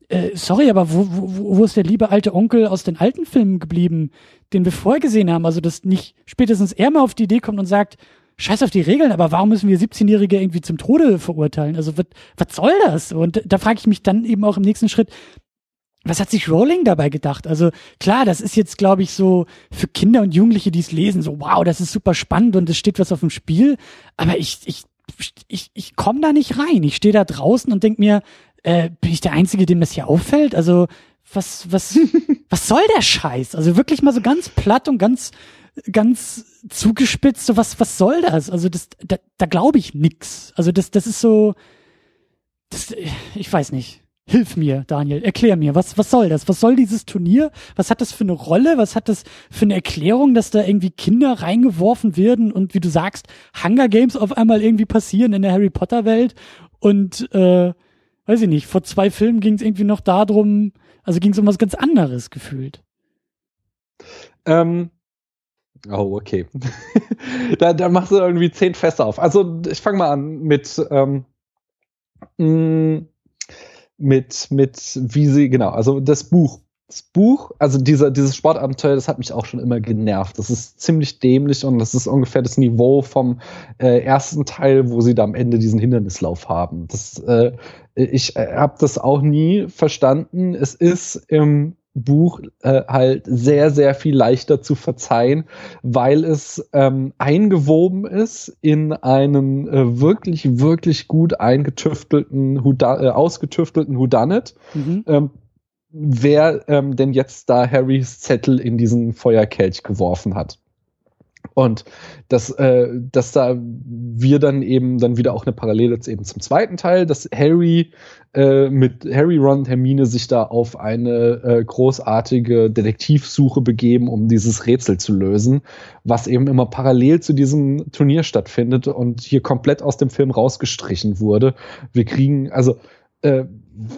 äh, sorry, aber wo, wo, wo ist der liebe alte Onkel aus den alten Filmen geblieben, den wir vorher gesehen haben? Also, dass nicht spätestens er mal auf die Idee kommt und sagt, scheiß auf die Regeln, aber warum müssen wir 17-Jährige irgendwie zum Tode verurteilen? Also was, was soll das? Und da frage ich mich dann eben auch im nächsten Schritt, was hat sich Rowling dabei gedacht? Also klar, das ist jetzt, glaube ich, so für Kinder und Jugendliche, die es lesen, so wow, das ist super spannend und es steht was auf dem Spiel. Aber ich, ich, ich, ich komme da nicht rein. Ich stehe da draußen und denk mir, äh, bin ich der Einzige, dem das hier auffällt? Also was, was, [laughs] was soll der Scheiß? Also wirklich mal so ganz platt und ganz ganz zugespitzt, so was, was soll das? Also das, da, da glaube ich nix. Also das, das ist so, das, ich weiß nicht. Hilf mir, Daniel, erklär mir, was, was soll das? Was soll dieses Turnier? Was hat das für eine Rolle? Was hat das für eine Erklärung, dass da irgendwie Kinder reingeworfen werden und wie du sagst, Hunger Games auf einmal irgendwie passieren in der Harry Potter Welt? Und äh, weiß ich nicht, vor zwei Filmen ging es irgendwie noch darum, also ging es um was ganz anderes gefühlt. Ähm, oh, okay. [laughs] da, da machst du irgendwie zehn Fässer auf. Also ich fange mal an mit ähm, mm, mit mit wie sie genau. Also das Buch das Buch, also dieser, dieses Sportabenteuer, das hat mich auch schon immer genervt. Das ist ziemlich dämlich und das ist ungefähr das Niveau vom äh, ersten Teil, wo sie da am Ende diesen Hindernislauf haben. Das, äh, ich äh, habe das auch nie verstanden. Es ist im Buch äh, halt sehr, sehr viel leichter zu verzeihen, weil es ähm, eingewoben ist in einen äh, wirklich, wirklich gut eingetüftelten, Huda äh, ausgetüftelten Houdanet. Mhm. Ähm, wer ähm, denn jetzt da Harrys Zettel in diesen Feuerkelch geworfen hat. Und dass, äh, dass da wir dann eben dann wieder auch eine Parallele eben zum zweiten Teil, dass Harry äh, mit Harry, Ron und Hermine sich da auf eine äh, großartige Detektivsuche begeben, um dieses Rätsel zu lösen, was eben immer parallel zu diesem Turnier stattfindet und hier komplett aus dem Film rausgestrichen wurde. Wir kriegen, also äh,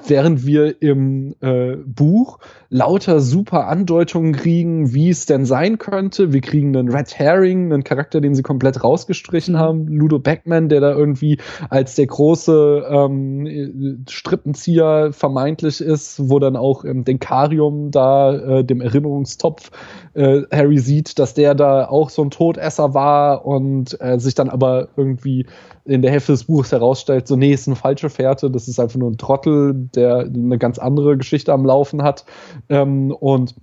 während wir im äh, Buch lauter super Andeutungen kriegen, wie es denn sein könnte. Wir kriegen einen Red Herring, einen Charakter, den sie komplett rausgestrichen mhm. haben. Ludo Beckman, der da irgendwie als der große ähm, Strippenzieher vermeintlich ist, wo dann auch ähm, Denkarium da, äh, dem Erinnerungstopf, äh, Harry sieht, dass der da auch so ein Todesser war und äh, sich dann aber irgendwie in der Hälfte des Buches herausstellt, so, nee, ist eine falsche Fährte, das ist einfach nur ein Trottel, der eine ganz andere Geschichte am Laufen hat. Ähm, und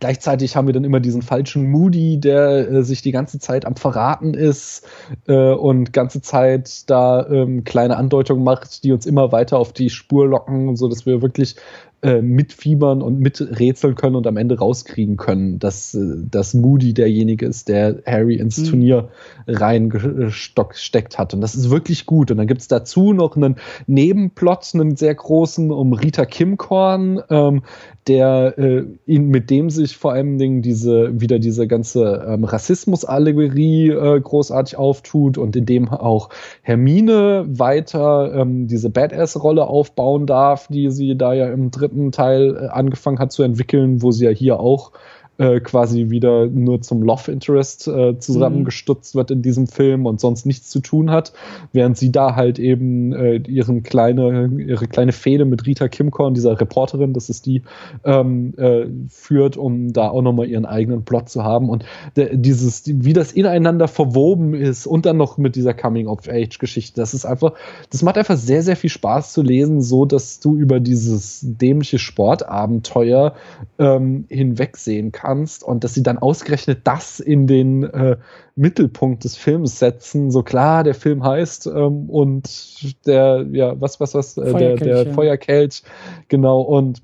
Gleichzeitig haben wir dann immer diesen falschen Moody, der äh, sich die ganze Zeit am Verraten ist äh, und ganze Zeit da ähm, kleine Andeutungen macht, die uns immer weiter auf die Spur locken, so dass wir wirklich äh, mitfiebern und miträtseln können und am Ende rauskriegen können, dass, äh, dass Moody derjenige ist, der Harry ins mhm. Turnier reingesteckt hat. Und das ist wirklich gut. Und dann gibt's dazu noch einen Nebenplot, einen sehr großen, um Rita Kimkorn, ähm, der äh, ihn, mit dem sich vor allen Dingen diese wieder diese ganze ähm, Rassismus-Allegorie äh, großartig auftut und in dem auch Hermine weiter ähm, diese Badass-Rolle aufbauen darf, die sie da ja im dritten Teil äh, angefangen hat zu entwickeln, wo sie ja hier auch äh, quasi wieder nur zum Love Interest äh, zusammengestutzt mhm. wird in diesem Film und sonst nichts zu tun hat, während sie da halt eben äh, ihren kleine, ihre kleine Fehde mit Rita Kimkorn, dieser Reporterin, das ist die, ähm, äh, führt, um da auch nochmal ihren eigenen Plot zu haben und dieses, wie das ineinander verwoben ist und dann noch mit dieser Coming-of-Age-Geschichte, das ist einfach, das macht einfach sehr, sehr viel Spaß zu lesen, so dass du über dieses dämliche Sportabenteuer ähm, hinwegsehen kannst kannst und dass sie dann ausgerechnet das in den äh, Mittelpunkt des Films setzen. So klar, der Film heißt ähm, und der, ja, was, was, was, äh, der, der. Feuerkelch, genau, und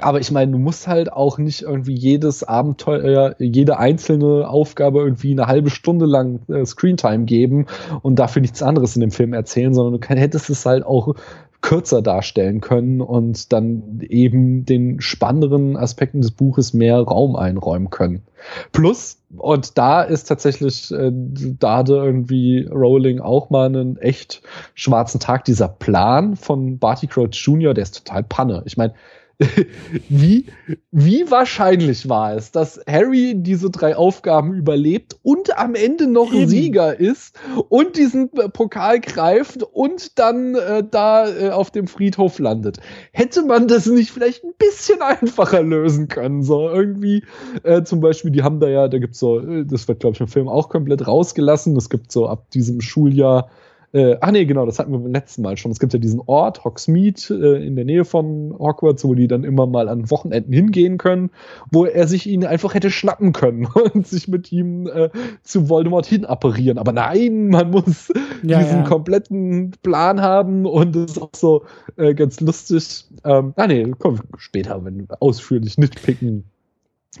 aber ich meine, du musst halt auch nicht irgendwie jedes Abenteuer, jede einzelne Aufgabe irgendwie eine halbe Stunde lang äh, Screentime geben und dafür nichts anderes in dem Film erzählen, sondern du kann, hättest es halt auch kürzer darstellen können und dann eben den spannenderen Aspekten des Buches mehr Raum einräumen können. Plus, und da ist tatsächlich, äh, da hatte irgendwie Rowling auch mal einen echt schwarzen Tag. Dieser Plan von Barty Crouch Jr., der ist total Panne. Ich meine, [laughs] wie, wie wahrscheinlich war es, dass Harry diese drei Aufgaben überlebt und am Ende noch Eben. Sieger ist und diesen Pokal greift und dann äh, da äh, auf dem Friedhof landet? Hätte man das nicht vielleicht ein bisschen einfacher lösen können? So irgendwie, äh, zum Beispiel, die haben da ja, da gibt's so, äh, das wird glaube ich im Film auch komplett rausgelassen. Es gibt so ab diesem Schuljahr äh, ach nee, genau, das hatten wir beim letzten Mal schon. Es gibt ja diesen Ort, Hogsmeade, äh, in der Nähe von Hogwarts, wo die dann immer mal an Wochenenden hingehen können, wo er sich ihn einfach hätte schnappen können [laughs] und sich mit ihm äh, zu Voldemort hin apparieren. Aber nein, man muss ja, diesen ja. kompletten Plan haben und das ist auch so äh, ganz lustig. Ähm, ah nee, komm später, wenn wir ausführlich nitpicken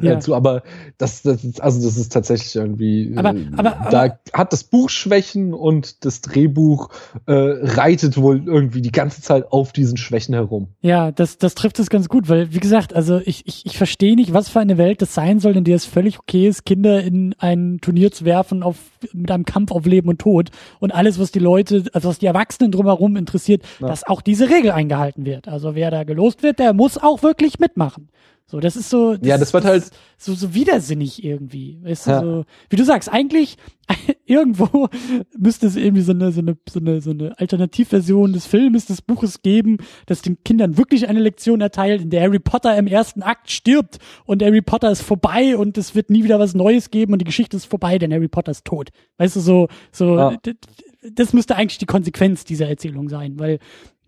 ja. dazu, aber das, das ist, also das ist tatsächlich irgendwie, aber, äh, aber, aber, da hat das Buch Schwächen und das Drehbuch äh, reitet wohl irgendwie die ganze Zeit auf diesen Schwächen herum. Ja, das, das trifft es ganz gut, weil, wie gesagt, also ich, ich, ich verstehe nicht, was für eine Welt das sein soll, in der es völlig okay ist, Kinder in ein Turnier zu werfen auf, mit einem Kampf auf Leben und Tod und alles, was die Leute, also was die Erwachsenen drumherum interessiert, ja. dass auch diese Regel eingehalten wird. Also wer da gelost wird, der muss auch wirklich mitmachen. So, das ist so. Das, ja, das wird das halt so so widersinnig irgendwie. Weißt ja. du, so, wie du sagst, eigentlich [laughs] irgendwo müsste es irgendwie so eine so eine so eine so eine Alternativversion des Filmes, des Buches geben, das den Kindern wirklich eine Lektion erteilt, in der Harry Potter im ersten Akt stirbt und Harry Potter ist vorbei und es wird nie wieder was Neues geben und die Geschichte ist vorbei, denn Harry Potter ist tot. Weißt du, so so ja. das müsste eigentlich die Konsequenz dieser Erzählung sein, weil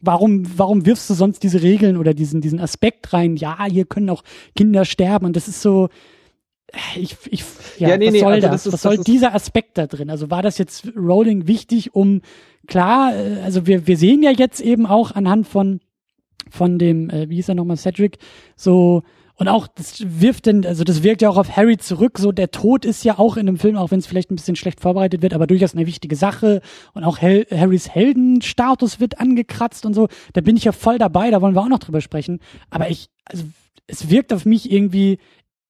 warum, warum wirfst du sonst diese Regeln oder diesen, diesen Aspekt rein? Ja, hier können auch Kinder sterben und das ist so, ich, ich, ja, ja nee, was nee, soll also das? das ist, was soll dieser Aspekt da drin? Also war das jetzt Rowling wichtig, um klar, äh, also wir, wir sehen ja jetzt eben auch anhand von, von dem, äh, wie hieß er nochmal, Cedric, so, und auch, das wirft denn, also das wirkt ja auch auf Harry zurück. So, der Tod ist ja auch in einem Film, auch wenn es vielleicht ein bisschen schlecht vorbereitet wird, aber durchaus eine wichtige Sache. Und auch Hel Harrys Heldenstatus wird angekratzt und so. Da bin ich ja voll dabei, da wollen wir auch noch drüber sprechen. Aber ich, also es wirkt auf mich irgendwie,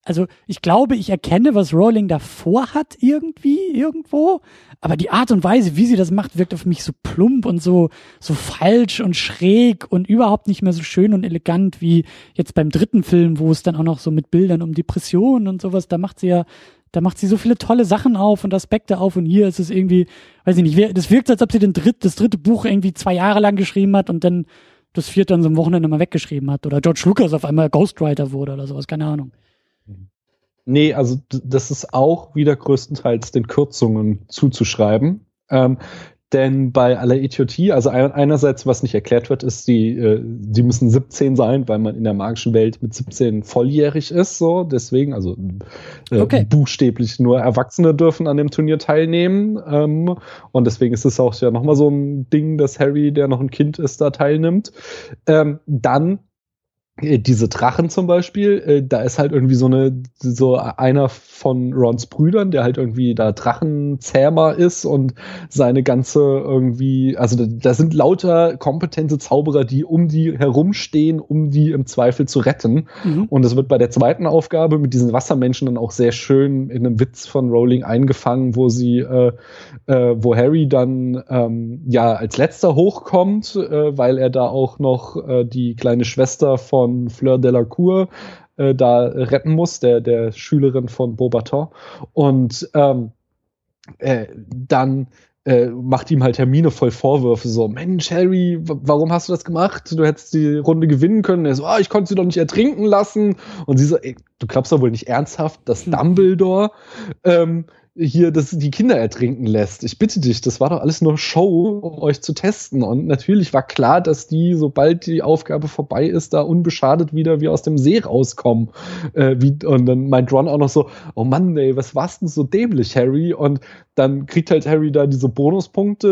also ich glaube, ich erkenne, was Rowling davor hat irgendwie, irgendwo. Aber die Art und Weise, wie sie das macht, wirkt auf mich so plump und so, so falsch und schräg und überhaupt nicht mehr so schön und elegant wie jetzt beim dritten Film, wo es dann auch noch so mit Bildern um Depressionen und sowas, da macht sie ja, da macht sie so viele tolle Sachen auf und Aspekte auf und hier ist es irgendwie, weiß ich nicht, das wirkt, als ob sie den dritt, das dritte Buch irgendwie zwei Jahre lang geschrieben hat und dann das vierte dann so am Wochenende mal weggeschrieben hat oder George Lucas auf einmal Ghostwriter wurde oder sowas, keine Ahnung. Nee, also das ist auch wieder größtenteils den Kürzungen zuzuschreiben. Ähm, denn bei aller Idiotie, also einerseits, was nicht erklärt wird, ist, die, äh, die müssen 17 sein, weil man in der magischen Welt mit 17 volljährig ist, so. Deswegen, also äh, okay. buchstäblich nur Erwachsene dürfen an dem Turnier teilnehmen. Ähm, und deswegen ist es auch ja nochmal so ein Ding, dass Harry, der noch ein Kind ist, da teilnimmt. Ähm, dann diese Drachen zum Beispiel, äh, da ist halt irgendwie so eine, so einer von Rons Brüdern, der halt irgendwie da Drachenzähmer ist und seine ganze irgendwie, also da, da, sind lauter kompetente Zauberer, die um die herumstehen, um die im Zweifel zu retten. Mhm. Und es wird bei der zweiten Aufgabe mit diesen Wassermenschen dann auch sehr schön in einem Witz von Rowling eingefangen, wo sie, äh, äh, wo Harry dann ähm, ja als letzter hochkommt, äh, weil er da auch noch äh, die kleine Schwester von von Fleur Delacour äh, da retten muss, der, der Schülerin von Beaubaton. Und ähm, äh, dann äh, macht ihm halt Hermine voll Vorwürfe, so, Mensch, Harry, warum hast du das gemacht? Du hättest die Runde gewinnen können. Er so, ah, ich konnte sie doch nicht ertrinken lassen. Und sie so, ey, du glaubst doch wohl nicht ernsthaft, dass hm. Dumbledore ähm, hier das, die Kinder ertrinken lässt. Ich bitte dich, das war doch alles nur Show, um euch zu testen. Und natürlich war klar, dass die, sobald die Aufgabe vorbei ist, da unbeschadet wieder wie aus dem See rauskommen. Äh, wie, und dann meint Ron auch noch so, oh Mann, ey, was warst denn so dämlich, Harry? Und dann kriegt halt Harry da diese Bonuspunkte,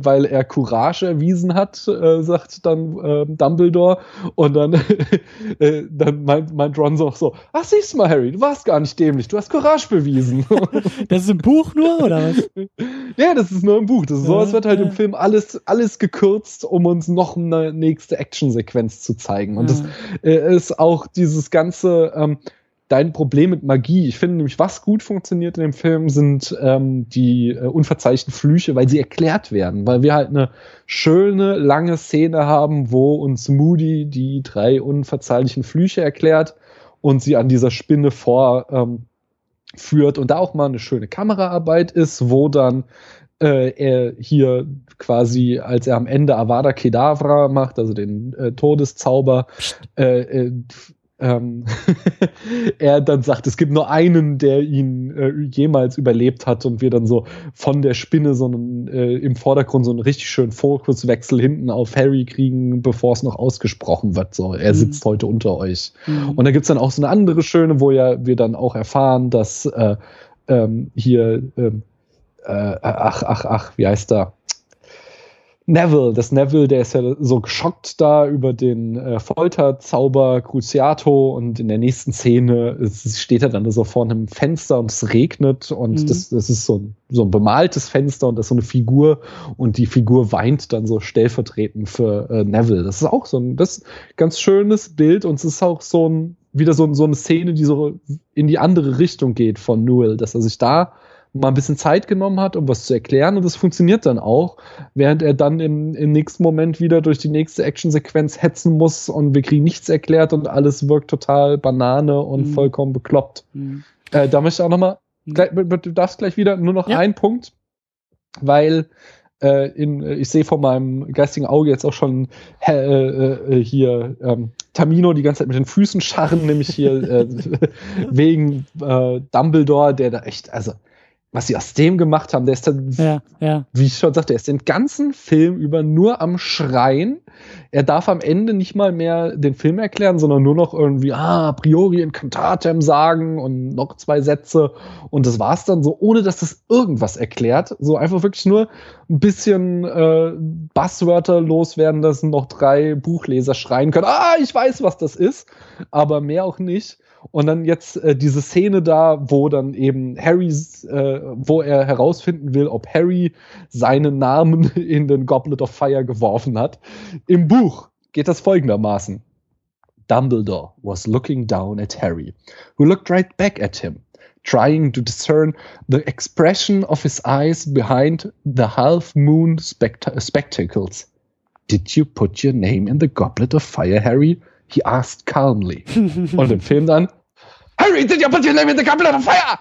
äh, weil er Courage erwiesen hat, äh, sagt dann äh, Dumbledore. Und dann, [laughs] äh, dann meint, meint Ron so, so, ach siehst du mal, Harry, du warst gar nicht dämlich, du hast Courage bewiesen. [laughs] [laughs] das ist im Buch nur, oder was? [laughs] ja, das ist nur im Buch. Das ist ja, so, als wird halt ja. im Film alles, alles gekürzt, um uns noch eine nächste Actionsequenz zu zeigen. Und ja. das äh, ist auch dieses ganze, ähm, dein Problem mit Magie. Ich finde nämlich, was gut funktioniert in dem Film, sind ähm, die äh, unverzeichneten Flüche, weil sie erklärt werden, weil wir halt eine schöne, lange Szene haben, wo uns Moody die drei unverzeihlichen Flüche erklärt und sie an dieser Spinne vor ähm, führt und da auch mal eine schöne Kameraarbeit ist, wo dann äh, er hier quasi, als er am Ende Avada Kedavra macht, also den äh, Todeszauber, äh, äh, ähm, [laughs] er dann sagt, es gibt nur einen, der ihn äh, jemals überlebt hat und wir dann so von der Spinne so einen, äh, im Vordergrund so einen richtig schönen Fokuswechsel hinten auf Harry kriegen, bevor es noch ausgesprochen wird. So, er mhm. sitzt heute unter euch. Mhm. Und da gibt's dann auch so eine andere schöne, wo ja wir dann auch erfahren, dass äh, ähm, hier ähm, äh, ach, ach, ach, wie heißt er? Neville, das Neville, der ist ja so geschockt da über den äh, Folterzauber Cruciato und in der nächsten Szene steht er dann so vor einem Fenster und es regnet und mhm. das, das ist so ein, so ein bemaltes Fenster und das ist so eine Figur und die Figur weint dann so stellvertretend für äh, Neville. Das ist auch so ein das ganz schönes Bild und es ist auch so ein wieder so, so eine Szene, die so in die andere Richtung geht von Newell, dass er sich da mal ein bisschen Zeit genommen hat, um was zu erklären und das funktioniert dann auch, während er dann im, im nächsten Moment wieder durch die nächste Actionsequenz hetzen muss und wir kriegen nichts erklärt und alles wirkt total Banane und mhm. vollkommen bekloppt. Mhm. Äh, da möchte ich auch nochmal, mhm. du darfst gleich wieder nur noch ja. einen Punkt, weil äh, in, ich sehe vor meinem geistigen Auge jetzt auch schon äh, äh, hier ähm, Tamino die ganze Zeit mit den Füßen scharren, nämlich hier äh, [laughs] wegen äh, Dumbledore, der da echt, also was sie aus dem gemacht haben, der ist dann, ja, ja. wie ich schon sagte, er ist den ganzen Film über nur am Schreien. Er darf am Ende nicht mal mehr den Film erklären, sondern nur noch irgendwie, ah, a priori in Cantatem sagen und noch zwei Sätze. Und das war's dann so, ohne dass das irgendwas erklärt. So einfach wirklich nur ein bisschen äh, Buzzwörter loswerden, dass noch drei Buchleser schreien können, ah, ich weiß, was das ist. Aber mehr auch nicht. Und dann jetzt äh, diese Szene da, wo dann eben Harrys, äh, wo er herausfinden will, ob Harry seinen Namen [laughs] in den Goblet of Fire geworfen hat. Im Buch geht das folgendermaßen. Dumbledore was looking down at Harry, who looked right back at him, trying to discern the expression of his eyes behind the half-moon spect spectacles. Did you put your name in the Goblet of Fire, Harry? He asked calmly. Und im Film dann, Harry, did you put your name in the goblet of fire?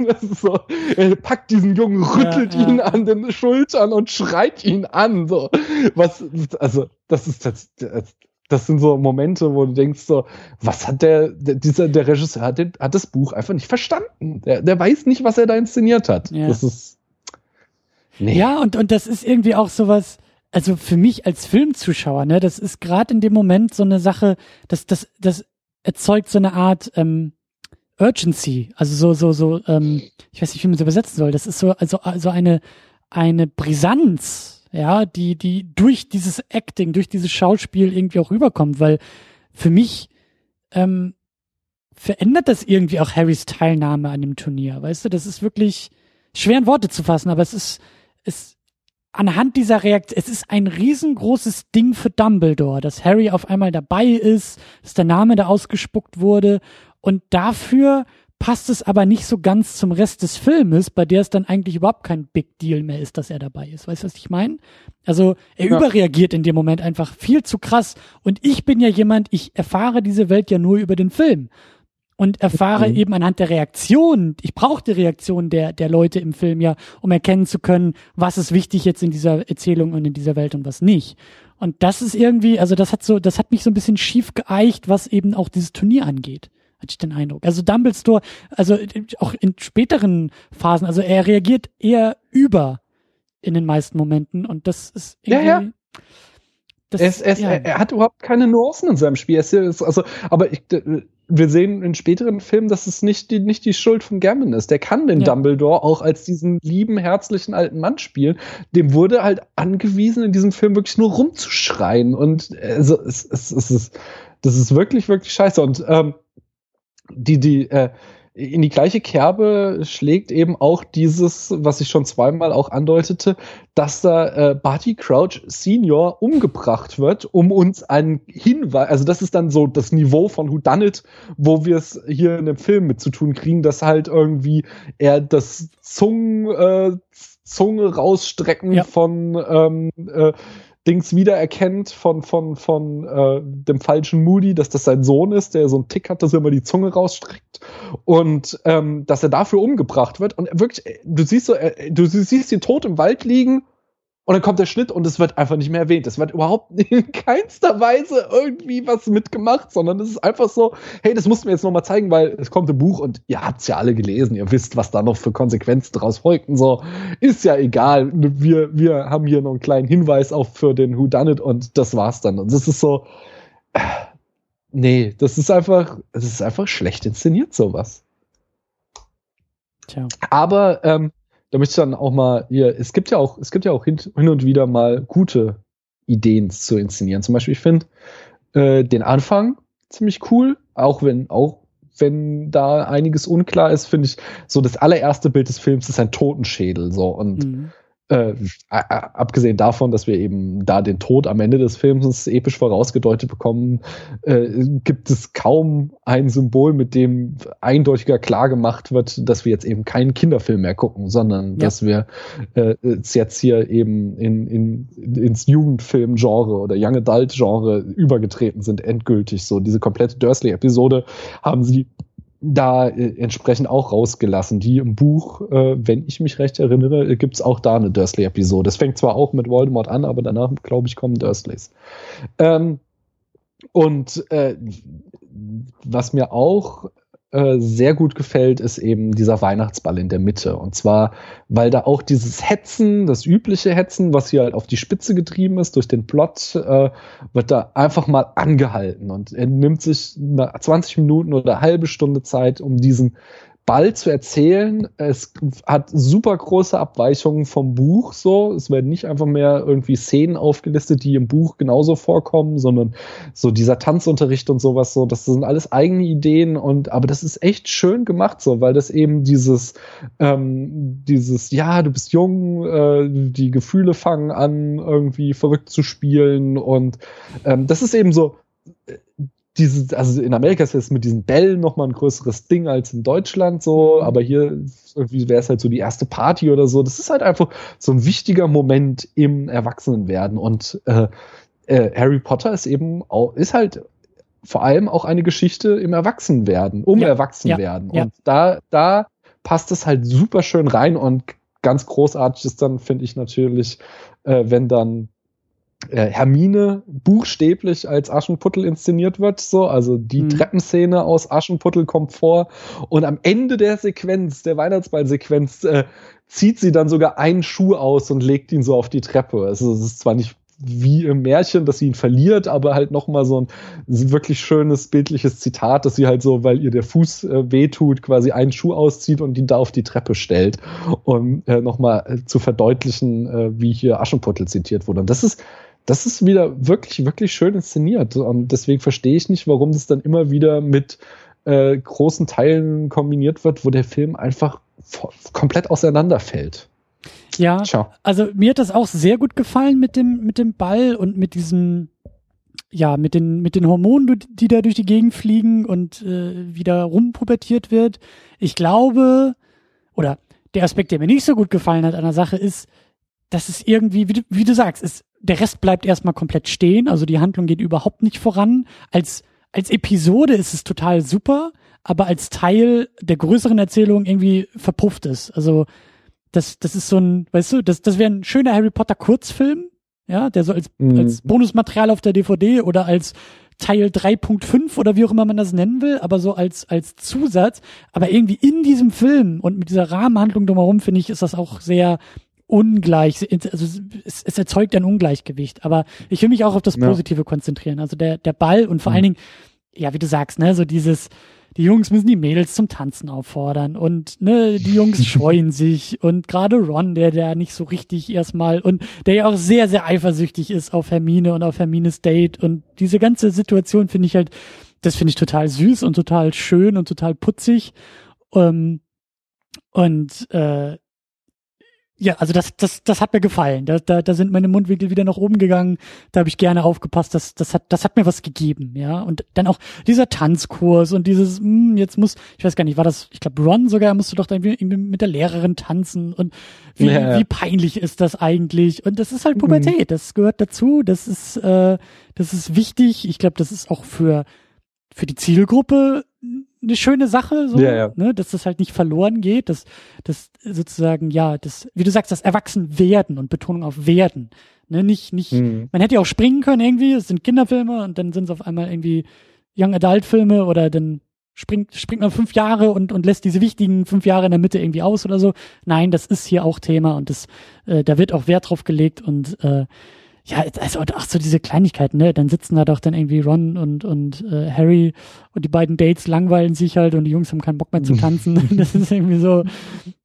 Das ist so, er packt diesen Jungen, rüttelt ja, ja. ihn an den Schultern und schreit ihn an. So, was, also, das ist das, das sind so Momente, wo du denkst so, was hat der, der dieser, der Regisseur hat, den, hat das Buch einfach nicht verstanden. Der, der weiß nicht, was er da inszeniert hat. Ja. Das ist, nee. Ja, und, und das ist irgendwie auch sowas, also für mich als Filmzuschauer, ne, das ist gerade in dem Moment so eine Sache, das, das, das erzeugt so eine Art ähm, Urgency, also so, so, so, ähm, ich weiß nicht, wie man es übersetzen soll. Das ist so, also, also eine, eine Brisanz, ja, die, die durch dieses Acting, durch dieses Schauspiel irgendwie auch rüberkommt, weil für mich ähm, verändert das irgendwie auch Harrys Teilnahme an dem Turnier, weißt du? Das ist wirklich schwer in Worte zu fassen, aber es ist, es, anhand dieser Reaktion, es ist ein riesengroßes Ding für Dumbledore, dass Harry auf einmal dabei ist, dass der Name da ausgespuckt wurde und dafür passt es aber nicht so ganz zum Rest des Filmes, bei der es dann eigentlich überhaupt kein Big Deal mehr ist, dass er dabei ist. Weißt du, was ich meine? Also er ja. überreagiert in dem Moment einfach viel zu krass. Und ich bin ja jemand, ich erfahre diese Welt ja nur über den Film und erfahre mhm. eben anhand der Reaktion, ich brauche die Reaktion der, der Leute im Film ja, um erkennen zu können, was ist wichtig jetzt in dieser Erzählung und in dieser Welt und was nicht. Und das ist irgendwie, also das hat so, das hat mich so ein bisschen schief geeicht, was eben auch dieses Turnier angeht hatte ich den Eindruck. Also Dumbledore, also auch in späteren Phasen, also er reagiert eher über in den meisten Momenten und das ist irgendwie. Ja, ja. Das, es, es, ja. er, er, hat überhaupt keine Nuancen in seinem Spiel. Es also, aber ich, wir sehen in späteren Filmen, dass es nicht die, nicht die Schuld von Gammon ist. Der kann den ja. Dumbledore auch als diesen lieben, herzlichen alten Mann spielen. Dem wurde halt angewiesen, in diesem Film wirklich nur rumzuschreien. Und also, es, es, es ist, das ist wirklich, wirklich scheiße. Und ähm, die, die, äh, in die gleiche Kerbe schlägt eben auch dieses, was ich schon zweimal auch andeutete, dass da äh, Barty Crouch Senior umgebracht wird, um uns einen Hinweis, also das ist dann so das Niveau von Who Done It, wo wir es hier in dem Film mit zu tun kriegen, dass halt irgendwie er das Zungen, äh, Zunge rausstrecken ja. von ähm, äh, Dings wiedererkennt von, von, von äh, dem falschen Moody, dass das sein Sohn ist, der so einen Tick hat, dass er immer die Zunge rausstreckt und ähm, dass er dafür umgebracht wird. Und wirklich, äh, du siehst so, äh, du siehst ihn tot im Wald liegen und dann kommt der Schnitt und es wird einfach nicht mehr erwähnt. Es wird überhaupt [laughs] in keinster Weise irgendwie was mitgemacht, sondern es ist einfach so, hey, das mussten wir jetzt nochmal zeigen, weil es kommt ein Buch und ihr habt es ja alle gelesen, ihr wisst, was da noch für Konsequenzen draus folgten. So, ist ja egal. Wir, wir haben hier noch einen kleinen Hinweis auch für den Who Done It und das war's dann. Und das ist so, äh, nee, das ist einfach, das ist einfach schlecht inszeniert, sowas. Tja. Aber ähm, da möchte ich dann auch mal hier, es gibt ja auch, es gibt ja auch hin, hin und wieder mal gute Ideen zu inszenieren. Zum Beispiel, ich finde äh, den Anfang ziemlich cool, auch wenn, auch wenn da einiges unklar ist, finde ich, so das allererste Bild des Films ist ein Totenschädel, so und mhm. Äh, abgesehen davon, dass wir eben da den Tod am Ende des Films episch vorausgedeutet bekommen, äh, gibt es kaum ein Symbol, mit dem eindeutiger klar gemacht wird, dass wir jetzt eben keinen Kinderfilm mehr gucken, sondern ja. dass wir äh, jetzt hier eben in, in, ins Jugendfilm-Genre oder Young Adult-Genre übergetreten sind, endgültig. So diese komplette Dursley-Episode haben sie da äh, entsprechend auch rausgelassen. Die im Buch, äh, wenn ich mich recht erinnere, gibt es auch da eine Dursley-Episode. Es fängt zwar auch mit Voldemort an, aber danach, glaube ich, kommen Dursleys. Ähm, und äh, was mir auch äh, sehr gut gefällt, ist eben dieser Weihnachtsball in der Mitte. Und zwar, weil da auch dieses Hetzen, das übliche Hetzen, was hier halt auf die Spitze getrieben ist durch den Plot, äh, wird da einfach mal angehalten. Und er nimmt sich 20 Minuten oder halbe Stunde Zeit, um diesen Ball zu erzählen. Es hat super große Abweichungen vom Buch so. Es werden nicht einfach mehr irgendwie Szenen aufgelistet, die im Buch genauso vorkommen, sondern so dieser Tanzunterricht und sowas so. Das sind alles eigene Ideen und aber das ist echt schön gemacht so, weil das eben dieses ähm, dieses ja, du bist jung, äh, die Gefühle fangen an irgendwie verrückt zu spielen und ähm, das ist eben so diese, also in Amerika ist es mit diesen Bällen nochmal ein größeres Ding als in Deutschland so, mhm. aber hier irgendwie wäre es halt so die erste Party oder so. Das ist halt einfach so ein wichtiger Moment im Erwachsenenwerden und äh, äh, Harry Potter ist eben auch, ist halt vor allem auch eine Geschichte im Erwachsenwerden, um ja, Erwachsenwerden. Ja, und da, da passt es halt super schön rein und ganz großartig ist dann, finde ich natürlich, äh, wenn dann äh, Hermine buchstäblich als Aschenputtel inszeniert wird, so, also die mhm. Treppenszene aus Aschenputtel kommt vor und am Ende der Sequenz, der Weihnachtsball-Sequenz, äh, zieht sie dann sogar einen Schuh aus und legt ihn so auf die Treppe. Also es ist zwar nicht wie im Märchen, dass sie ihn verliert, aber halt nochmal so ein wirklich schönes bildliches Zitat, dass sie halt so, weil ihr der Fuß äh, wehtut, quasi einen Schuh auszieht und ihn da auf die Treppe stellt, um äh, nochmal äh, zu verdeutlichen, äh, wie hier Aschenputtel zitiert wurde. Und das ist das ist wieder wirklich, wirklich schön inszeniert. Und deswegen verstehe ich nicht, warum das dann immer wieder mit äh, großen Teilen kombiniert wird, wo der Film einfach komplett auseinanderfällt. Ja, Ciao. also mir hat das auch sehr gut gefallen mit dem, mit dem Ball und mit diesem, ja, mit den, mit den Hormonen, die da durch die Gegend fliegen und äh, wieder rumpubertiert wird. Ich glaube, oder der Aspekt, der mir nicht so gut gefallen hat an der Sache ist, dass es irgendwie, wie du, wie du sagst, es, der Rest bleibt erstmal komplett stehen, also die Handlung geht überhaupt nicht voran. Als, als Episode ist es total super, aber als Teil der größeren Erzählung irgendwie verpufft es. Also das, das ist so ein, weißt du, das, das wäre ein schöner Harry Potter Kurzfilm, ja, der so als, mhm. als Bonusmaterial auf der DVD oder als Teil 3.5 oder wie auch immer man das nennen will, aber so als, als Zusatz. Aber irgendwie in diesem Film und mit dieser Rahmenhandlung drumherum, finde ich, ist das auch sehr ungleich, also es, es, erzeugt ein Ungleichgewicht. Aber ich will mich auch auf das Positive ja. konzentrieren. Also der, der Ball und vor mhm. allen Dingen, ja, wie du sagst, ne, so dieses, die Jungs müssen die Mädels zum Tanzen auffordern und ne, die Jungs [laughs] scheuen sich und gerade Ron, der der nicht so richtig erstmal und der ja auch sehr sehr eifersüchtig ist auf Hermine und auf Hermines Date und diese ganze Situation finde ich halt, das finde ich total süß und total schön und total putzig ähm, und äh, ja, also das, das, das hat mir gefallen. Da, da, da sind meine Mundwinkel wieder nach oben gegangen. Da habe ich gerne aufgepasst. Das, das hat, das hat mir was gegeben, ja. Und dann auch dieser Tanzkurs und dieses, mh, hm, jetzt muss, ich weiß gar nicht, war das, ich glaube, Ron sogar musste doch dann irgendwie mit der Lehrerin tanzen und wie, ja. wie peinlich ist das eigentlich? Und das ist halt Pubertät. Mhm. Das gehört dazu. Das ist, äh, das ist wichtig. Ich glaube, das ist auch für für die Zielgruppe eine schöne Sache, so, ja, ja. Ne, dass das halt nicht verloren geht, dass das sozusagen, ja, das, wie du sagst, das Erwachsenwerden und Betonung auf werden. Ne, nicht, nicht, mhm. man hätte ja auch springen können irgendwie, es sind Kinderfilme und dann sind es auf einmal irgendwie Young Adult Filme oder dann springt, springt man fünf Jahre und, und lässt diese wichtigen fünf Jahre in der Mitte irgendwie aus oder so. Nein, das ist hier auch Thema und das, äh, da wird auch Wert drauf gelegt und äh, ja, also ach so diese Kleinigkeiten, ne? Dann sitzen da doch dann irgendwie Ron und und äh, Harry und die beiden Dates langweilen sich halt und die Jungs haben keinen Bock mehr zu [laughs] tanzen. [laughs] das ist irgendwie so,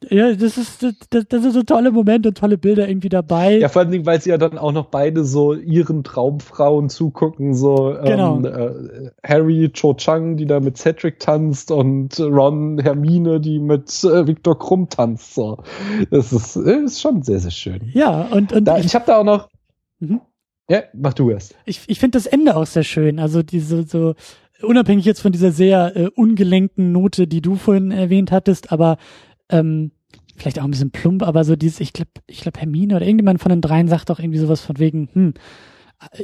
ja, das ist das, das ist so tolle Momente und tolle Bilder irgendwie dabei. Ja, vor allen Dingen, weil sie ja dann auch noch beide so ihren Traumfrauen zugucken, so ähm, genau. äh, Harry Cho Chang, die da mit Cedric tanzt und Ron Hermine, die mit äh, Viktor Krumm tanzt. So, das ist, ist schon sehr sehr schön. Ja und und da, ich, ich habe da auch noch Mhm. Ja, mach du erst. Ich, ich finde das Ende auch sehr schön. Also diese so unabhängig jetzt von dieser sehr äh, ungelenken Note, die du vorhin erwähnt hattest, aber ähm, vielleicht auch ein bisschen plump, aber so dieses, ich glaube, ich glaube Hermine oder irgendjemand von den dreien sagt auch irgendwie sowas von wegen, hm,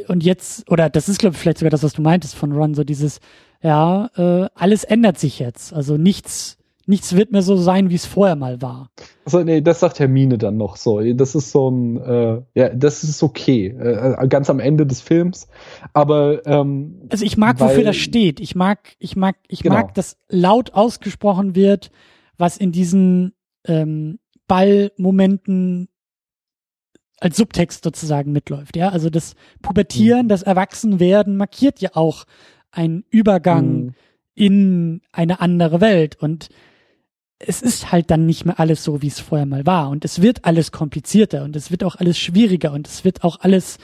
und jetzt, oder das ist, glaube ich, vielleicht sogar das, was du meintest von Ron, so dieses, ja, äh, alles ändert sich jetzt. Also nichts, nichts wird mehr so sein, wie es vorher mal war. Also nee, das sagt Hermine dann noch so. Das ist so ein, äh, ja, das ist okay, äh, ganz am Ende des Films. Aber ähm, also ich mag, weil, wofür das steht. Ich mag, ich mag, ich genau. mag, dass laut ausgesprochen wird, was in diesen ähm, Ballmomenten als Subtext sozusagen mitläuft. Ja, also das Pubertieren, mhm. das Erwachsenwerden markiert ja auch einen Übergang mhm. in eine andere Welt und es ist halt dann nicht mehr alles so, wie es vorher mal war. Und es wird alles komplizierter und es wird auch alles schwieriger und es wird auch alles,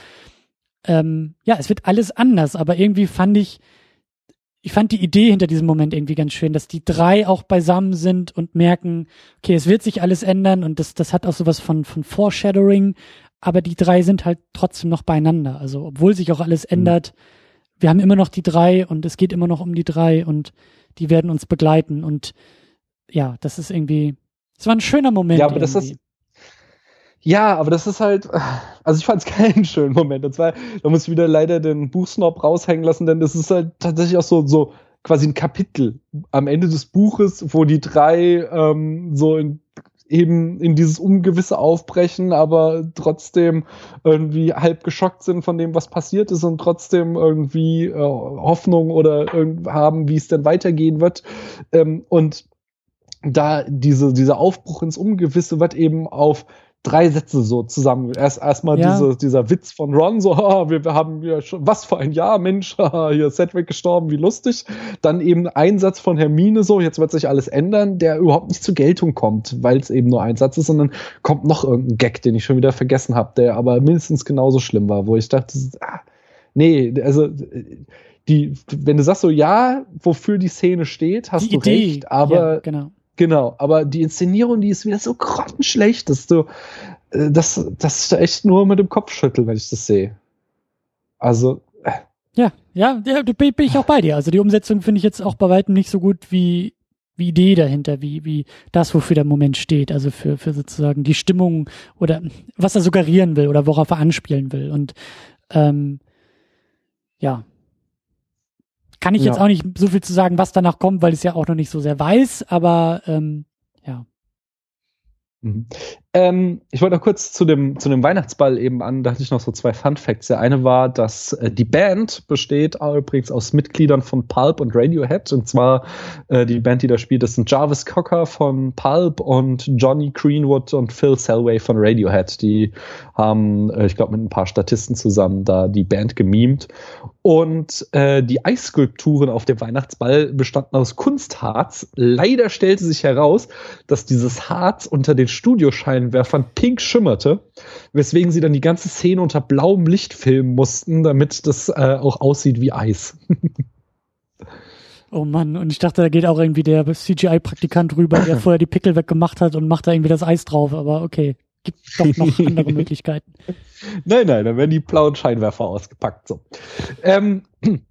ähm, ja, es wird alles anders. Aber irgendwie fand ich, ich fand die Idee hinter diesem Moment irgendwie ganz schön, dass die drei auch beisammen sind und merken, okay, es wird sich alles ändern und das, das hat auch sowas von, von Foreshadowing, aber die drei sind halt trotzdem noch beieinander. Also, obwohl sich auch alles mhm. ändert, wir haben immer noch die drei und es geht immer noch um die drei und die werden uns begleiten und ja, das ist irgendwie, es war ein schöner Moment. Ja, aber irgendwie. das ist, ja, aber das ist halt, [laughs] also ich fand es [laughs] keinen schönen Moment. Und zwar, da muss ich wieder leider den Buchsnob raushängen lassen, denn das ist halt tatsächlich auch so, so quasi ein Kapitel am Ende des Buches, wo die drei ähm, so in, eben in dieses Ungewisse aufbrechen, aber trotzdem irgendwie halb geschockt sind von dem, was passiert ist und trotzdem irgendwie äh, Hoffnung oder haben, wie es denn weitergehen wird. Ähm, und da diese, dieser Aufbruch ins Ungewisse wird eben auf drei Sätze so zusammen. Erst erstmal ja. diese, dieser Witz von Ron, so, ah, wir, wir haben ja schon, was für ein Jahr, Mensch, [laughs] hier ist Cedric gestorben, wie lustig. Dann eben ein Satz von Hermine, so, jetzt wird sich alles ändern, der überhaupt nicht zur Geltung kommt, weil es eben nur ein Satz ist, sondern kommt noch irgendein Gag, den ich schon wieder vergessen habe, der aber mindestens genauso schlimm war, wo ich dachte, ah, nee, also die, wenn du sagst so, ja, wofür die Szene steht, hast die du Idee. recht, aber ja, genau Genau, aber die Inszenierung, die ist wieder so grottenschlecht, dass du, äh, dass, dass ich da echt nur mit dem Kopf schüttel, wenn ich das sehe. Also. Äh. Ja, ja, ja, bin ich auch bei dir. Also die Umsetzung finde ich jetzt auch bei weitem nicht so gut wie, wie Idee dahinter, wie, wie das, wofür der Moment steht. Also für, für sozusagen die Stimmung oder was er suggerieren will oder worauf er anspielen will. Und ähm, ja, kann ich ja. jetzt auch nicht so viel zu sagen, was danach kommt, weil ich es ja auch noch nicht so sehr weiß, aber ähm, ja. Mhm. Ähm, ich wollte noch kurz zu dem, zu dem Weihnachtsball eben an, da hatte ich noch so zwei Fun Facts. Der eine war, dass äh, die Band besteht übrigens aus Mitgliedern von Pulp und Radiohead. Und zwar äh, die Band, die da spielt, das sind Jarvis Cocker von Pulp und Johnny Greenwood und Phil Selway von Radiohead. Die haben, äh, ich glaube, mit ein paar Statisten zusammen da die Band gemimt. Und äh, die Eisskulpturen auf dem Weihnachtsball bestanden aus Kunstharz. Leider stellte sich heraus, dass dieses Harz unter den Studioscheinen Scheinwerfern pink schimmerte, weswegen sie dann die ganze Szene unter blauem Licht filmen mussten, damit das äh, auch aussieht wie Eis. Oh Mann, und ich dachte, da geht auch irgendwie der CGI-Praktikant rüber, der [clears throat] vorher die Pickel weggemacht hat und macht da irgendwie das Eis drauf, aber okay, gibt doch noch andere [laughs] Möglichkeiten. Nein, nein, da werden die blauen Scheinwerfer ausgepackt. So. Ähm, [clears throat]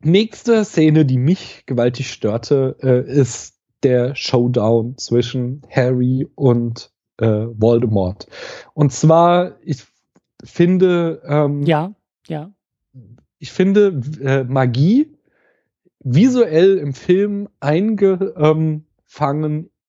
nächste Szene, die mich gewaltig störte, äh, ist der Showdown zwischen Harry und äh, Voldemort. Und zwar, ich finde, ähm, ja, ja. Ich finde äh, Magie visuell im Film eingefangen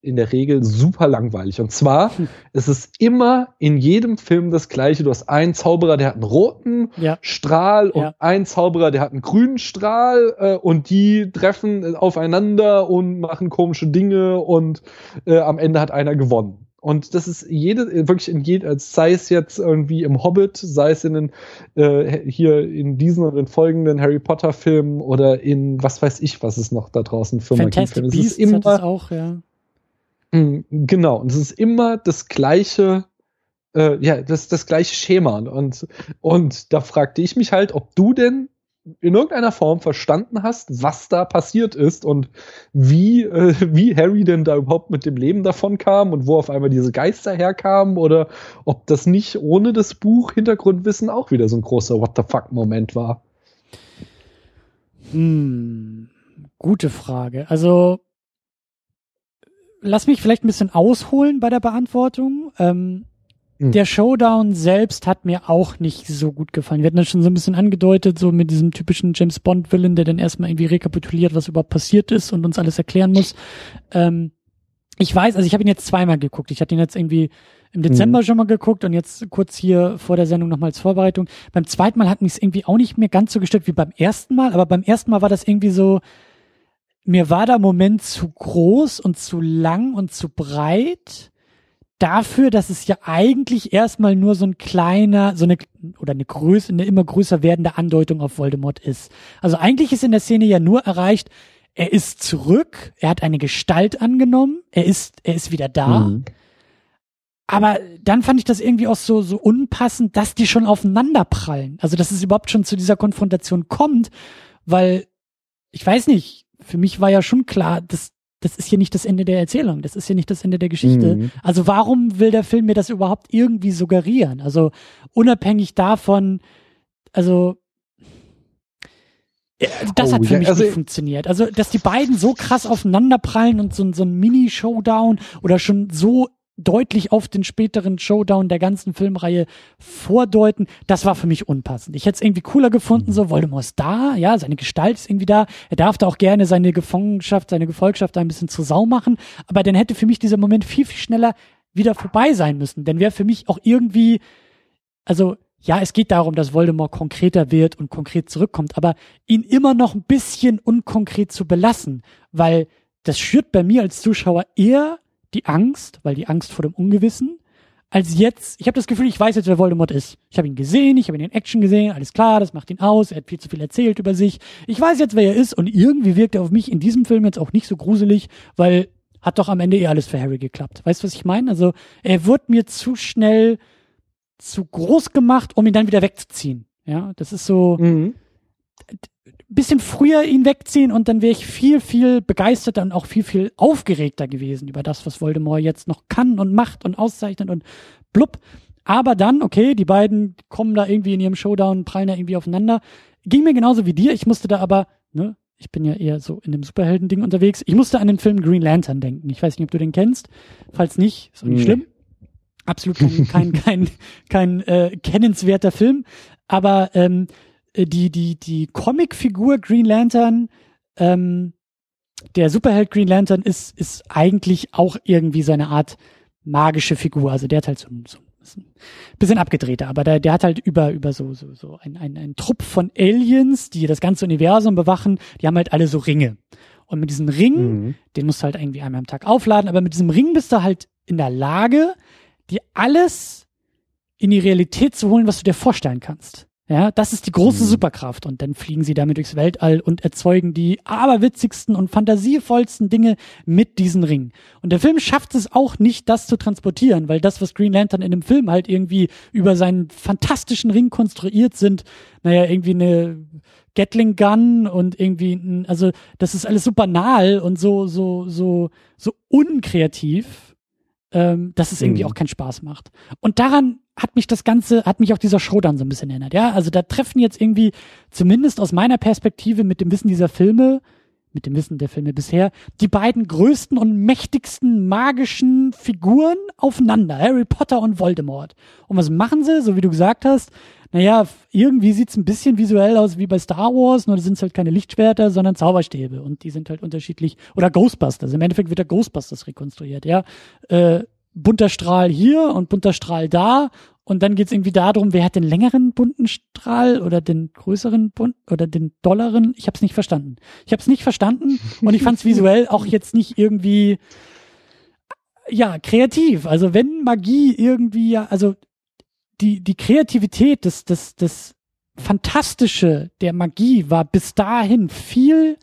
in der Regel super langweilig. Und zwar hm. ist es immer in jedem Film das gleiche. Du hast einen Zauberer, der hat einen roten ja. Strahl und ja. einen Zauberer, der hat einen grünen Strahl äh, und die treffen aufeinander und machen komische Dinge und äh, am Ende hat einer gewonnen. Und das ist jede, wirklich in jedem, sei es jetzt irgendwie im Hobbit, sei es in den, äh, hier in diesen oder den folgenden Harry Potter Filmen oder in was weiß ich, was es noch da draußen für Fantastic Beasts es ist immer, auch, ja. Hm, genau, und es ist immer das gleiche, äh, ja, das, das gleiche Schema. Und, und da fragte ich mich halt, ob du denn in irgendeiner Form verstanden hast, was da passiert ist und wie, äh, wie Harry denn da überhaupt mit dem Leben davon kam und wo auf einmal diese Geister herkamen oder ob das nicht ohne das Buch Hintergrundwissen auch wieder so ein großer What the fuck-Moment war. Hm, gute Frage. Also lass mich vielleicht ein bisschen ausholen bei der Beantwortung. Ähm, hm. Der Showdown selbst hat mir auch nicht so gut gefallen. Wir hatten das schon so ein bisschen angedeutet, so mit diesem typischen James Bond-Villain, der dann erstmal irgendwie rekapituliert, was überhaupt passiert ist und uns alles erklären muss. Ähm, ich weiß, also ich habe ihn jetzt zweimal geguckt. Ich hatte ihn jetzt irgendwie im Dezember mhm. schon mal geguckt und jetzt kurz hier vor der Sendung nochmal als Vorbereitung. Beim zweiten Mal hat mich es irgendwie auch nicht mehr ganz so gestört wie beim ersten Mal, aber beim ersten Mal war das irgendwie so, mir war der Moment zu groß und zu lang und zu breit dafür, dass es ja eigentlich erstmal nur so ein kleiner, so eine, oder eine größere, eine immer größer werdende Andeutung auf Voldemort ist. Also eigentlich ist in der Szene ja nur erreicht, er ist zurück, er hat eine Gestalt angenommen, er ist, er ist wieder da. Mhm. Aber dann fand ich das irgendwie auch so, so unpassend, dass die schon aufeinander prallen. Also, dass es überhaupt schon zu dieser Konfrontation kommt, weil, ich weiß nicht, für mich war ja schon klar, dass das ist hier nicht das Ende der Erzählung, das ist hier nicht das Ende der Geschichte. Mhm. Also warum will der Film mir das überhaupt irgendwie suggerieren? Also unabhängig davon, also äh, das oh, hat für ja, mich also nicht funktioniert. Also, dass die beiden so krass aufeinanderprallen und so, so ein Mini-Showdown oder schon so deutlich auf den späteren Showdown der ganzen Filmreihe vordeuten, das war für mich unpassend. Ich hätte es irgendwie cooler gefunden, so Voldemort ist da, ja, seine Gestalt ist irgendwie da, er darf da auch gerne seine Gefangenschaft, seine Gefolgschaft da ein bisschen zur Sau machen, aber dann hätte für mich dieser Moment viel, viel schneller wieder vorbei sein müssen, denn wäre für mich auch irgendwie, also ja, es geht darum, dass Voldemort konkreter wird und konkret zurückkommt, aber ihn immer noch ein bisschen unkonkret zu belassen, weil das schürt bei mir als Zuschauer eher die Angst, weil die Angst vor dem Ungewissen, als jetzt, ich habe das Gefühl, ich weiß jetzt, wer Voldemort ist. Ich habe ihn gesehen, ich habe ihn in Action gesehen, alles klar, das macht ihn aus, er hat viel zu viel erzählt über sich. Ich weiß jetzt, wer er ist und irgendwie wirkt er auf mich in diesem Film jetzt auch nicht so gruselig, weil hat doch am Ende eh alles für Harry geklappt. Weißt du, was ich meine? Also, er wird mir zu schnell zu groß gemacht, um ihn dann wieder wegzuziehen. Ja, das ist so, mhm bisschen früher ihn wegziehen und dann wäre ich viel, viel begeisterter und auch viel, viel aufgeregter gewesen über das, was Voldemort jetzt noch kann und macht und auszeichnet und blub. Aber dann, okay, die beiden kommen da irgendwie in ihrem Showdown, prallen da irgendwie aufeinander. Ging mir genauso wie dir. Ich musste da aber, ne, ich bin ja eher so in dem Superhelden-Ding unterwegs. Ich musste an den Film Green Lantern denken. Ich weiß nicht, ob du den kennst. Falls nicht, ist auch nicht nee. schlimm. Absolut kein, kein, kein, [laughs] kein äh, kennenswerter Film. Aber ähm, äh, die, die, die Comicfigur Green Lantern, ähm, der Superheld Green Lantern ist, ist eigentlich auch irgendwie so eine Art magische Figur. Also der hat halt so, so ein bisschen abgedrehter, aber der, der hat halt über, über so, so, so ein, ein, ein Trupp von Aliens, die das ganze Universum bewachen, die haben halt alle so Ringe. Und mit diesem Ring, mhm. den musst du halt irgendwie einmal am Tag aufladen, aber mit diesem Ring bist du halt in der Lage, dir alles in die Realität zu holen, was du dir vorstellen kannst. Ja, das ist die große mhm. Superkraft. Und dann fliegen sie damit durchs Weltall und erzeugen die aberwitzigsten und fantasievollsten Dinge mit diesen Ringen. Und der Film schafft es auch nicht, das zu transportieren, weil das, was Green Lantern in dem Film halt irgendwie über seinen fantastischen Ring konstruiert sind, naja, irgendwie eine Gatling Gun und irgendwie, ein, also das ist alles so banal und so, so, so, so unkreativ, ähm, dass es irgendwie mhm. auch keinen Spaß macht. Und daran hat mich das Ganze, hat mich auch dieser Showdown so ein bisschen erinnert. Ja, also da treffen jetzt irgendwie, zumindest aus meiner Perspektive mit dem Wissen dieser Filme, mit dem Wissen der Filme bisher, die beiden größten und mächtigsten magischen Figuren aufeinander. Harry Potter und Voldemort. Und was machen sie, so wie du gesagt hast? Naja, irgendwie sieht's ein bisschen visuell aus wie bei Star Wars, nur sind es halt keine Lichtschwerter, sondern Zauberstäbe. Und die sind halt unterschiedlich. Oder Ghostbusters. Im Endeffekt wird der Ghostbusters rekonstruiert, ja. Äh, bunter Strahl hier und bunter Strahl da. Und dann geht's irgendwie darum, wer hat den längeren bunten Strahl oder den größeren bunt oder den dolleren. Ich habe es nicht verstanden. Ich habe es nicht verstanden [laughs] und ich fand es visuell auch jetzt nicht irgendwie ja, kreativ. Also wenn Magie irgendwie ja, also die, die Kreativität, das, das, das Fantastische der Magie war bis dahin viel,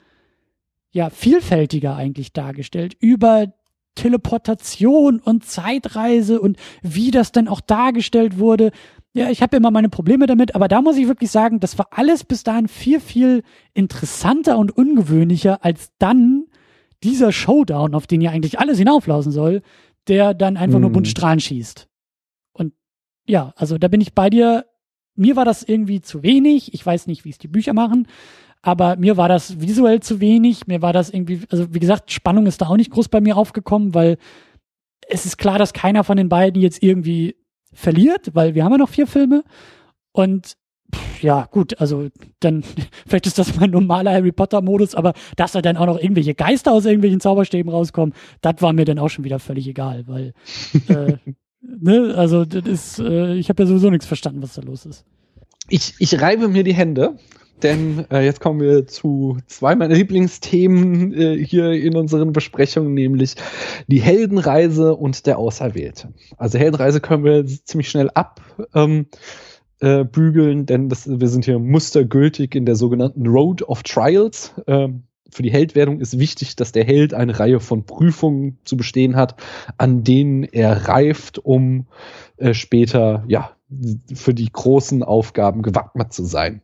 ja, vielfältiger eigentlich dargestellt. Über Teleportation und Zeitreise und wie das dann auch dargestellt wurde. Ja, ich habe immer meine Probleme damit, aber da muss ich wirklich sagen, das war alles bis dahin viel, viel interessanter und ungewöhnlicher als dann dieser Showdown, auf den ja eigentlich alles hinauflaufen soll, der dann einfach mhm. nur bunt Strahlen schießt. Ja, also da bin ich bei dir. Mir war das irgendwie zu wenig. Ich weiß nicht, wie es die Bücher machen, aber mir war das visuell zu wenig. Mir war das irgendwie, also wie gesagt, Spannung ist da auch nicht groß bei mir aufgekommen, weil es ist klar, dass keiner von den beiden jetzt irgendwie verliert, weil wir haben ja noch vier Filme. Und pff, ja, gut, also dann, [laughs] vielleicht ist das mein normaler Harry Potter-Modus, aber dass da dann auch noch irgendwelche Geister aus irgendwelchen Zauberstäben rauskommen, das war mir dann auch schon wieder völlig egal, weil, [laughs] äh, ne, also das ist, äh, ich habe ja sowieso nichts verstanden, was da los ist. Ich, ich reibe mir die Hände, denn äh, jetzt kommen wir zu zwei meiner Lieblingsthemen äh, hier in unseren Besprechungen, nämlich die Heldenreise und der Auserwählte. Also Heldenreise können wir ziemlich schnell abbügeln, ähm, äh, denn das, wir sind hier mustergültig in der sogenannten Road of Trials. Ähm, für die Heldwerdung ist wichtig, dass der Held eine Reihe von Prüfungen zu bestehen hat, an denen er reift, um äh, später ja für die großen Aufgaben gewappnet zu sein.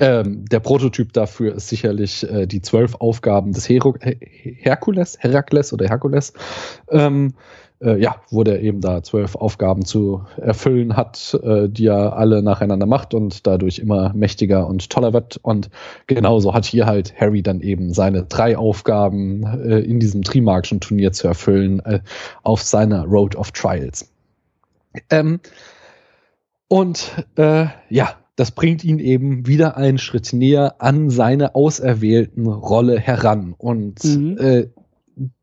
Ähm, der Prototyp dafür ist sicherlich äh, die zwölf Aufgaben des Hero Herkules, Herakles oder Herkules. Ähm, äh, ja, wo der eben da zwölf Aufgaben zu erfüllen hat, äh, die er alle nacheinander macht und dadurch immer mächtiger und toller wird. Und genauso hat hier halt Harry dann eben seine drei Aufgaben äh, in diesem Trimagischen Turnier zu erfüllen äh, auf seiner Road of Trials. Ähm, und äh, ja, das bringt ihn eben wieder einen Schritt näher an seine auserwählten Rolle heran. Und mhm. äh,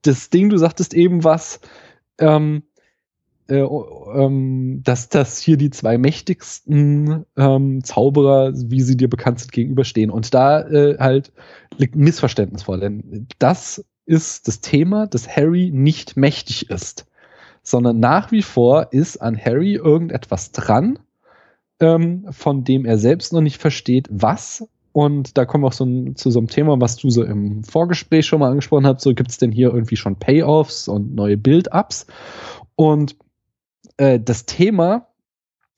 das Ding, du sagtest eben was, ähm, äh, ähm, dass das hier die zwei mächtigsten ähm, Zauberer, wie sie dir bekannt sind, gegenüberstehen. Und da äh, halt liegt ein Missverständnis vor, denn das ist das Thema, dass Harry nicht mächtig ist, sondern nach wie vor ist an Harry irgendetwas dran, ähm, von dem er selbst noch nicht versteht, was. Und da kommen wir auch so ein, zu so einem Thema, was du so im Vorgespräch schon mal angesprochen hast. So gibt es denn hier irgendwie schon Payoffs und neue Build-ups. Und äh, das Thema,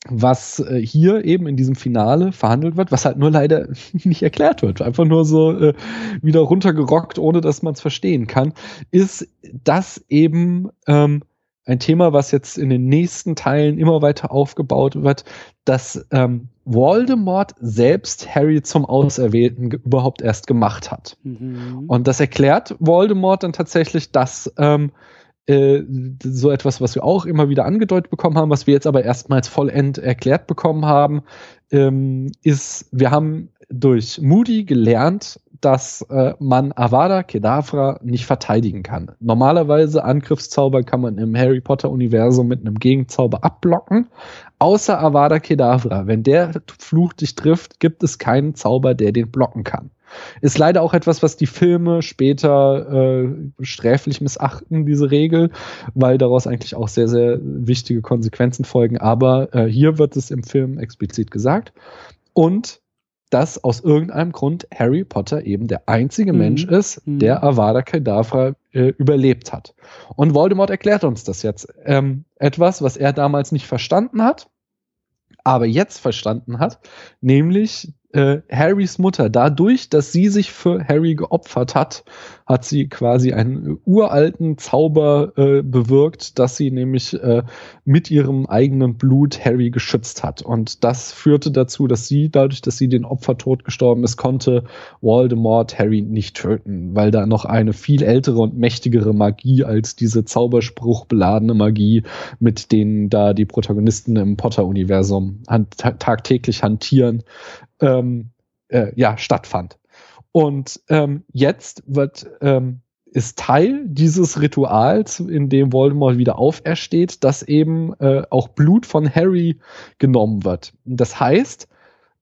was äh, hier eben in diesem Finale verhandelt wird, was halt nur leider [laughs] nicht erklärt wird, einfach nur so äh, wieder runtergerockt, ohne dass man es verstehen kann, ist, dass eben ähm, ein Thema, was jetzt in den nächsten Teilen immer weiter aufgebaut wird, dass ähm, Voldemort selbst Harry zum Auserwählten überhaupt erst gemacht hat. Mhm. Und das erklärt Voldemort dann tatsächlich, dass ähm, äh, so etwas, was wir auch immer wieder angedeutet bekommen haben, was wir jetzt aber erstmals vollend erklärt bekommen haben, ähm, ist, wir haben durch Moody gelernt, dass äh, man Avada Kedavra nicht verteidigen kann. Normalerweise Angriffszauber kann man im Harry Potter Universum mit einem Gegenzauber abblocken, außer Avada Kedavra. Wenn der Fluch dich trifft, gibt es keinen Zauber, der den blocken kann. Ist leider auch etwas, was die Filme später äh, sträflich missachten, diese Regel, weil daraus eigentlich auch sehr, sehr wichtige Konsequenzen folgen. Aber äh, hier wird es im Film explizit gesagt. Und dass aus irgendeinem Grund Harry Potter eben der einzige mhm. Mensch ist, mhm. der Avada Kedavra äh, überlebt hat. Und Voldemort erklärt uns das jetzt. Ähm, etwas, was er damals nicht verstanden hat, aber jetzt verstanden hat, nämlich äh, Harrys Mutter, dadurch, dass sie sich für Harry geopfert hat, hat sie quasi einen uralten Zauber äh, bewirkt, dass sie nämlich äh, mit ihrem eigenen Blut Harry geschützt hat. Und das führte dazu, dass sie, dadurch, dass sie den Opfertod gestorben ist, konnte Voldemort Harry nicht töten, weil da noch eine viel ältere und mächtigere Magie als diese Zauberspruch beladene Magie, mit denen da die Protagonisten im Potter-Universum tagtäglich hantieren, ähm, äh, ja, stattfand. Und ähm, jetzt wird ähm, ist Teil dieses Rituals, in dem Voldemort wieder aufersteht, dass eben äh, auch Blut von Harry genommen wird. Das heißt,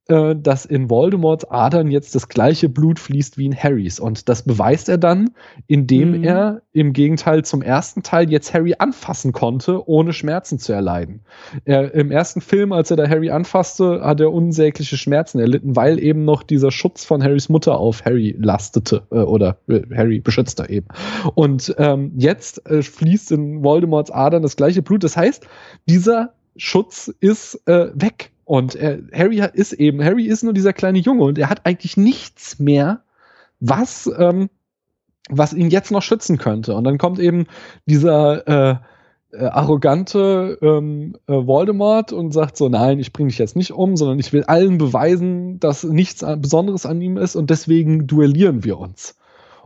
äh, dass in Voldemorts Adern jetzt das gleiche Blut fließt wie in Harrys. Und das beweist er dann, indem mhm. er im Gegenteil zum ersten Teil jetzt Harry anfassen konnte, ohne Schmerzen zu erleiden. Er, Im ersten Film, als er da Harry anfasste, hat er unsägliche Schmerzen erlitten, weil eben noch dieser Schutz von Harrys Mutter auf Harry lastete äh, oder äh, Harry beschützte eben. Und ähm, jetzt äh, fließt in Voldemorts Adern das gleiche Blut. Das heißt, dieser Schutz ist äh, weg und er, Harry ist eben, Harry ist nur dieser kleine Junge und er hat eigentlich nichts mehr, was, ähm, was ihn jetzt noch schützen könnte. Und dann kommt eben dieser äh, äh, arrogante ähm, äh, Voldemort und sagt so, nein, ich bringe dich jetzt nicht um, sondern ich will allen beweisen, dass nichts Besonderes an ihm ist und deswegen duellieren wir uns.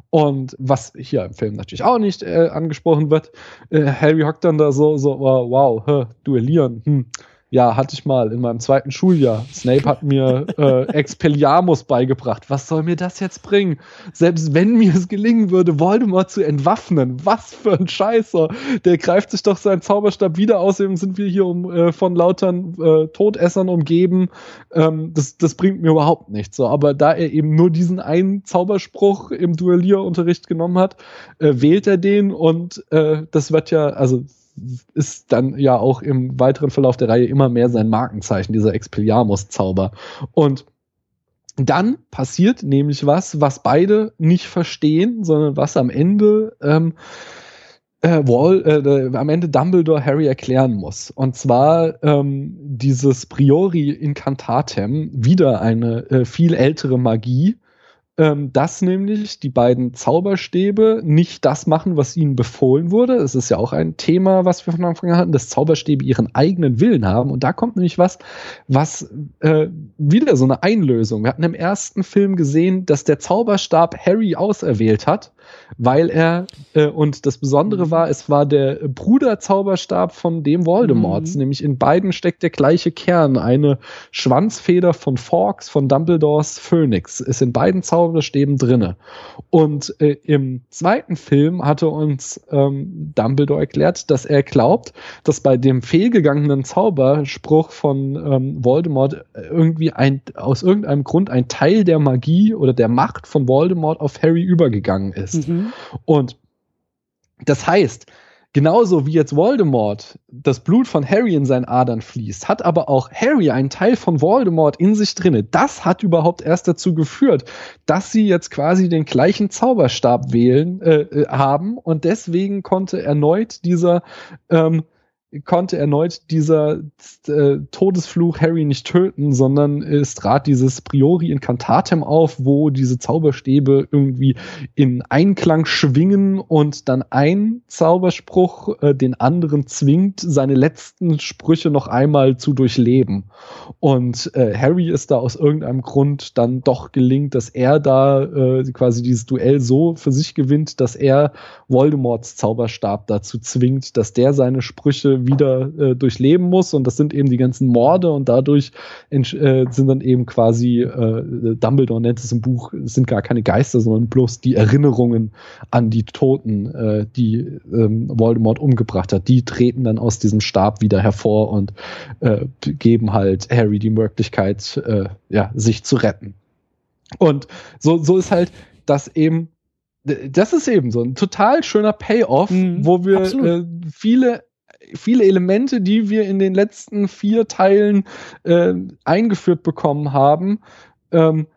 Und was hier im Film natürlich auch nicht äh, angesprochen wird, äh, Harry hockt dann da so, so, wow, wow hä, duellieren, hm ja, hatte ich mal in meinem zweiten Schuljahr. Snape hat mir äh, [laughs] Expelliarmus beigebracht. Was soll mir das jetzt bringen? Selbst wenn mir es gelingen würde, Voldemort zu entwaffnen, was für ein Scheißer. Der greift sich doch seinen Zauberstab wieder aus. Eben sind wir hier um, äh, von lautern äh, Todessern umgeben. Ähm, das, das bringt mir überhaupt nichts. So. Aber da er eben nur diesen einen Zauberspruch im Duellierunterricht genommen hat, äh, wählt er den und äh, das wird ja, also ist dann ja auch im weiteren Verlauf der Reihe immer mehr sein Markenzeichen, dieser Expelliarmus-Zauber. Und dann passiert nämlich was, was beide nicht verstehen, sondern was am Ende ähm, äh, Wall, äh, am Ende Dumbledore Harry erklären muss. Und zwar ähm, dieses Priori Incantatem, wieder eine äh, viel ältere Magie, ähm, dass nämlich die beiden Zauberstäbe nicht das machen, was ihnen befohlen wurde. Es ist ja auch ein Thema, was wir von Anfang an hatten, dass Zauberstäbe ihren eigenen Willen haben. Und da kommt nämlich was, was äh, wieder so eine Einlösung. Wir hatten im ersten Film gesehen, dass der Zauberstab Harry auserwählt hat weil er, äh, und das Besondere war, es war der Bruderzauberstab von dem Voldemorts, mhm. nämlich in beiden steckt der gleiche Kern, eine Schwanzfeder von Fawkes, von Dumbledores Phönix, ist in beiden Zauberstäben drinne. Und äh, im zweiten Film hatte uns ähm, Dumbledore erklärt, dass er glaubt, dass bei dem fehlgegangenen Zauberspruch von ähm, Voldemort irgendwie ein, aus irgendeinem Grund ein Teil der Magie oder der Macht von Voldemort auf Harry übergegangen ist ist. Mhm. Und das heißt, genauso wie jetzt Voldemort das Blut von Harry in seinen Adern fließt, hat aber auch Harry einen Teil von Voldemort in sich drinne. Das hat überhaupt erst dazu geführt, dass sie jetzt quasi den gleichen Zauberstab wählen äh, äh haben und deswegen konnte erneut dieser ähm, konnte erneut dieser äh, Todesfluch Harry nicht töten, sondern es trat dieses Priori Incantatem auf, wo diese Zauberstäbe irgendwie in Einklang schwingen und dann ein Zauberspruch äh, den anderen zwingt, seine letzten Sprüche noch einmal zu durchleben. Und äh, Harry ist da aus irgendeinem Grund dann doch gelingt, dass er da äh, quasi dieses Duell so für sich gewinnt, dass er Voldemorts Zauberstab dazu zwingt, dass der seine Sprüche wieder äh, durchleben muss. Und das sind eben die ganzen Morde. Und dadurch äh, sind dann eben quasi, äh, Dumbledore nennt es im Buch, es sind gar keine Geister, sondern bloß die Erinnerungen an die Toten, äh, die ähm, Voldemort umgebracht hat, die treten dann aus diesem Stab wieder hervor und äh, geben halt Harry die Möglichkeit, äh, ja, sich zu retten. Und so, so ist halt das eben das ist eben so ein total schöner Payoff, mhm, wo wir äh, viele viele Elemente, die wir in den letzten vier Teilen äh, eingeführt bekommen haben, ähm,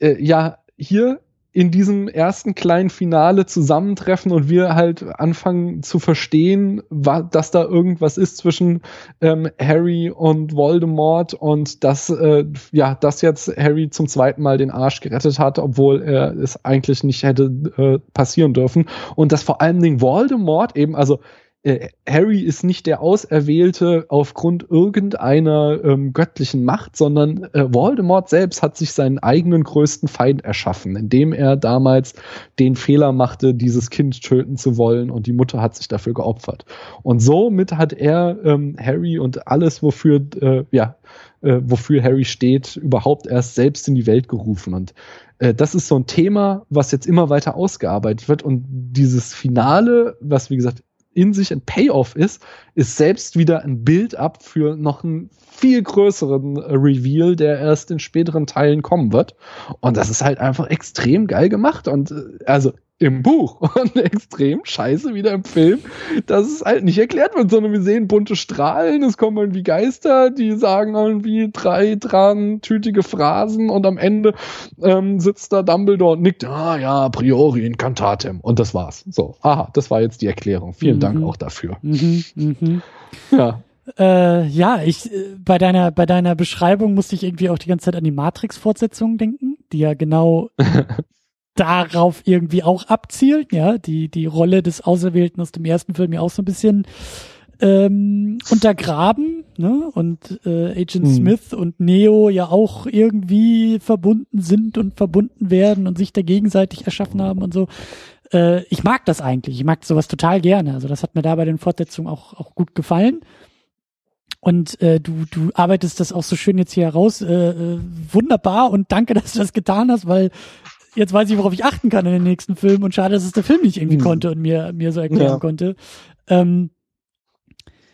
äh, ja, hier in diesem ersten kleinen Finale zusammentreffen und wir halt anfangen zu verstehen, dass da irgendwas ist zwischen ähm, Harry und Voldemort und dass äh, ja, dass jetzt Harry zum zweiten Mal den Arsch gerettet hat, obwohl er es eigentlich nicht hätte äh, passieren dürfen. Und dass vor allen Dingen Voldemort eben, also äh, Harry ist nicht der Auserwählte aufgrund irgendeiner ähm, göttlichen Macht, sondern äh, Voldemort selbst hat sich seinen eigenen größten Feind erschaffen, indem er damals den Fehler machte, dieses Kind töten zu wollen und die Mutter hat sich dafür geopfert. Und somit hat er ähm, Harry und alles, wofür, äh, ja, äh, wofür Harry steht, überhaupt erst selbst in die Welt gerufen. Und äh, das ist so ein Thema, was jetzt immer weiter ausgearbeitet wird. Und dieses Finale, was wie gesagt in sich ein Payoff ist, ist selbst wieder ein Build-up für noch einen viel größeren äh, Reveal, der erst in späteren Teilen kommen wird. Und das ist halt einfach extrem geil gemacht. Und äh, also im Buch [laughs] und extrem scheiße wieder im Film, dass es halt nicht erklärt wird, sondern wir sehen bunte Strahlen, es kommen irgendwie Geister, die sagen irgendwie drei dran tütige Phrasen und am Ende ähm, sitzt da Dumbledore und nickt, ah ja, a priori incantatem und das war's. So, aha, das war jetzt die Erklärung. Vielen mhm. Dank auch dafür. Mhm, mhm. Ja. Äh, ja, ich äh, bei deiner bei deiner Beschreibung musste ich irgendwie auch die ganze Zeit an die Matrix-Fortsetzung denken, die ja genau [laughs] darauf irgendwie auch abzielt, ja, die, die Rolle des Auserwählten aus dem ersten Film ja auch so ein bisschen ähm, untergraben, ne? Und äh, Agent hm. Smith und Neo ja auch irgendwie verbunden sind und verbunden werden und sich da gegenseitig erschaffen haben und so. Äh, ich mag das eigentlich. Ich mag sowas total gerne. Also das hat mir da bei den Fortsetzungen auch, auch gut gefallen. Und äh, du, du arbeitest das auch so schön jetzt hier heraus. Äh, äh, wunderbar und danke, [laughs] dass du das getan hast, weil jetzt weiß ich, worauf ich achten kann in den nächsten Film und schade, dass es der Film nicht irgendwie hm. konnte und mir, mir so erklären ja. konnte. Ähm,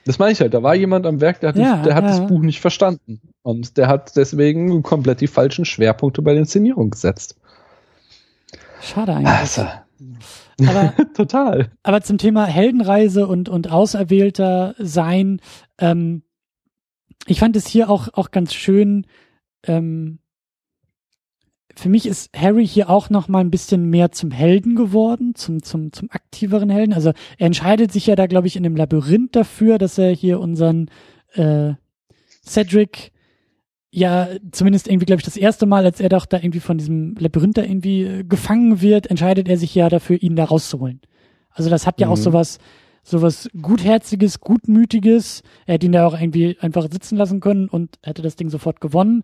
das meine ich halt, da war jemand am Werk, der hat, ja, der hat ja. das Buch nicht verstanden. Und der hat deswegen komplett die falschen Schwerpunkte bei der Inszenierung gesetzt. Schade eigentlich. Also, aber, [laughs] Total. Aber zum Thema Heldenreise und, und Auserwählter sein, ähm, ich fand es hier auch, auch ganz schön, ähm, für mich ist Harry hier auch noch mal ein bisschen mehr zum Helden geworden, zum zum zum aktiveren Helden. Also er entscheidet sich ja da, glaube ich, in dem Labyrinth dafür, dass er hier unseren äh, Cedric ja zumindest irgendwie, glaube ich, das erste Mal, als er doch da irgendwie von diesem Labyrinth da irgendwie äh, gefangen wird, entscheidet er sich ja dafür, ihn da rauszuholen. Also das hat ja mhm. auch sowas sowas gutherziges, gutmütiges. Er hätte ihn da auch irgendwie einfach sitzen lassen können und hätte das Ding sofort gewonnen.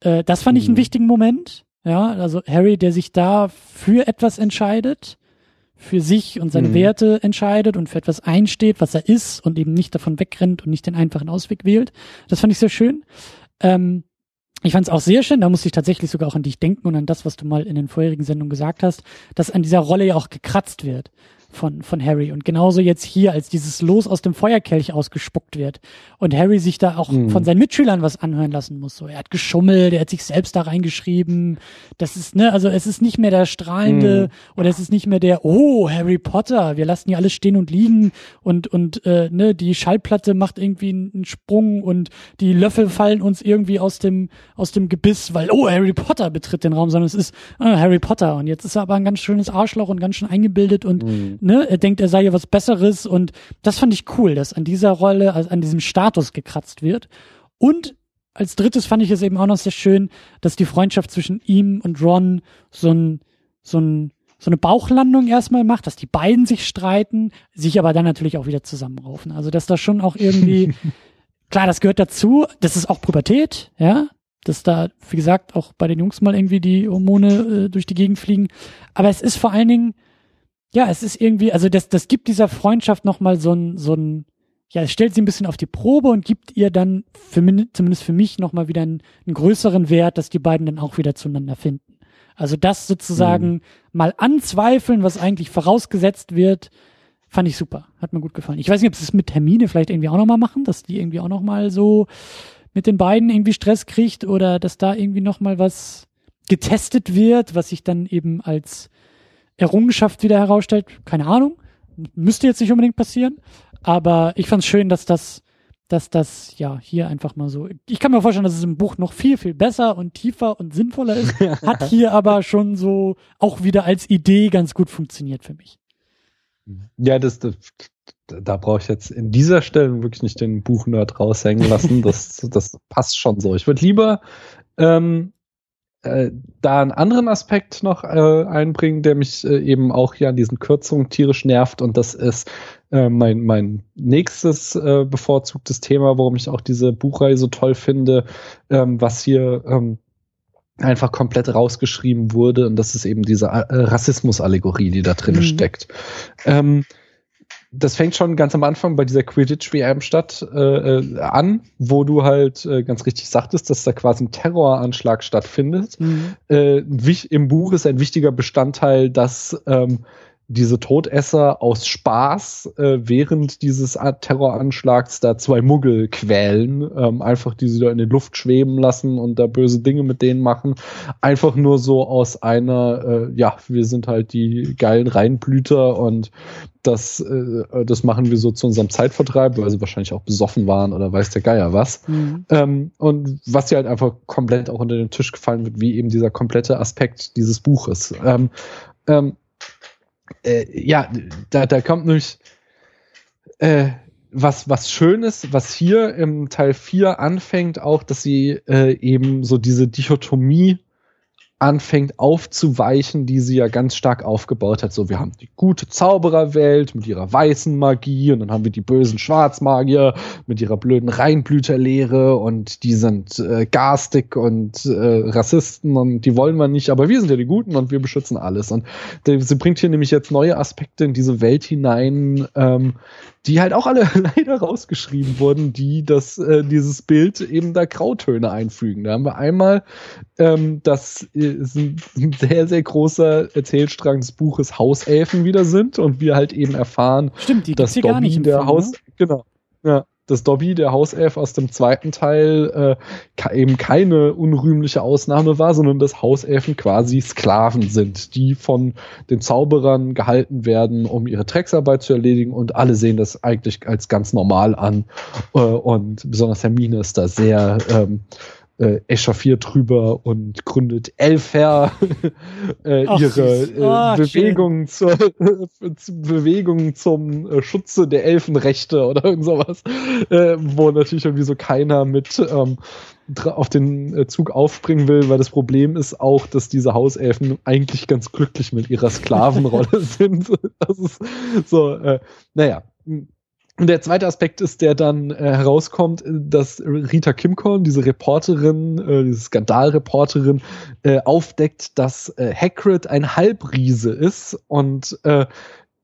Äh, das fand mhm. ich einen mhm. wichtigen Moment. Ja, also Harry, der sich da für etwas entscheidet, für sich und seine mhm. Werte entscheidet und für etwas einsteht, was er ist und eben nicht davon wegrennt und nicht den einfachen Ausweg wählt. Das fand ich sehr schön. Ähm, ich fand es auch sehr schön, da musste ich tatsächlich sogar auch an dich denken und an das, was du mal in den vorherigen Sendungen gesagt hast, dass an dieser Rolle ja auch gekratzt wird von, von Harry. Und genauso jetzt hier, als dieses Los aus dem Feuerkelch ausgespuckt wird und Harry sich da auch mhm. von seinen Mitschülern was anhören lassen muss. So, er hat geschummelt, er hat sich selbst da reingeschrieben. Das ist, ne, also es ist nicht mehr der strahlende mhm. oder es ist nicht mehr der, oh, Harry Potter, wir lassen hier alles stehen und liegen und, und, äh, ne, die Schallplatte macht irgendwie einen Sprung und die Löffel fallen uns irgendwie aus dem, aus dem Gebiss, weil, oh, Harry Potter betritt den Raum, sondern es ist äh, Harry Potter und jetzt ist er aber ein ganz schönes Arschloch und ganz schön eingebildet und mhm ne, er denkt, er sei ja was Besseres und das fand ich cool, dass an dieser Rolle, also an diesem Status gekratzt wird. Und als drittes fand ich es eben auch noch sehr schön, dass die Freundschaft zwischen ihm und Ron so ein, so ein, so eine Bauchlandung erstmal macht, dass die beiden sich streiten, sich aber dann natürlich auch wieder zusammenraufen. Also, dass da schon auch irgendwie, [laughs] klar, das gehört dazu, das ist auch Pubertät, ja, dass da, wie gesagt, auch bei den Jungs mal irgendwie die Hormone äh, durch die Gegend fliegen. Aber es ist vor allen Dingen ja, es ist irgendwie, also das, das gibt dieser Freundschaft nochmal so ein, so ein, ja, es stellt sie ein bisschen auf die Probe und gibt ihr dann, für, zumindest für mich, nochmal wieder einen, einen, größeren Wert, dass die beiden dann auch wieder zueinander finden. Also das sozusagen mhm. mal anzweifeln, was eigentlich vorausgesetzt wird, fand ich super. Hat mir gut gefallen. Ich weiß nicht, ob sie es mit Termine vielleicht irgendwie auch nochmal machen, dass die irgendwie auch nochmal so mit den beiden irgendwie Stress kriegt oder dass da irgendwie nochmal was getestet wird, was sich dann eben als Errungenschaft wieder herausstellt, keine Ahnung. Müsste jetzt nicht unbedingt passieren. Aber ich fand es schön, dass das, dass das ja hier einfach mal so. Ich kann mir vorstellen, dass es im Buch noch viel, viel besser und tiefer und sinnvoller ist. [laughs] Hat hier aber schon so auch wieder als Idee ganz gut funktioniert für mich. Ja, das, das da brauche ich jetzt in dieser Stelle wirklich nicht den Buchnerd raushängen lassen. Das, das passt schon so. Ich würde lieber ähm, äh, da einen anderen Aspekt noch äh, einbringen, der mich äh, eben auch hier an diesen Kürzungen tierisch nervt und das ist äh, mein, mein nächstes äh, bevorzugtes Thema, warum ich auch diese Buchreihe so toll finde, ähm, was hier ähm, einfach komplett rausgeschrieben wurde und das ist eben diese äh, Rassismus-Allegorie, die da drin mhm. steckt. Ähm, das fängt schon ganz am Anfang bei dieser Quidditch-WM statt äh, äh, an, wo du halt äh, ganz richtig sagtest, dass da quasi ein Terroranschlag stattfindet. Mhm. Äh, Im Buch ist ein wichtiger Bestandteil, dass ähm, diese Todesser aus Spaß äh, während dieses Terroranschlags da zwei Muggel quälen, ähm, einfach die sie da in die Luft schweben lassen und da böse Dinge mit denen machen. Einfach nur so aus einer, äh, ja, wir sind halt die geilen Reinblüter und das, äh, das machen wir so zu unserem Zeitvertreib, weil sie wahrscheinlich auch besoffen waren oder weiß der Geier was. Mhm. Ähm, und was sie halt einfach komplett auch unter den Tisch gefallen wird, wie eben dieser komplette Aspekt dieses Buches. Ähm, ähm, äh, ja, da, da kommt nämlich äh, was, was Schönes, was hier im Teil 4 anfängt, auch, dass sie äh, eben so diese Dichotomie anfängt aufzuweichen, die sie ja ganz stark aufgebaut hat. So, wir haben die gute Zaubererwelt mit ihrer weißen Magie und dann haben wir die bösen Schwarzmagier mit ihrer blöden Reinblüterlehre und die sind äh, garstig und äh, Rassisten und die wollen wir nicht, aber wir sind ja die Guten und wir beschützen alles. Und äh, sie bringt hier nämlich jetzt neue Aspekte in diese Welt hinein, ähm, die halt auch alle [laughs] leider rausgeschrieben wurden, die das, äh, dieses Bild eben da Grautöne einfügen. Da haben wir einmal, ähm, das ist ein, ein sehr, sehr großer Erzählstrang des Buches Hauselfen wieder sind und wir halt eben erfahren, Stimmt, die dass Dobby der Film, Haus, ne? genau, ja, dass Dobby, der Hauself aus dem zweiten Teil, äh, eben keine unrühmliche Ausnahme war, sondern dass Hauselfen quasi Sklaven sind, die von den Zauberern gehalten werden, um ihre Drecksarbeit zu erledigen und alle sehen das eigentlich als ganz normal an. Äh, und besonders Hermine ist da sehr ähm, äh, echauffiert drüber und gründet Elfer [laughs] äh, Ach, ihre äh, oh, Bewegungen zur [laughs] äh, Bewegungen zum äh, Schutze der Elfenrechte oder irgend sowas, äh, wo natürlich irgendwie so keiner mit ähm, auf den äh, Zug aufspringen will, weil das Problem ist auch, dass diese Hauselfen eigentlich ganz glücklich mit ihrer Sklavenrolle [laughs] sind. Das ist so, äh, naja, und der zweite Aspekt ist, der dann äh, herauskommt, dass Rita Kimcorn, diese Reporterin, äh, diese Skandalreporterin, äh, aufdeckt, dass äh, Hagrid ein Halbriese ist. Und äh,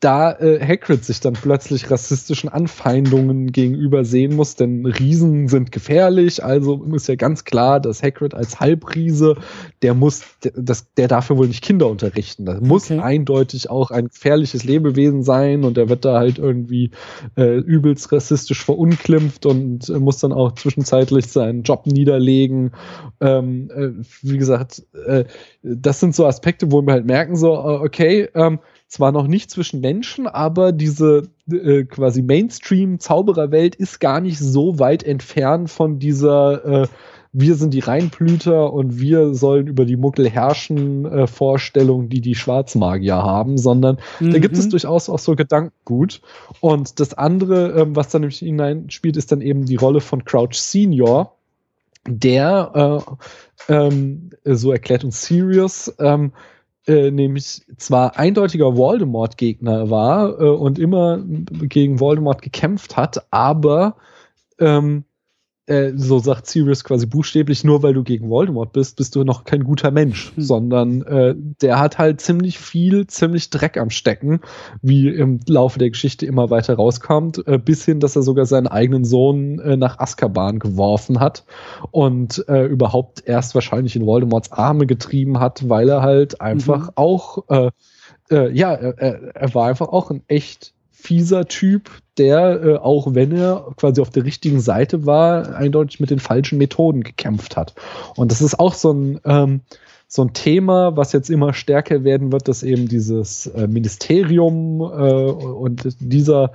da äh, Hagrid sich dann plötzlich rassistischen Anfeindungen gegenüber sehen muss, denn Riesen sind gefährlich, also ist ja ganz klar, dass Hagrid als Halbriese, der muss, der, das, der darf ja wohl nicht Kinder unterrichten. Das muss okay. eindeutig auch ein gefährliches Lebewesen sein und der wird da halt irgendwie äh, übelst rassistisch verunglimpft und äh, muss dann auch zwischenzeitlich seinen Job niederlegen. Ähm, äh, wie gesagt, äh, das sind so Aspekte, wo wir halt merken, so, äh, okay, ähm, zwar noch nicht zwischen Menschen, aber diese äh, quasi Mainstream-Zaubererwelt ist gar nicht so weit entfernt von dieser äh, wir sind die Reinblüter und wir sollen über die Muggel herrschen äh, Vorstellung, die die Schwarzmagier haben, sondern mhm. da gibt es mhm. durchaus auch so Gedankengut. Und das andere, ähm, was da nämlich hineinspielt, ist dann eben die Rolle von Crouch Senior, der, äh, ähm, so erklärt uns Sirius, ähm, äh, nämlich zwar eindeutiger Voldemort-Gegner war äh, und immer gegen Voldemort gekämpft hat, aber ähm, äh, so sagt Sirius quasi buchstäblich, nur weil du gegen Voldemort bist, bist du noch kein guter Mensch, hm. sondern äh, der hat halt ziemlich viel, ziemlich Dreck am Stecken, wie im Laufe der Geschichte immer weiter rauskommt, äh, bis hin, dass er sogar seinen eigenen Sohn äh, nach Azkaban geworfen hat und äh, überhaupt erst wahrscheinlich in Voldemorts Arme getrieben hat, weil er halt einfach mhm. auch äh, äh, ja, er, er war einfach auch ein echt fieser Typ, der, äh, auch wenn er quasi auf der richtigen Seite war, eindeutig mit den falschen Methoden gekämpft hat. Und das ist auch so ein, ähm, so ein Thema, was jetzt immer stärker werden wird, dass eben dieses äh, Ministerium äh, und dieser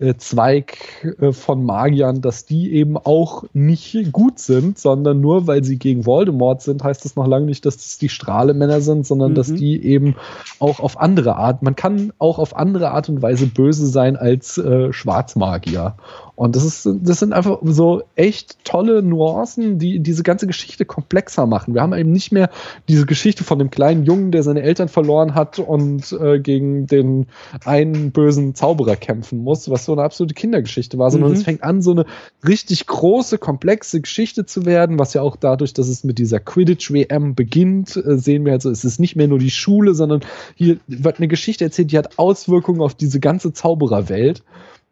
äh, Zweig äh, von Magiern, dass die eben auch nicht gut sind, sondern nur weil sie gegen Voldemort sind, heißt das noch lange nicht, dass das die Strahlemänner sind, sondern mhm. dass die eben auch auf andere Art, man kann auch auf andere Art und Weise böse sein als äh, Schwarzmagier. Und das ist, das sind einfach so echt tolle Nuancen, die diese ganze Geschichte komplexer machen. Wir haben eben nicht mehr diese Geschichte von dem kleinen Jungen, der seine Eltern verloren hat und äh, gegen den einen bösen Zauberer kämpfen muss, was so eine absolute Kindergeschichte war, sondern mhm. es fängt an, so eine richtig große, komplexe Geschichte zu werden, was ja auch dadurch, dass es mit dieser Quidditch-WM beginnt, äh, sehen wir also, es ist nicht mehr nur die Schule, sondern hier wird eine Geschichte erzählt, die hat Auswirkungen auf diese ganze Zaubererwelt.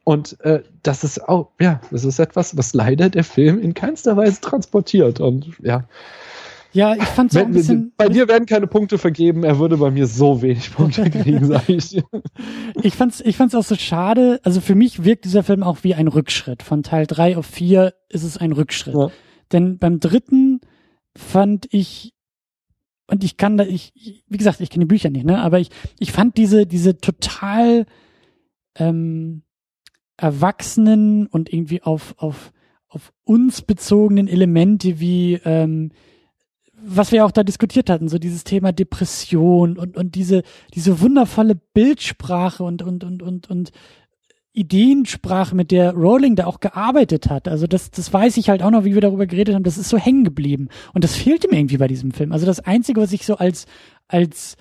Und äh, das ist auch, ja, das ist etwas, was leider der Film in keinster Weise transportiert. Und ja, Ja, ich fand es auch ein bisschen. Bei dir werden keine Punkte vergeben, er würde bei mir so wenig Punkte [laughs] kriegen, sag ich dir. Ich fand's, ich fand's auch so schade. Also für mich wirkt dieser Film auch wie ein Rückschritt. Von Teil drei auf vier ist es ein Rückschritt. Ja. Denn beim dritten fand ich, und ich kann da, ich, wie gesagt, ich kenne die Bücher nicht, ne? Aber ich, ich fand diese, diese total ähm, erwachsenen und irgendwie auf, auf, auf uns bezogenen Elemente wie ähm, was wir auch da diskutiert hatten, so dieses Thema Depression und, und diese, diese wundervolle Bildsprache und, und, und, und, und Ideensprache, mit der Rowling da auch gearbeitet hat. Also das, das weiß ich halt auch noch, wie wir darüber geredet haben, das ist so hängen geblieben. Und das fehlte mir irgendwie bei diesem Film. Also das Einzige, was ich so als, als,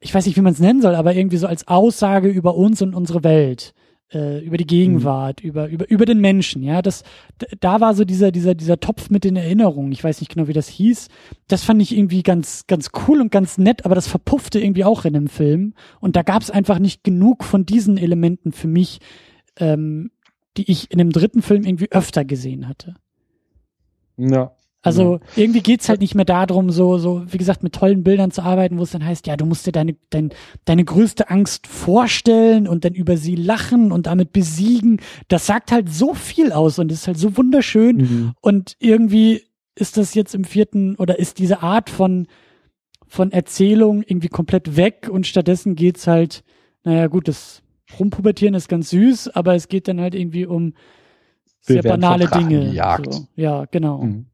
ich weiß nicht, wie man es nennen soll, aber irgendwie so als Aussage über uns und unsere Welt äh, über die Gegenwart, mhm. über, über, über den Menschen, ja. Das, da war so dieser, dieser, dieser Topf mit den Erinnerungen. Ich weiß nicht genau, wie das hieß. Das fand ich irgendwie ganz, ganz cool und ganz nett, aber das verpuffte irgendwie auch in dem Film. Und da gab es einfach nicht genug von diesen Elementen für mich, ähm, die ich in dem dritten Film irgendwie öfter gesehen hatte. Ja. Also irgendwie geht's halt nicht mehr darum, so, so, wie gesagt, mit tollen Bildern zu arbeiten, wo es dann heißt, ja, du musst dir deine, dein, deine größte Angst vorstellen und dann über sie lachen und damit besiegen. Das sagt halt so viel aus und ist halt so wunderschön. Mhm. Und irgendwie ist das jetzt im vierten oder ist diese Art von, von Erzählung irgendwie komplett weg und stattdessen geht's halt, naja, gut, das Rumpubertieren ist ganz süß, aber es geht dann halt irgendwie um sehr banale Dinge. So. Ja, genau. Mhm.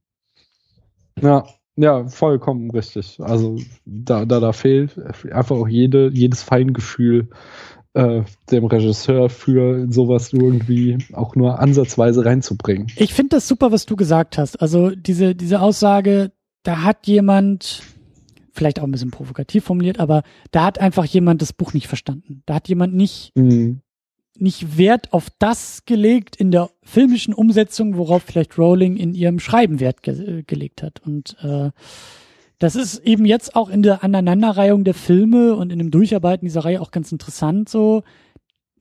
Ja, ja, vollkommen richtig. Also da, da, da fehlt einfach auch jede, jedes Feingefühl äh, dem Regisseur für sowas irgendwie auch nur ansatzweise reinzubringen. Ich finde das super, was du gesagt hast. Also diese, diese Aussage, da hat jemand, vielleicht auch ein bisschen provokativ formuliert, aber da hat einfach jemand das Buch nicht verstanden. Da hat jemand nicht mhm nicht Wert auf das gelegt in der filmischen Umsetzung, worauf vielleicht Rowling in ihrem Schreiben Wert ge äh, gelegt hat. Und äh, das ist eben jetzt auch in der Aneinanderreihung der Filme und in dem Durcharbeiten dieser Reihe auch ganz interessant so.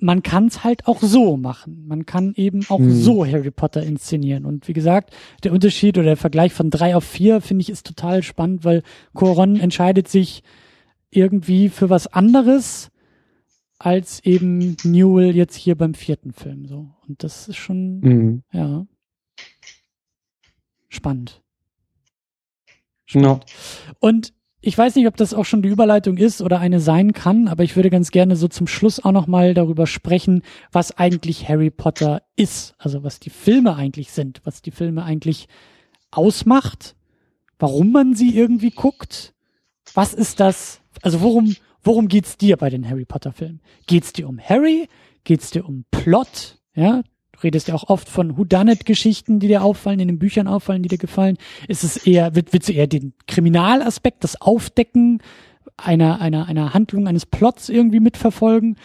Man kann es halt auch so machen. Man kann eben auch hm. so Harry Potter inszenieren. Und wie gesagt, der Unterschied oder der Vergleich von drei auf vier finde ich ist total spannend, weil Coron entscheidet sich irgendwie für was anderes als eben Newell jetzt hier beim vierten Film so. Und das ist schon, mhm. ja, spannend. spannend. No. Und ich weiß nicht, ob das auch schon die Überleitung ist oder eine sein kann, aber ich würde ganz gerne so zum Schluss auch nochmal darüber sprechen, was eigentlich Harry Potter ist. Also was die Filme eigentlich sind, was die Filme eigentlich ausmacht, warum man sie irgendwie guckt. Was ist das? Also worum, Worum geht's dir bei den Harry Potter Filmen? Geht's dir um Harry? Geht's dir um Plot? Ja, du redest ja auch oft von Whodunit-Geschichten, die dir auffallen, in den Büchern auffallen, die dir gefallen. Ist es eher, willst du eher den Kriminalaspekt, das Aufdecken einer, einer, einer Handlung, eines Plots irgendwie mitverfolgen?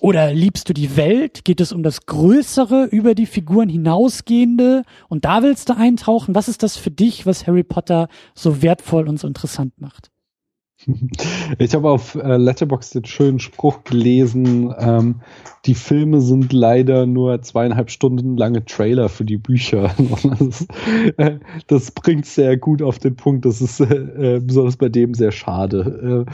Oder liebst du die Welt? Geht es um das Größere, über die Figuren hinausgehende? Und da willst du eintauchen? Was ist das für dich, was Harry Potter so wertvoll und so interessant macht? Ich habe auf äh, Letterboxd den schönen Spruch gelesen, ähm, die Filme sind leider nur zweieinhalb Stunden lange Trailer für die Bücher. [laughs] das, äh, das bringt sehr gut auf den Punkt, das ist äh, äh besonders bei dem sehr schade.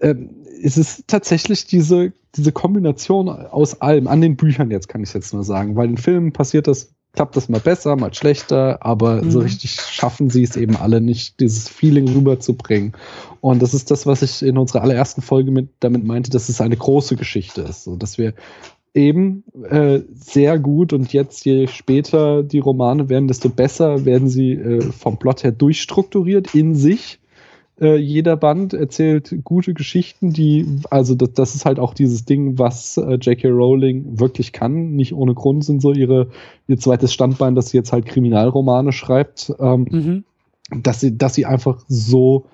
Äh, ähm, es ist tatsächlich diese, diese Kombination aus allem, an den Büchern jetzt kann ich jetzt nur sagen, weil in Filmen passiert das klappt das mal besser, mal schlechter, aber mhm. so richtig schaffen sie es eben alle nicht, dieses Feeling rüberzubringen. Und das ist das, was ich in unserer allerersten Folge mit, damit meinte, dass es eine große Geschichte ist, so dass wir eben äh, sehr gut und jetzt je später die Romane werden, desto besser werden sie äh, vom Plot her durchstrukturiert in sich äh, jeder Band erzählt gute Geschichten, die, also das, das ist halt auch dieses Ding, was äh, J.K. Rowling wirklich kann. Nicht ohne Grund sind so ihre, ihr zweites Standbein, dass sie jetzt halt Kriminalromane schreibt, ähm, mhm. dass sie, dass sie einfach so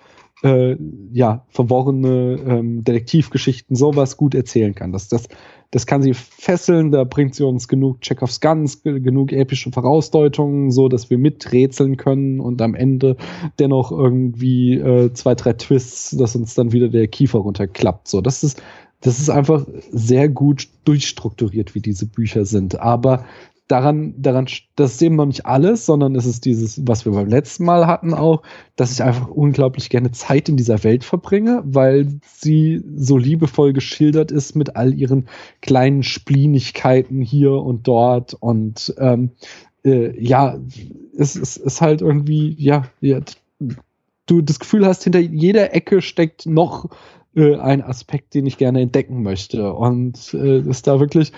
äh, ja, verworrene ähm, Detektivgeschichten sowas gut erzählen kann. Das, das, das kann sie fesseln, da bringt sie uns genug Chekhovs Guns, genug epische Vorausdeutungen, so dass wir miträtseln können und am Ende dennoch irgendwie äh, zwei, drei Twists, dass uns dann wieder der Kiefer runterklappt. So, das ist, das ist einfach sehr gut durchstrukturiert, wie diese Bücher sind. Aber daran, daran, das ist eben noch nicht alles, sondern es ist dieses, was wir beim letzten Mal hatten auch, dass ich einfach unglaublich gerne Zeit in dieser Welt verbringe, weil sie so liebevoll geschildert ist mit all ihren kleinen Splinigkeiten hier und dort und ähm, äh, ja, es, ist halt irgendwie, ja, ja, du das Gefühl hast, hinter jeder Ecke steckt noch äh, ein Aspekt, den ich gerne entdecken möchte und äh, es da wirklich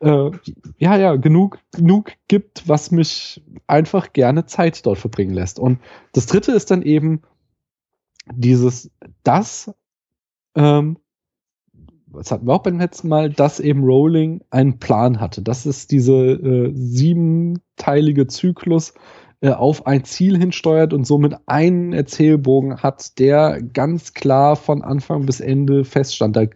äh, ja, ja, genug, genug gibt, was mich einfach gerne Zeit dort verbringen lässt. Und das dritte ist dann eben dieses, das, ähm, das hatten wir auch beim letzten Mal, dass eben Rowling einen Plan hatte. Das ist diese äh, siebenteilige Zyklus, äh, auf ein Ziel hinsteuert und somit einen Erzählbogen hat, der ganz klar von Anfang bis Ende feststand. Da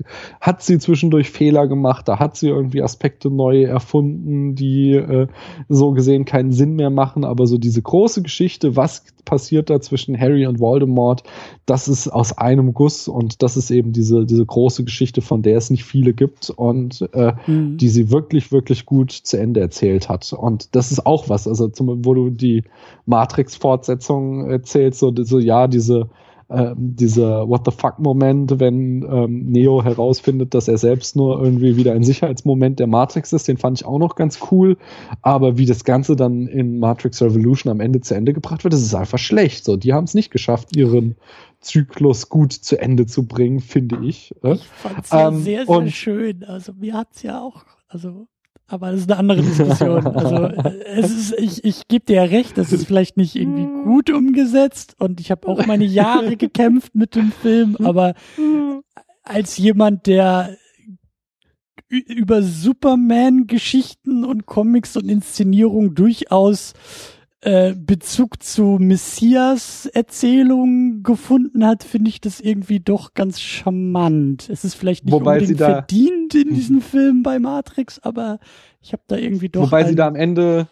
hat sie zwischendurch Fehler gemacht, da hat sie irgendwie Aspekte neu erfunden, die äh, so gesehen keinen Sinn mehr machen, aber so diese große Geschichte, was passiert da zwischen Harry und Voldemort, das ist aus einem Guss und das ist eben diese, diese große Geschichte, von der es nicht viele gibt und äh, mhm. die sie wirklich, wirklich gut zu Ende erzählt hat. Und das ist auch was, also zum, wo du die Matrix-Fortsetzung erzählt, so, so ja, diese, äh, dieser What the fuck-Moment, wenn ähm, Neo herausfindet, dass er selbst nur irgendwie wieder ein Sicherheitsmoment der Matrix ist, den fand ich auch noch ganz cool. Aber wie das Ganze dann in Matrix Revolution am Ende zu Ende gebracht wird, das ist einfach schlecht. So, die haben es nicht geschafft, ihren Zyklus gut zu Ende zu bringen, finde ich. Äh. Ich fand es ja ähm, sehr, sehr schön. Also mir hat es ja auch, also aber das ist eine andere Diskussion. [laughs] Also es ist, ich, ich gebe dir ja recht, das ist vielleicht nicht irgendwie gut umgesetzt und ich habe auch meine Jahre [laughs] gekämpft mit dem Film, aber als jemand, der über Superman-Geschichten und Comics und Inszenierung durchaus äh, Bezug zu Messias-Erzählungen gefunden hat, finde ich das irgendwie doch ganz charmant. Es ist vielleicht nicht Wobei unbedingt verdient in diesem Film bei Matrix, aber ich habe da irgendwie doch. Wobei sie da am Ende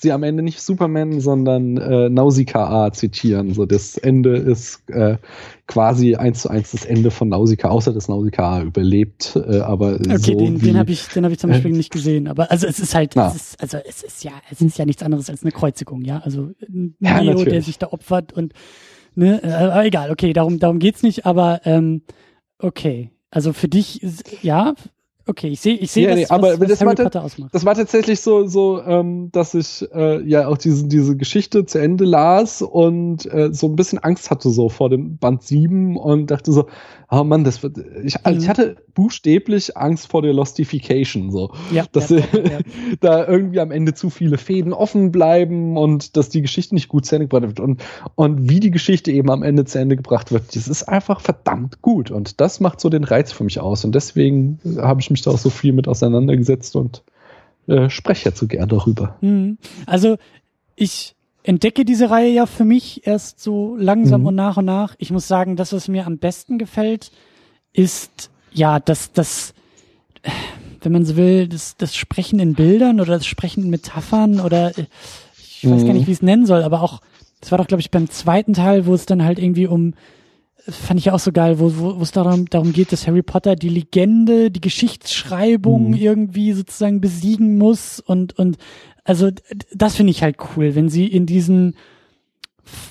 sie am Ende nicht Superman, sondern äh, Nausicaa zitieren. So das Ende ist äh, quasi eins zu eins das Ende von Nausicaa, außer dass Nausicaa überlebt. Äh, aber okay, so den, den habe ich, den habe ich zum Beispiel äh, nicht gesehen. Aber also es ist halt, es ist, also es ist ja, es ist ja nichts anderes als eine Kreuzigung, ja. Also ein ja, Neo, der sich da opfert und ne, äh, aber egal, okay, darum, darum geht's nicht. Aber ähm, okay, also für dich, ja, Okay, ich sehe, ich sehe, ja, nee, aber was, das, war das war tatsächlich so, so, ähm, dass ich äh, ja auch diese diese Geschichte zu Ende las und äh, so ein bisschen Angst hatte so vor dem Band 7 und dachte so, oh Mann, das wird, ich, mhm. ich hatte buchstäblich Angst vor der Lostification, so, ja, dass ja, ja, [laughs] da irgendwie am Ende zu viele Fäden offen bleiben und dass die Geschichte nicht gut zu Ende gebracht wird und und wie die Geschichte eben am Ende zu Ende gebracht wird, das ist einfach verdammt gut und das macht so den Reiz für mich aus und deswegen habe ich mich da auch so viel mit auseinandergesetzt und äh, spreche jetzt so gern darüber. Mhm. Also ich entdecke diese Reihe ja für mich erst so langsam mhm. und nach und nach. Ich muss sagen, das, was mir am besten gefällt, ist ja, dass das, wenn man so will, das, das Sprechen in Bildern oder das Sprechen in Metaphern oder ich weiß mhm. gar nicht, wie ich es nennen soll, aber auch, das war doch, glaube ich, beim zweiten Teil, wo es dann halt irgendwie um fand ich auch so geil, wo, wo, wo es darum, darum geht, dass Harry Potter die Legende, die Geschichtsschreibung mhm. irgendwie sozusagen besiegen muss und, und also das finde ich halt cool, wenn sie in diesen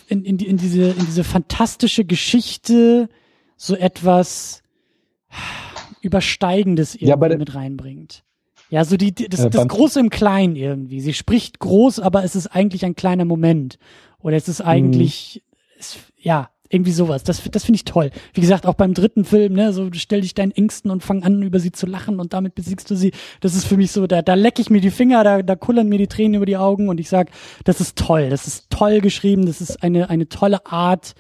in, in, in diese in diese fantastische Geschichte so etwas übersteigendes irgendwie ja, mit reinbringt. Ja, so die, das, äh, das Große im Kleinen irgendwie. Sie spricht groß, aber es ist eigentlich ein kleiner Moment. Oder es ist eigentlich, mhm. es, ja, irgendwie sowas. Das, das finde ich toll. Wie gesagt, auch beim dritten Film, ne, so stell dich deinen Ängsten und fang an, über sie zu lachen und damit besiegst du sie. Das ist für mich so, da, da leck ich mir die Finger, da, da kullern mir die Tränen über die Augen und ich sag, das ist toll, das ist toll geschrieben, das ist eine, eine tolle Art,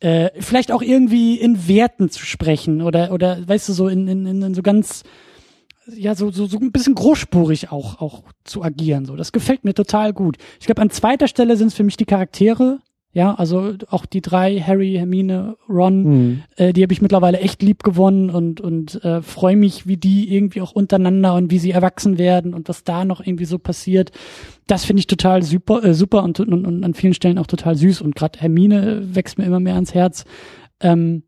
äh, vielleicht auch irgendwie in Werten zu sprechen oder, oder weißt du, so in, in, in so ganz, ja, so, so, so ein bisschen großspurig auch, auch zu agieren. So, das gefällt mir total gut. Ich glaube, an zweiter Stelle sind es für mich die Charaktere, ja, also auch die drei, Harry, Hermine, Ron, mhm. äh, die habe ich mittlerweile echt lieb gewonnen und, und äh, freue mich, wie die irgendwie auch untereinander und wie sie erwachsen werden und was da noch irgendwie so passiert. Das finde ich total super, äh, super und, und, und an vielen Stellen auch total süß. Und gerade Hermine wächst mir immer mehr ans Herz. Ähm,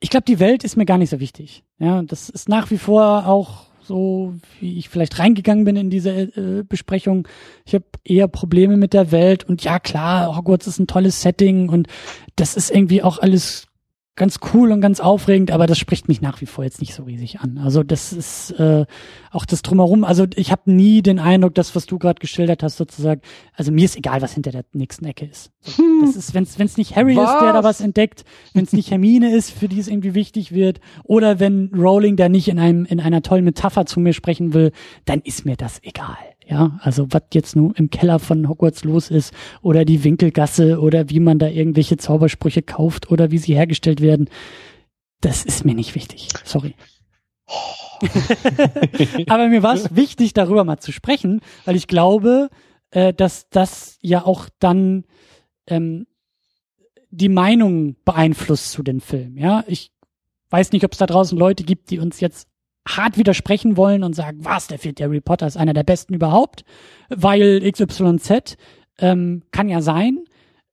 ich glaube, die Welt ist mir gar nicht so wichtig. Ja, das ist nach wie vor auch so wie ich vielleicht reingegangen bin in diese äh, Besprechung. Ich habe eher Probleme mit der Welt und ja klar, Hogwarts ist ein tolles Setting und das ist irgendwie auch alles ganz cool und ganz aufregend, aber das spricht mich nach wie vor jetzt nicht so riesig an. Also das ist äh, auch das drumherum. Also ich habe nie den Eindruck, dass was du gerade geschildert hast, sozusagen. Also mir ist egal, was hinter der nächsten Ecke ist. So, hm. Das ist, wenn es nicht Harry was? ist, der da was entdeckt, wenn es nicht Hermine ist, für die es irgendwie wichtig wird, oder wenn Rowling da nicht in einem in einer tollen Metapher zu mir sprechen will, dann ist mir das egal. Ja, also was jetzt nur im Keller von Hogwarts los ist oder die Winkelgasse oder wie man da irgendwelche Zaubersprüche kauft oder wie sie hergestellt werden, das ist mir nicht wichtig. Sorry. [laughs] Aber mir war es wichtig, darüber mal zu sprechen, weil ich glaube, äh, dass das ja auch dann ähm, die Meinung beeinflusst zu den Filmen. Ja, ich weiß nicht, ob es da draußen Leute gibt, die uns jetzt hart widersprechen wollen und sagen, was, der vierte Harry Potter ist einer der besten überhaupt, weil XYZ ähm, kann ja sein.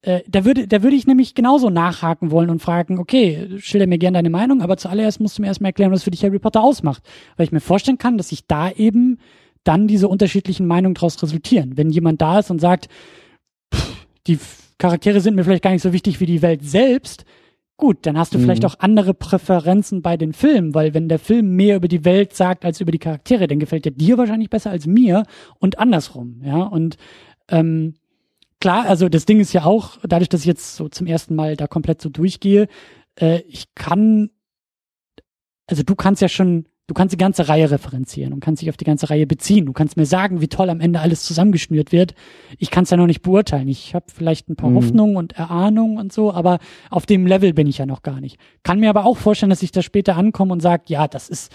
Äh, da würde, da würde ich nämlich genauso nachhaken wollen und fragen, okay, schilder mir gerne deine Meinung, aber zuallererst musst du mir erstmal erklären, was für dich Harry Potter ausmacht. Weil ich mir vorstellen kann, dass sich da eben dann diese unterschiedlichen Meinungen daraus resultieren. Wenn jemand da ist und sagt, pff, die Charaktere sind mir vielleicht gar nicht so wichtig wie die Welt selbst, Gut, dann hast du mhm. vielleicht auch andere Präferenzen bei den Filmen, weil wenn der Film mehr über die Welt sagt als über die Charaktere, dann gefällt der dir wahrscheinlich besser als mir und andersrum, ja. Und ähm, klar, also das Ding ist ja auch, dadurch, dass ich jetzt so zum ersten Mal da komplett so durchgehe, äh, ich kann, also du kannst ja schon Du kannst die ganze Reihe referenzieren und kannst dich auf die ganze Reihe beziehen. Du kannst mir sagen, wie toll am Ende alles zusammengeschnürt wird. Ich kann es ja noch nicht beurteilen. Ich habe vielleicht ein paar mhm. Hoffnungen und Erahnungen und so, aber auf dem Level bin ich ja noch gar nicht. Kann mir aber auch vorstellen, dass ich da später ankomme und sage, ja, das ist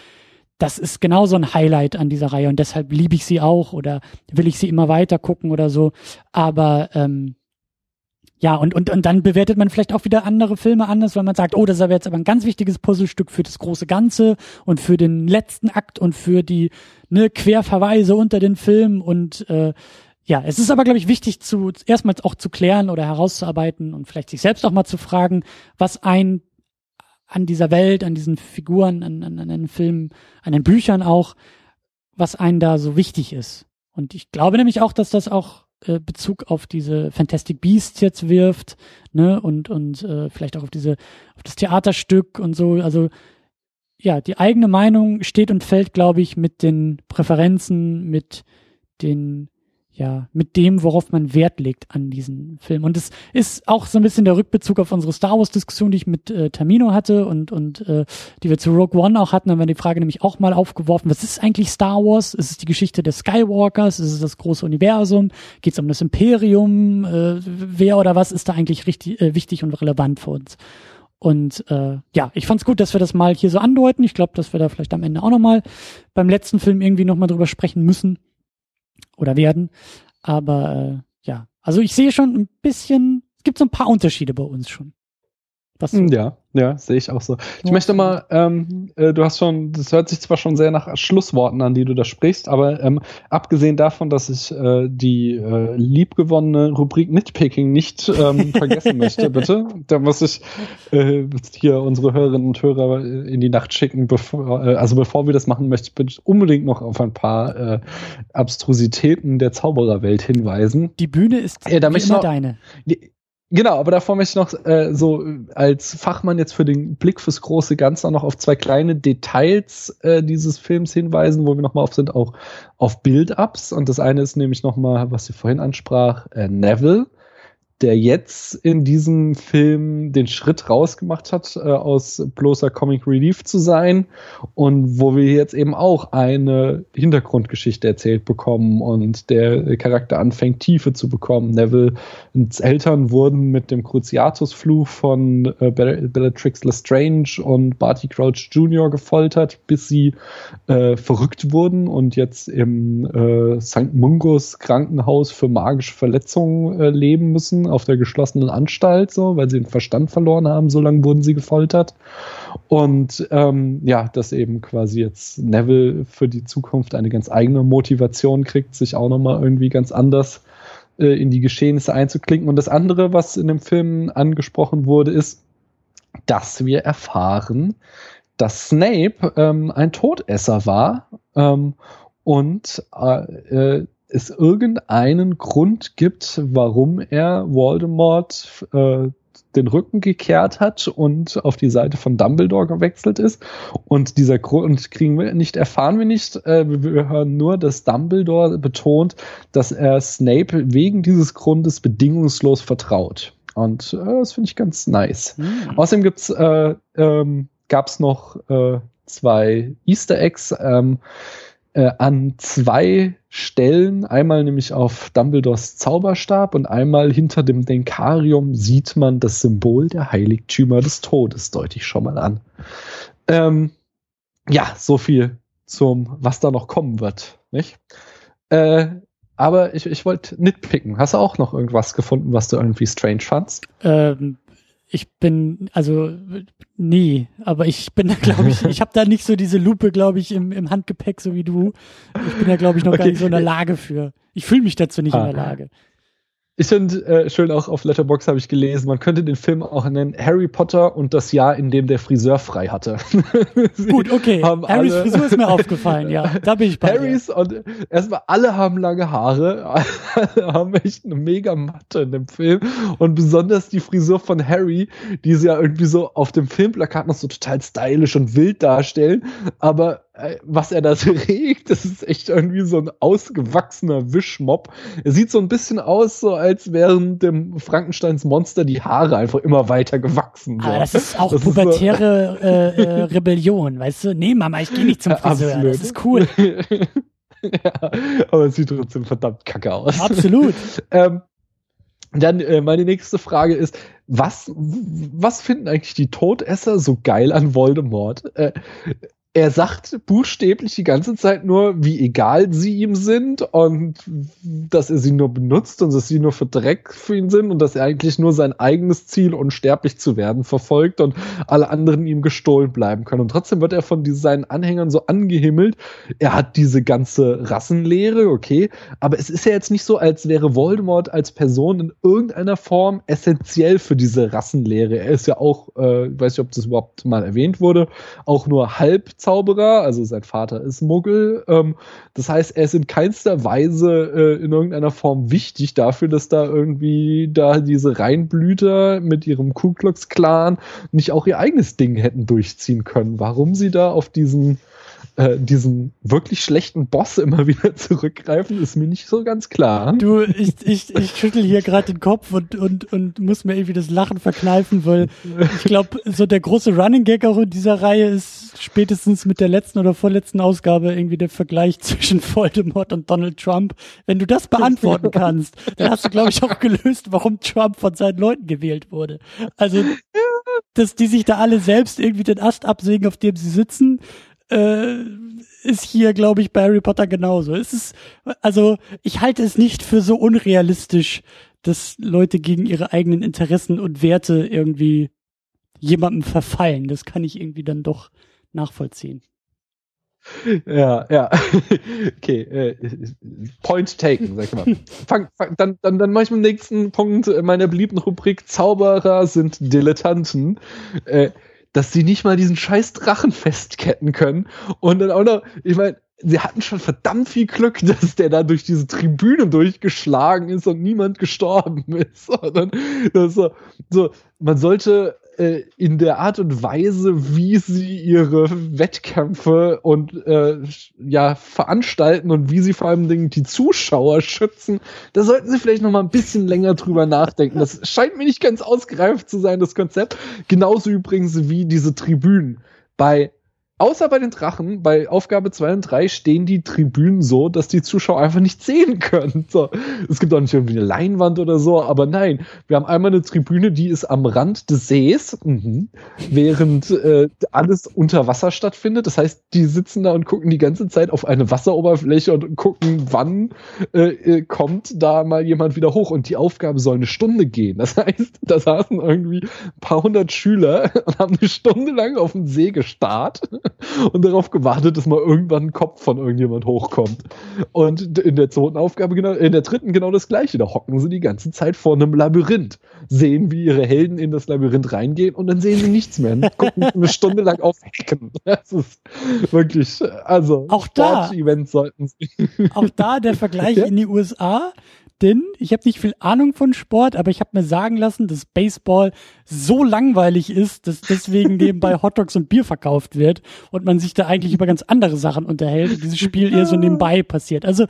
das ist genauso ein Highlight an dieser Reihe und deshalb liebe ich sie auch oder will ich sie immer weiter gucken oder so. Aber ähm, ja, und, und, und dann bewertet man vielleicht auch wieder andere Filme anders, weil man sagt, oh, das ist aber jetzt aber ein ganz wichtiges Puzzlestück für das große Ganze und für den letzten Akt und für die ne, Querverweise unter den Filmen und äh, ja, es ist aber, glaube ich, wichtig zu erstmals auch zu klären oder herauszuarbeiten und vielleicht sich selbst auch mal zu fragen, was ein an dieser Welt, an diesen Figuren, an, an, an den Filmen, an den Büchern auch, was einen da so wichtig ist. Und ich glaube nämlich auch, dass das auch äh, Bezug auf diese Fantastic Beasts jetzt wirft, ne, und, und äh, vielleicht auch auf diese, auf das Theaterstück und so. Also ja, die eigene Meinung steht und fällt, glaube ich, mit den Präferenzen, mit den ja, mit dem, worauf man Wert legt an diesen Film. Und es ist auch so ein bisschen der Rückbezug auf unsere Star Wars-Diskussion, die ich mit äh, Tamino hatte und, und äh, die wir zu Rogue One auch hatten, haben wir die Frage nämlich auch mal aufgeworfen, was ist eigentlich Star Wars? Ist es die Geschichte des Skywalkers? Ist es das große Universum? Geht es um das Imperium? Äh, wer oder was ist da eigentlich richtig, äh, wichtig und relevant für uns? Und äh, ja, ich fand's gut, dass wir das mal hier so andeuten. Ich glaube, dass wir da vielleicht am Ende auch nochmal beim letzten Film irgendwie nochmal drüber sprechen müssen oder werden. Aber äh, ja, also ich sehe schon ein bisschen, es gibt so ein paar Unterschiede bei uns schon. Was? Ja, ja, sehe ich auch so. Ich möchte mal, ähm, äh, du hast schon, das hört sich zwar schon sehr nach Schlussworten an, die du da sprichst, aber ähm, abgesehen davon, dass ich äh, die äh, liebgewonnene Rubrik Nitpicking nicht ähm, [laughs] vergessen möchte, bitte, da muss ich äh, hier unsere Hörerinnen und Hörer in die Nacht schicken, bevor, äh, also bevor wir das machen, möchte ich bitte unbedingt noch auf ein paar äh, Abstrusitäten der Zaubererwelt hinweisen. Die Bühne ist äh, immer noch, deine. Die, Genau, aber davor möchte ich noch äh, so als Fachmann jetzt für den Blick fürs große Ganze auch noch auf zwei kleine Details äh, dieses Films hinweisen, wo wir nochmal auf sind, auch auf Build-Ups. Und das eine ist nämlich nochmal, was sie vorhin ansprach, äh, Neville der jetzt in diesem Film den Schritt rausgemacht hat, äh, aus bloßer Comic Relief zu sein und wo wir jetzt eben auch eine Hintergrundgeschichte erzählt bekommen und der Charakter anfängt Tiefe zu bekommen. Neville's Eltern wurden mit dem Cruciatus-Fluch von äh, Bellatrix Lestrange und Barty Crouch Jr. gefoltert, bis sie äh, verrückt wurden und jetzt im äh, St. Mungus Krankenhaus für magische Verletzungen äh, leben müssen auf der geschlossenen Anstalt, so, weil sie den Verstand verloren haben, so lange wurden sie gefoltert. Und ähm, ja, dass eben quasi jetzt Neville für die Zukunft eine ganz eigene Motivation kriegt, sich auch nochmal irgendwie ganz anders äh, in die Geschehnisse einzuklinken. Und das andere, was in dem Film angesprochen wurde, ist, dass wir erfahren, dass Snape ähm, ein Todesser war ähm, und äh, es irgendeinen Grund gibt, warum er Voldemort äh, den Rücken gekehrt hat und auf die Seite von Dumbledore gewechselt ist. Und dieser Grund kriegen wir nicht, erfahren wir nicht. Äh, wir hören nur, dass Dumbledore betont, dass er Snape wegen dieses Grundes bedingungslos vertraut. Und äh, das finde ich ganz nice. Mhm. Außerdem gibt's, äh, ähm, gab es noch äh, zwei Easter Eggs. Ähm, äh, an zwei Stellen, einmal nämlich auf Dumbledores Zauberstab und einmal hinter dem Denkarium sieht man das Symbol der Heiligtümer des Todes, deute ich schon mal an. Ähm, ja, so viel zum, was da noch kommen wird, nicht? Äh, aber ich, ich wollte nitpicken. Hast du auch noch irgendwas gefunden, was du irgendwie strange fandst? Ähm, ich bin, also nie, aber ich bin da, glaube ich, ich habe da nicht so diese Lupe, glaube ich, im, im Handgepäck, so wie du. Ich bin da, glaube ich, noch okay. gar nicht so in der Lage für. Ich fühle mich dazu nicht ah. in der Lage. Ich finde äh, schön auch auf Letterbox habe ich gelesen, man könnte den Film auch nennen Harry Potter und das Jahr, in dem der Friseur frei hatte. [laughs] Gut, okay. Harrys Frisur ist mir aufgefallen, ja. Da bin ich bei Harrys dir. und erstmal alle haben lange Haare, alle haben echt eine mega Matte in dem Film und besonders die Frisur von Harry, die sie ja irgendwie so auf dem Filmplakat noch so total stylisch und wild darstellen, aber was er da [laughs] trägt, das ist echt irgendwie so ein ausgewachsener Wischmob. Er sieht so ein bisschen aus, so als wären dem Frankensteins Monster die Haare einfach immer weiter gewachsen. So. Ah, das ist auch das pubertäre ist so [laughs] äh, äh, Rebellion, weißt du? Nee, Mama, ich gehe nicht zum [laughs] Friseur. Absolut. Das ist cool. ja, aber es sieht trotzdem verdammt kacke aus. Absolut. ähm, dann äh, meine nächste Frage ist, was, was finden eigentlich die Todesser so geil an Voldemort? Äh, er sagt buchstäblich die ganze Zeit nur, wie egal sie ihm sind und dass er sie nur benutzt und dass sie nur für Dreck für ihn sind und dass er eigentlich nur sein eigenes Ziel, unsterblich zu werden, verfolgt und alle anderen ihm gestohlen bleiben können. Und trotzdem wird er von seinen Anhängern so angehimmelt. Er hat diese ganze Rassenlehre, okay, aber es ist ja jetzt nicht so, als wäre Voldemort als Person in irgendeiner Form essentiell für diese Rassenlehre. Er ist ja auch, äh, ich weiß nicht, ob das überhaupt mal erwähnt wurde, auch nur halb Zauberer, also sein Vater ist Muggel. Ähm, das heißt, er ist in keinster Weise äh, in irgendeiner Form wichtig dafür, dass da irgendwie da diese Reinblüter mit ihrem Ku Klux Klan nicht auch ihr eigenes Ding hätten durchziehen können. Warum sie da auf diesen äh, diesen wirklich schlechten Boss immer [laughs] wieder zurückgreifen, ist mir nicht so ganz klar. Du, ich, ich, ich schüttel hier gerade den Kopf und, und, und muss mir irgendwie das Lachen verkneifen, weil ich glaube, so der große Running Gag auch in dieser Reihe ist spätestens mit der letzten oder vorletzten Ausgabe irgendwie der Vergleich [laughs] zwischen Voldemort und Donald Trump. Wenn du das beantworten kannst, dann hast du, glaube ich, auch gelöst, warum Trump von seinen Leuten gewählt wurde. Also, dass die sich da alle selbst irgendwie den Ast absägen, auf dem sie sitzen, äh, ist hier, glaube ich, bei Harry Potter genauso. Es ist, also ich halte es nicht für so unrealistisch, dass Leute gegen ihre eigenen Interessen und Werte irgendwie jemandem verfallen. Das kann ich irgendwie dann doch nachvollziehen. Ja, ja. [laughs] Okay, äh, Point taken, sag ich mal. [laughs] Fang, fang, dann, dann, dann mache ich mit dem nächsten Punkt meiner beliebten Rubrik Zauberer sind Dilettanten. Äh, dass sie nicht mal diesen scheiß Drachen festketten können. Und dann auch noch, ich meine, sie hatten schon verdammt viel Glück, [laughs] dass der da durch diese Tribüne durchgeschlagen ist und niemand gestorben ist. [laughs] Sondern das so, so, man sollte äh, in der Art und Weise, wie sie ihre Wettkämpfe und äh, ja veranstalten und wie sie vor allem die Zuschauer schützen, da sollten sie vielleicht noch mal ein bisschen länger drüber nachdenken. Das scheint mir nicht ganz ausgereift zu sein, das Konzept. Genauso übrigens wie diese Tribünen. Bei Außer bei den Drachen, bei Aufgabe 2 und 3 stehen die Tribünen so, dass die Zuschauer einfach nicht sehen können. So. Es gibt auch nicht irgendwie eine Leinwand oder so, aber nein, wir haben einmal eine Tribüne, die ist am Rand des Sees, mhm, während äh, alles unter Wasser stattfindet. Das heißt, die sitzen da und gucken die ganze Zeit auf eine Wasseroberfläche und gucken, wann äh, äh kommt da mal jemand wieder hoch. Und die Aufgabe soll eine Stunde gehen. Das heißt, da saßen irgendwie ein paar hundert Schüler [laughs] und haben eine Stunde lang auf dem See gestarrt [laughs] und darauf gewartet, dass mal irgendwann ein Kopf von irgendjemand hochkommt. Und in der zweiten Aufgabe, genau, in der dritten genau das gleiche. Da hocken sie die ganze Zeit vor einem Labyrinth, sehen, wie ihre Helden in das Labyrinth reingehen und dann sehen sie nichts mehr. Und gucken eine Stunde lang auf Hecken. [laughs] Das ist wirklich, also auch da, Events sollten sie. Auch da der Vergleich [laughs] ja? in die USA denn ich habe nicht viel Ahnung von Sport, aber ich habe mir sagen lassen, dass Baseball so langweilig ist, dass deswegen nebenbei [laughs] Hotdogs und Bier verkauft wird und man sich da eigentlich über ganz andere Sachen unterhält und dieses Spiel eher so nebenbei passiert. Also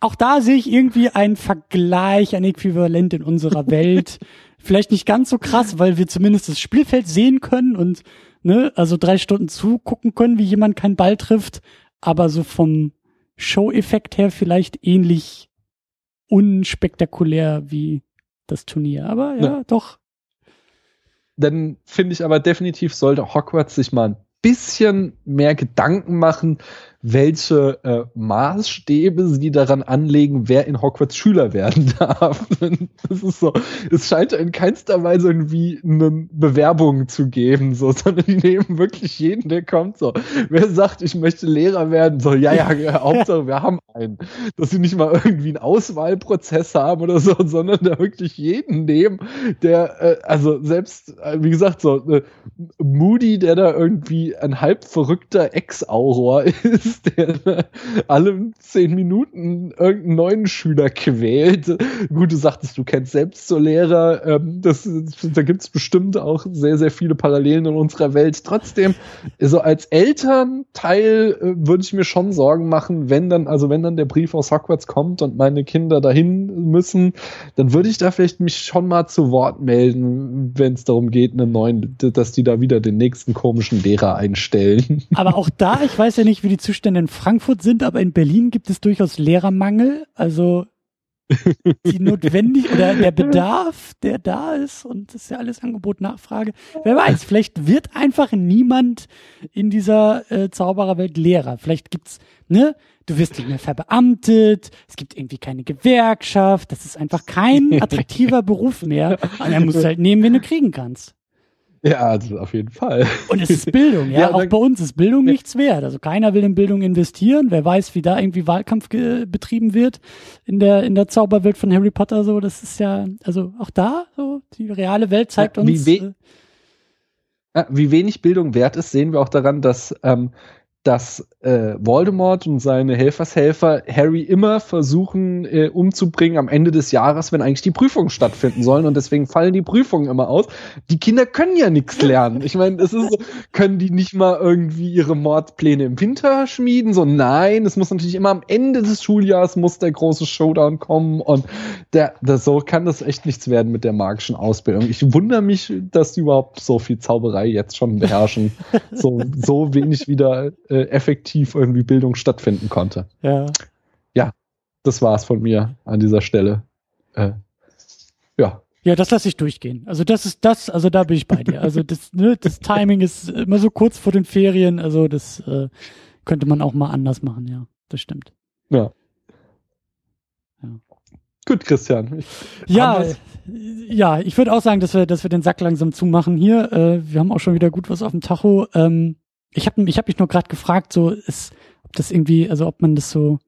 auch da sehe ich irgendwie einen Vergleich, ein Äquivalent in unserer [laughs] Welt. Vielleicht nicht ganz so krass, weil wir zumindest das Spielfeld sehen können und ne, also drei Stunden zugucken können, wie jemand keinen Ball trifft, aber so vom Show-Effekt her vielleicht ähnlich unspektakulär wie das Turnier. Aber ja, ja. doch. Dann finde ich aber definitiv sollte Hogwarts sich mal ein bisschen mehr Gedanken machen, welche äh, Maßstäbe sie daran anlegen, wer in Hogwarts Schüler werden [laughs] darf. das ist so, es scheint in keinster Weise irgendwie eine Bewerbung zu geben, so, sondern die nehmen wirklich jeden, der kommt, so. Wer sagt, ich möchte Lehrer werden, so, ja, ja, [laughs] Hauptsache, wir haben einen. Dass sie nicht mal irgendwie einen Auswahlprozess haben oder so, [laughs] sondern da wirklich jeden nehmen, der, äh, also selbst, äh, wie gesagt, so, äh, Moody, der da irgendwie ein halb verrückter Ex-Auror ist, ist, [laughs] der alle zehn Minuten irgendeinen neuen Schüler quält. Gut, du sagtest, du kennst selbst so Lehrer. Ähm, das, da gibt es bestimmt auch sehr, sehr viele Parallelen in unserer Welt. Trotzdem, so als Elternteil äh, würde ich mir schon Sorgen machen, wenn dann, also wenn dann der Brief aus Hogwarts kommt und meine Kinder dahin müssen, dann würde ich da vielleicht mich schon mal zu Wort melden, wenn es darum geht, einen neuen, dass die da wieder den nächsten komischen Lehrer einstellen. Aber auch da, ich weiß ja nicht, wie die Zustände Zustände in Frankfurt sind, aber in Berlin gibt es durchaus Lehrermangel. Also [laughs] die notwendig oder der Bedarf, der da ist und das ist ja alles Angebot, Nachfrage. Wer weiß, vielleicht wird einfach niemand in dieser äh, Zaubererwelt Lehrer. Vielleicht gibt's, ne, du wirst nicht mehr verbeamtet, es gibt irgendwie keine Gewerkschaft, das ist einfach kein [laughs] attraktiver Beruf mehr. Und musst du halt nehmen, wenn du kriegen kannst. Ja, also auf jeden Fall. Und es ist Bildung, [laughs] ja. ja auch bei uns ist Bildung ja. nichts wert. Also keiner will in Bildung investieren. Wer weiß, wie da irgendwie Wahlkampf betrieben wird in der, in der Zauberwelt von Harry Potter, so. Das ist ja, also auch da, so, die reale Welt zeigt ja, uns. Wie, we äh, wie wenig Bildung wert ist, sehen wir auch daran, dass ähm, dass äh, Voldemort und seine Helfershelfer Harry immer versuchen äh, umzubringen am Ende des Jahres, wenn eigentlich die Prüfungen stattfinden sollen und deswegen fallen die Prüfungen immer aus. Die Kinder können ja nichts lernen. Ich meine, es ist so, können die nicht mal irgendwie ihre Mordpläne im Winter schmieden? So nein, es muss natürlich immer am Ende des Schuljahres muss der große Showdown kommen und der, der so kann das echt nichts werden mit der magischen Ausbildung. Ich wundere mich, dass die überhaupt so viel Zauberei jetzt schon beherrschen, [laughs] so so wenig wieder äh, äh, effektiv irgendwie Bildung stattfinden konnte. Ja. Ja, das war's von mir an dieser Stelle. Äh, ja. Ja, das lasse ich durchgehen. Also das ist das, also da bin ich bei dir. Also das, ne, das [laughs] Timing ist immer so kurz vor den Ferien, also das äh, könnte man auch mal anders machen, ja. Das stimmt. Ja. ja. Gut, Christian. Ich, ja, ja, ich würde auch sagen, dass wir, dass wir den Sack langsam zumachen hier. Äh, wir haben auch schon wieder gut was auf dem Tacho. Ähm, ich habe ich hab mich nur gerade gefragt, so ist, ob das irgendwie, also ob man das so,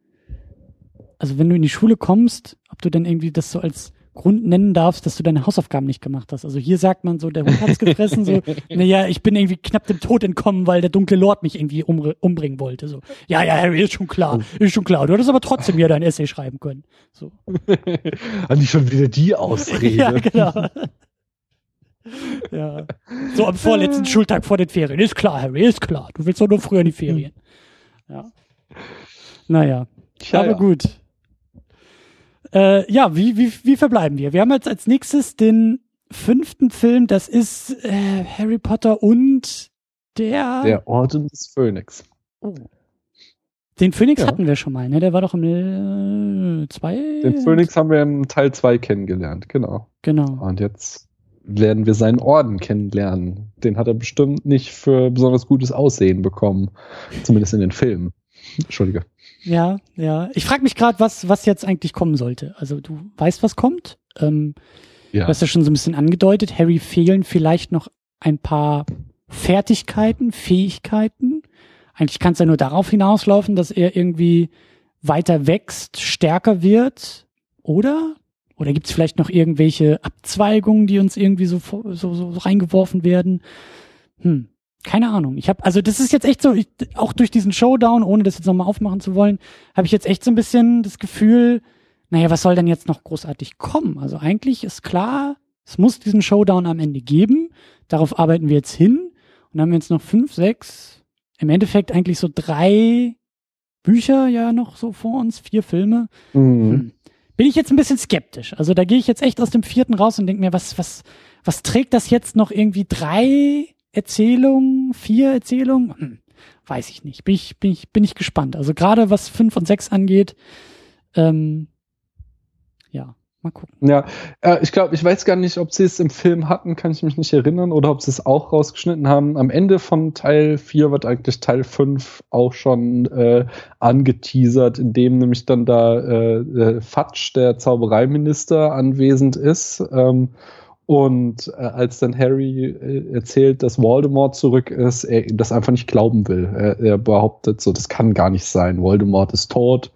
also wenn du in die Schule kommst, ob du dann irgendwie das so als Grund nennen darfst, dass du deine Hausaufgaben nicht gemacht hast. Also hier sagt man so, der Hund hat's gefressen, so, [laughs] naja, ich bin irgendwie knapp dem Tod entkommen, weil der dunkle Lord mich irgendwie um, umbringen wollte. So, ja, ja, Harry, ist schon klar, oh. ist schon klar. Du hättest aber trotzdem ja dein Essay schreiben können. So. [laughs] An nicht schon wieder die [laughs] Ausrede. ja, genau. [laughs] ja. So am vorletzten Schultag vor den Ferien. Ist klar, Harry, ist klar. Du willst doch nur früher in die Ferien. Ja. Naja. Tja, aber ja. gut. Äh, ja, wie, wie, wie verbleiben wir? Wir haben jetzt als nächstes den fünften Film, das ist äh, Harry Potter und der. Der Orden des Phönix. Oh. Den Phönix ja. hatten wir schon mal, ne? Der war doch im äh, zwei. Den Phönix haben wir im Teil 2 kennengelernt, genau. Genau. Und jetzt werden wir seinen Orden kennenlernen. Den hat er bestimmt nicht für besonders gutes Aussehen bekommen. Zumindest in den Filmen. Entschuldige. Ja, ja. Ich frage mich gerade, was, was jetzt eigentlich kommen sollte. Also du weißt, was kommt. Ähm, ja. Du hast ja schon so ein bisschen angedeutet. Harry fehlen vielleicht noch ein paar Fertigkeiten, Fähigkeiten. eigentlich kann es ja nur darauf hinauslaufen, dass er irgendwie weiter wächst, stärker wird, oder? Oder gibt es vielleicht noch irgendwelche Abzweigungen, die uns irgendwie so, so, so reingeworfen werden? Hm, keine Ahnung. Ich habe, also das ist jetzt echt so, ich, auch durch diesen Showdown, ohne das jetzt nochmal aufmachen zu wollen, habe ich jetzt echt so ein bisschen das Gefühl, naja, was soll denn jetzt noch großartig kommen? Also eigentlich ist klar, es muss diesen Showdown am Ende geben. Darauf arbeiten wir jetzt hin. Und dann haben wir jetzt noch fünf, sechs, im Endeffekt eigentlich so drei Bücher ja noch so vor uns, vier Filme. Mhm. Hm bin ich jetzt ein bisschen skeptisch. Also da gehe ich jetzt echt aus dem vierten raus und denke mir, was, was, was trägt das jetzt noch irgendwie drei Erzählungen, vier Erzählungen? Hm, weiß ich nicht. Bin ich, bin ich, bin ich gespannt. Also gerade was fünf und sechs angeht, ähm. Mal gucken. Ja, äh, ich glaube, ich weiß gar nicht, ob sie es im Film hatten, kann ich mich nicht erinnern, oder ob sie es auch rausgeschnitten haben. Am Ende von Teil 4 wird eigentlich Teil 5 auch schon äh, angeteasert, indem nämlich dann da äh, äh, Fatsch, der Zaubereiminister, anwesend ist. Ähm, und äh, als dann Harry äh, erzählt, dass Voldemort zurück ist, er das einfach nicht glauben will. Er, er behauptet so, das kann gar nicht sein. Voldemort ist tot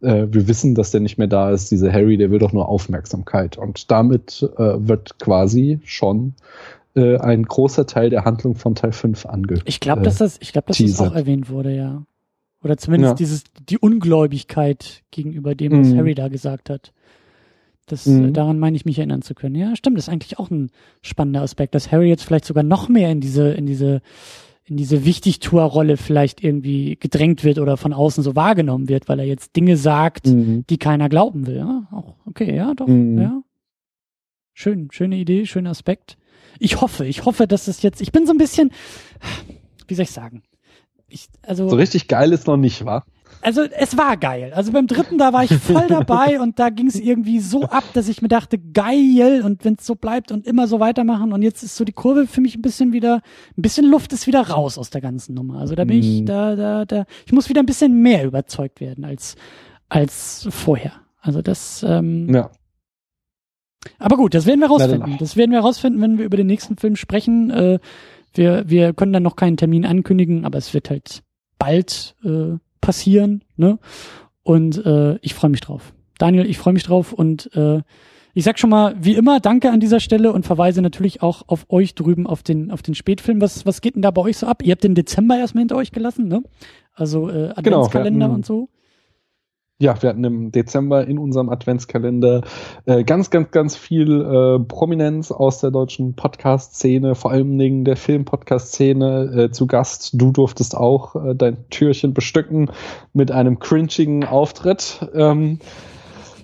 äh, wir wissen, dass der nicht mehr da ist. Dieser Harry, der will doch nur Aufmerksamkeit. Und damit äh, wird quasi schon äh, ein großer Teil der Handlung von Teil 5 ange. Ich glaube, dass das, ich glaube, dass das auch erwähnt wurde, ja. Oder zumindest ja. dieses, die Ungläubigkeit gegenüber dem, was mhm. Harry da gesagt hat. Das, mhm. daran meine ich mich erinnern zu können. Ja, stimmt, das ist eigentlich auch ein spannender Aspekt, dass Harry jetzt vielleicht sogar noch mehr in diese, in diese in diese Wichtigtour-Rolle vielleicht irgendwie gedrängt wird oder von außen so wahrgenommen wird, weil er jetzt Dinge sagt, mhm. die keiner glauben will. Ja, auch okay, ja, doch, mhm. ja. Schön, schöne Idee, schöner Aspekt. Ich hoffe, ich hoffe, dass es jetzt, ich bin so ein bisschen, wie soll ich sagen? Ich, also, so richtig geil ist noch nicht, wa? Also es war geil. Also beim dritten, da war ich voll dabei und da ging es irgendwie so ab, dass ich mir dachte, geil und wenn es so bleibt und immer so weitermachen und jetzt ist so die Kurve für mich ein bisschen wieder, ein bisschen Luft ist wieder raus aus der ganzen Nummer. Also da bin ich, mhm. da, da, da, ich muss wieder ein bisschen mehr überzeugt werden als, als vorher. Also das, ähm, ja. Aber gut, das werden wir rausfinden. Das werden wir rausfinden, wenn wir über den nächsten Film sprechen. Äh, wir, wir können dann noch keinen Termin ankündigen, aber es wird halt bald äh, passieren. Ne? Und äh, ich freue mich drauf. Daniel, ich freue mich drauf und äh, ich sag schon mal, wie immer, danke an dieser Stelle und verweise natürlich auch auf euch drüben auf den, auf den Spätfilm. Was, was geht denn da bei euch so ab? Ihr habt den Dezember erstmal hinter euch gelassen, ne? Also äh, genau, Adventskalender genau, und so. Ja, wir hatten im Dezember in unserem Adventskalender äh, ganz, ganz, ganz viel äh, Prominenz aus der deutschen Podcast-Szene, vor allen Dingen der Film-Podcast-Szene äh, zu Gast. Du durftest auch äh, dein Türchen bestücken mit einem cringigen Auftritt. Ähm,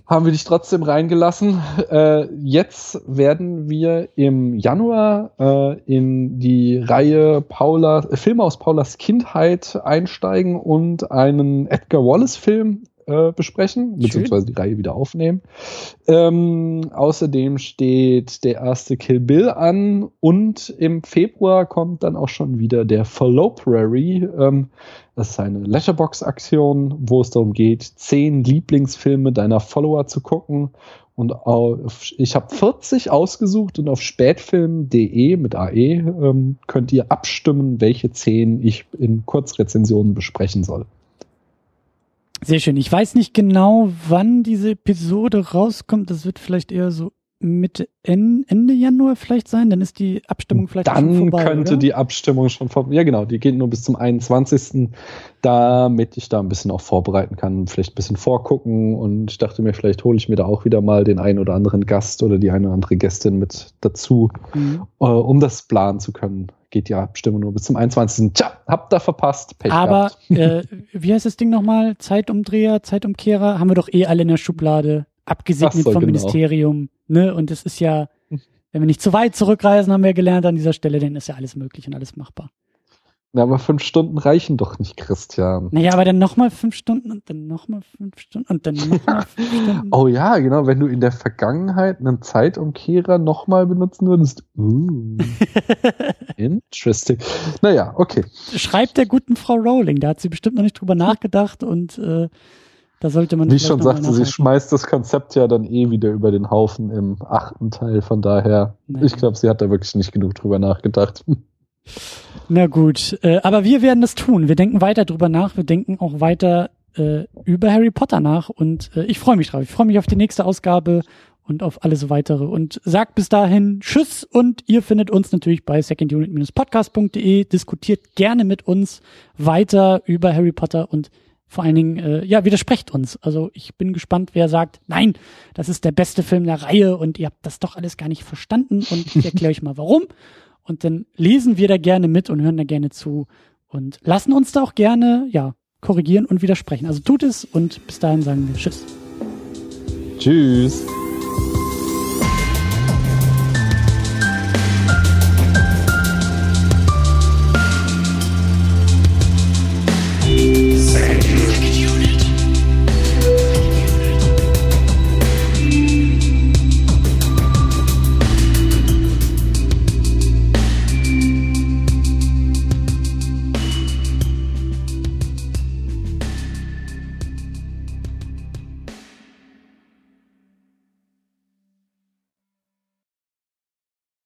haben wir dich trotzdem reingelassen. Äh, jetzt werden wir im Januar äh, in die Reihe Paula, äh, Filme aus Paulas Kindheit einsteigen und einen Edgar Wallace-Film äh, besprechen, beziehungsweise die Reihe wieder aufnehmen. Ähm, außerdem steht der erste Kill Bill an und im Februar kommt dann auch schon wieder der Falloprary. Ähm, das ist eine Letterbox-Aktion, wo es darum geht, zehn Lieblingsfilme deiner Follower zu gucken. Und auf, ich habe 40 ausgesucht und auf spätfilm.de mit AE ähm, könnt ihr abstimmen, welche zehn ich in Kurzrezensionen besprechen soll. Sehr schön. Ich weiß nicht genau, wann diese Episode rauskommt. Das wird vielleicht eher so Mitte Ende Januar vielleicht sein, dann ist die Abstimmung vielleicht dann schon vorbei. Dann könnte oder? die Abstimmung schon vorbei. Ja, genau, die geht nur bis zum 21. Damit ich da ein bisschen auch vorbereiten kann, vielleicht ein bisschen vorgucken und ich dachte mir, vielleicht hole ich mir da auch wieder mal den einen oder anderen Gast oder die eine oder andere Gästin mit dazu, mhm. äh, um das planen zu können. Geht die Abstimmung nur bis zum 21. Tja, habt da verpasst. Pech Aber äh, [laughs] wie heißt das Ding nochmal? Zeitumdreher, Zeitumkehrer? Haben wir doch eh alle in der Schublade abgesegnet so, vom genau. Ministerium. Ne? Und es ist ja, wenn wir nicht zu weit zurückreisen, haben wir gelernt an dieser Stelle, dann ist ja alles möglich und alles machbar. Na, aber fünf Stunden reichen doch nicht, Christian. Naja, aber dann nochmal fünf Stunden und dann nochmal fünf Stunden und dann nochmal fünf [laughs] Stunden. oh ja, genau, wenn du in der Vergangenheit einen Zeitumkehrer nochmal benutzen würdest. [laughs] Uh, interesting. Naja, okay. Schreibt der guten Frau Rowling, da hat sie bestimmt noch nicht drüber nachgedacht und äh, da sollte man. Wie ich schon sagte, sie schmeißt das Konzept ja dann eh wieder über den Haufen im achten Teil. Von daher, Nein. ich glaube, sie hat da wirklich nicht genug drüber nachgedacht. Na gut, äh, aber wir werden das tun. Wir denken weiter drüber nach. Wir denken auch weiter äh, über Harry Potter nach und äh, ich freue mich drauf. Ich freue mich auf die nächste Ausgabe und auf alles weitere und sagt bis dahin Tschüss und ihr findet uns natürlich bei secondunit-podcast.de. Diskutiert gerne mit uns weiter über Harry Potter und vor allen Dingen, äh, ja, widersprecht uns. Also ich bin gespannt, wer sagt, nein, das ist der beste Film der Reihe und ihr habt das doch alles gar nicht verstanden und ich erkläre euch mal warum. Und dann lesen wir da gerne mit und hören da gerne zu und lassen uns da auch gerne, ja, korrigieren und widersprechen. Also tut es und bis dahin sagen wir Tschüss. Tschüss.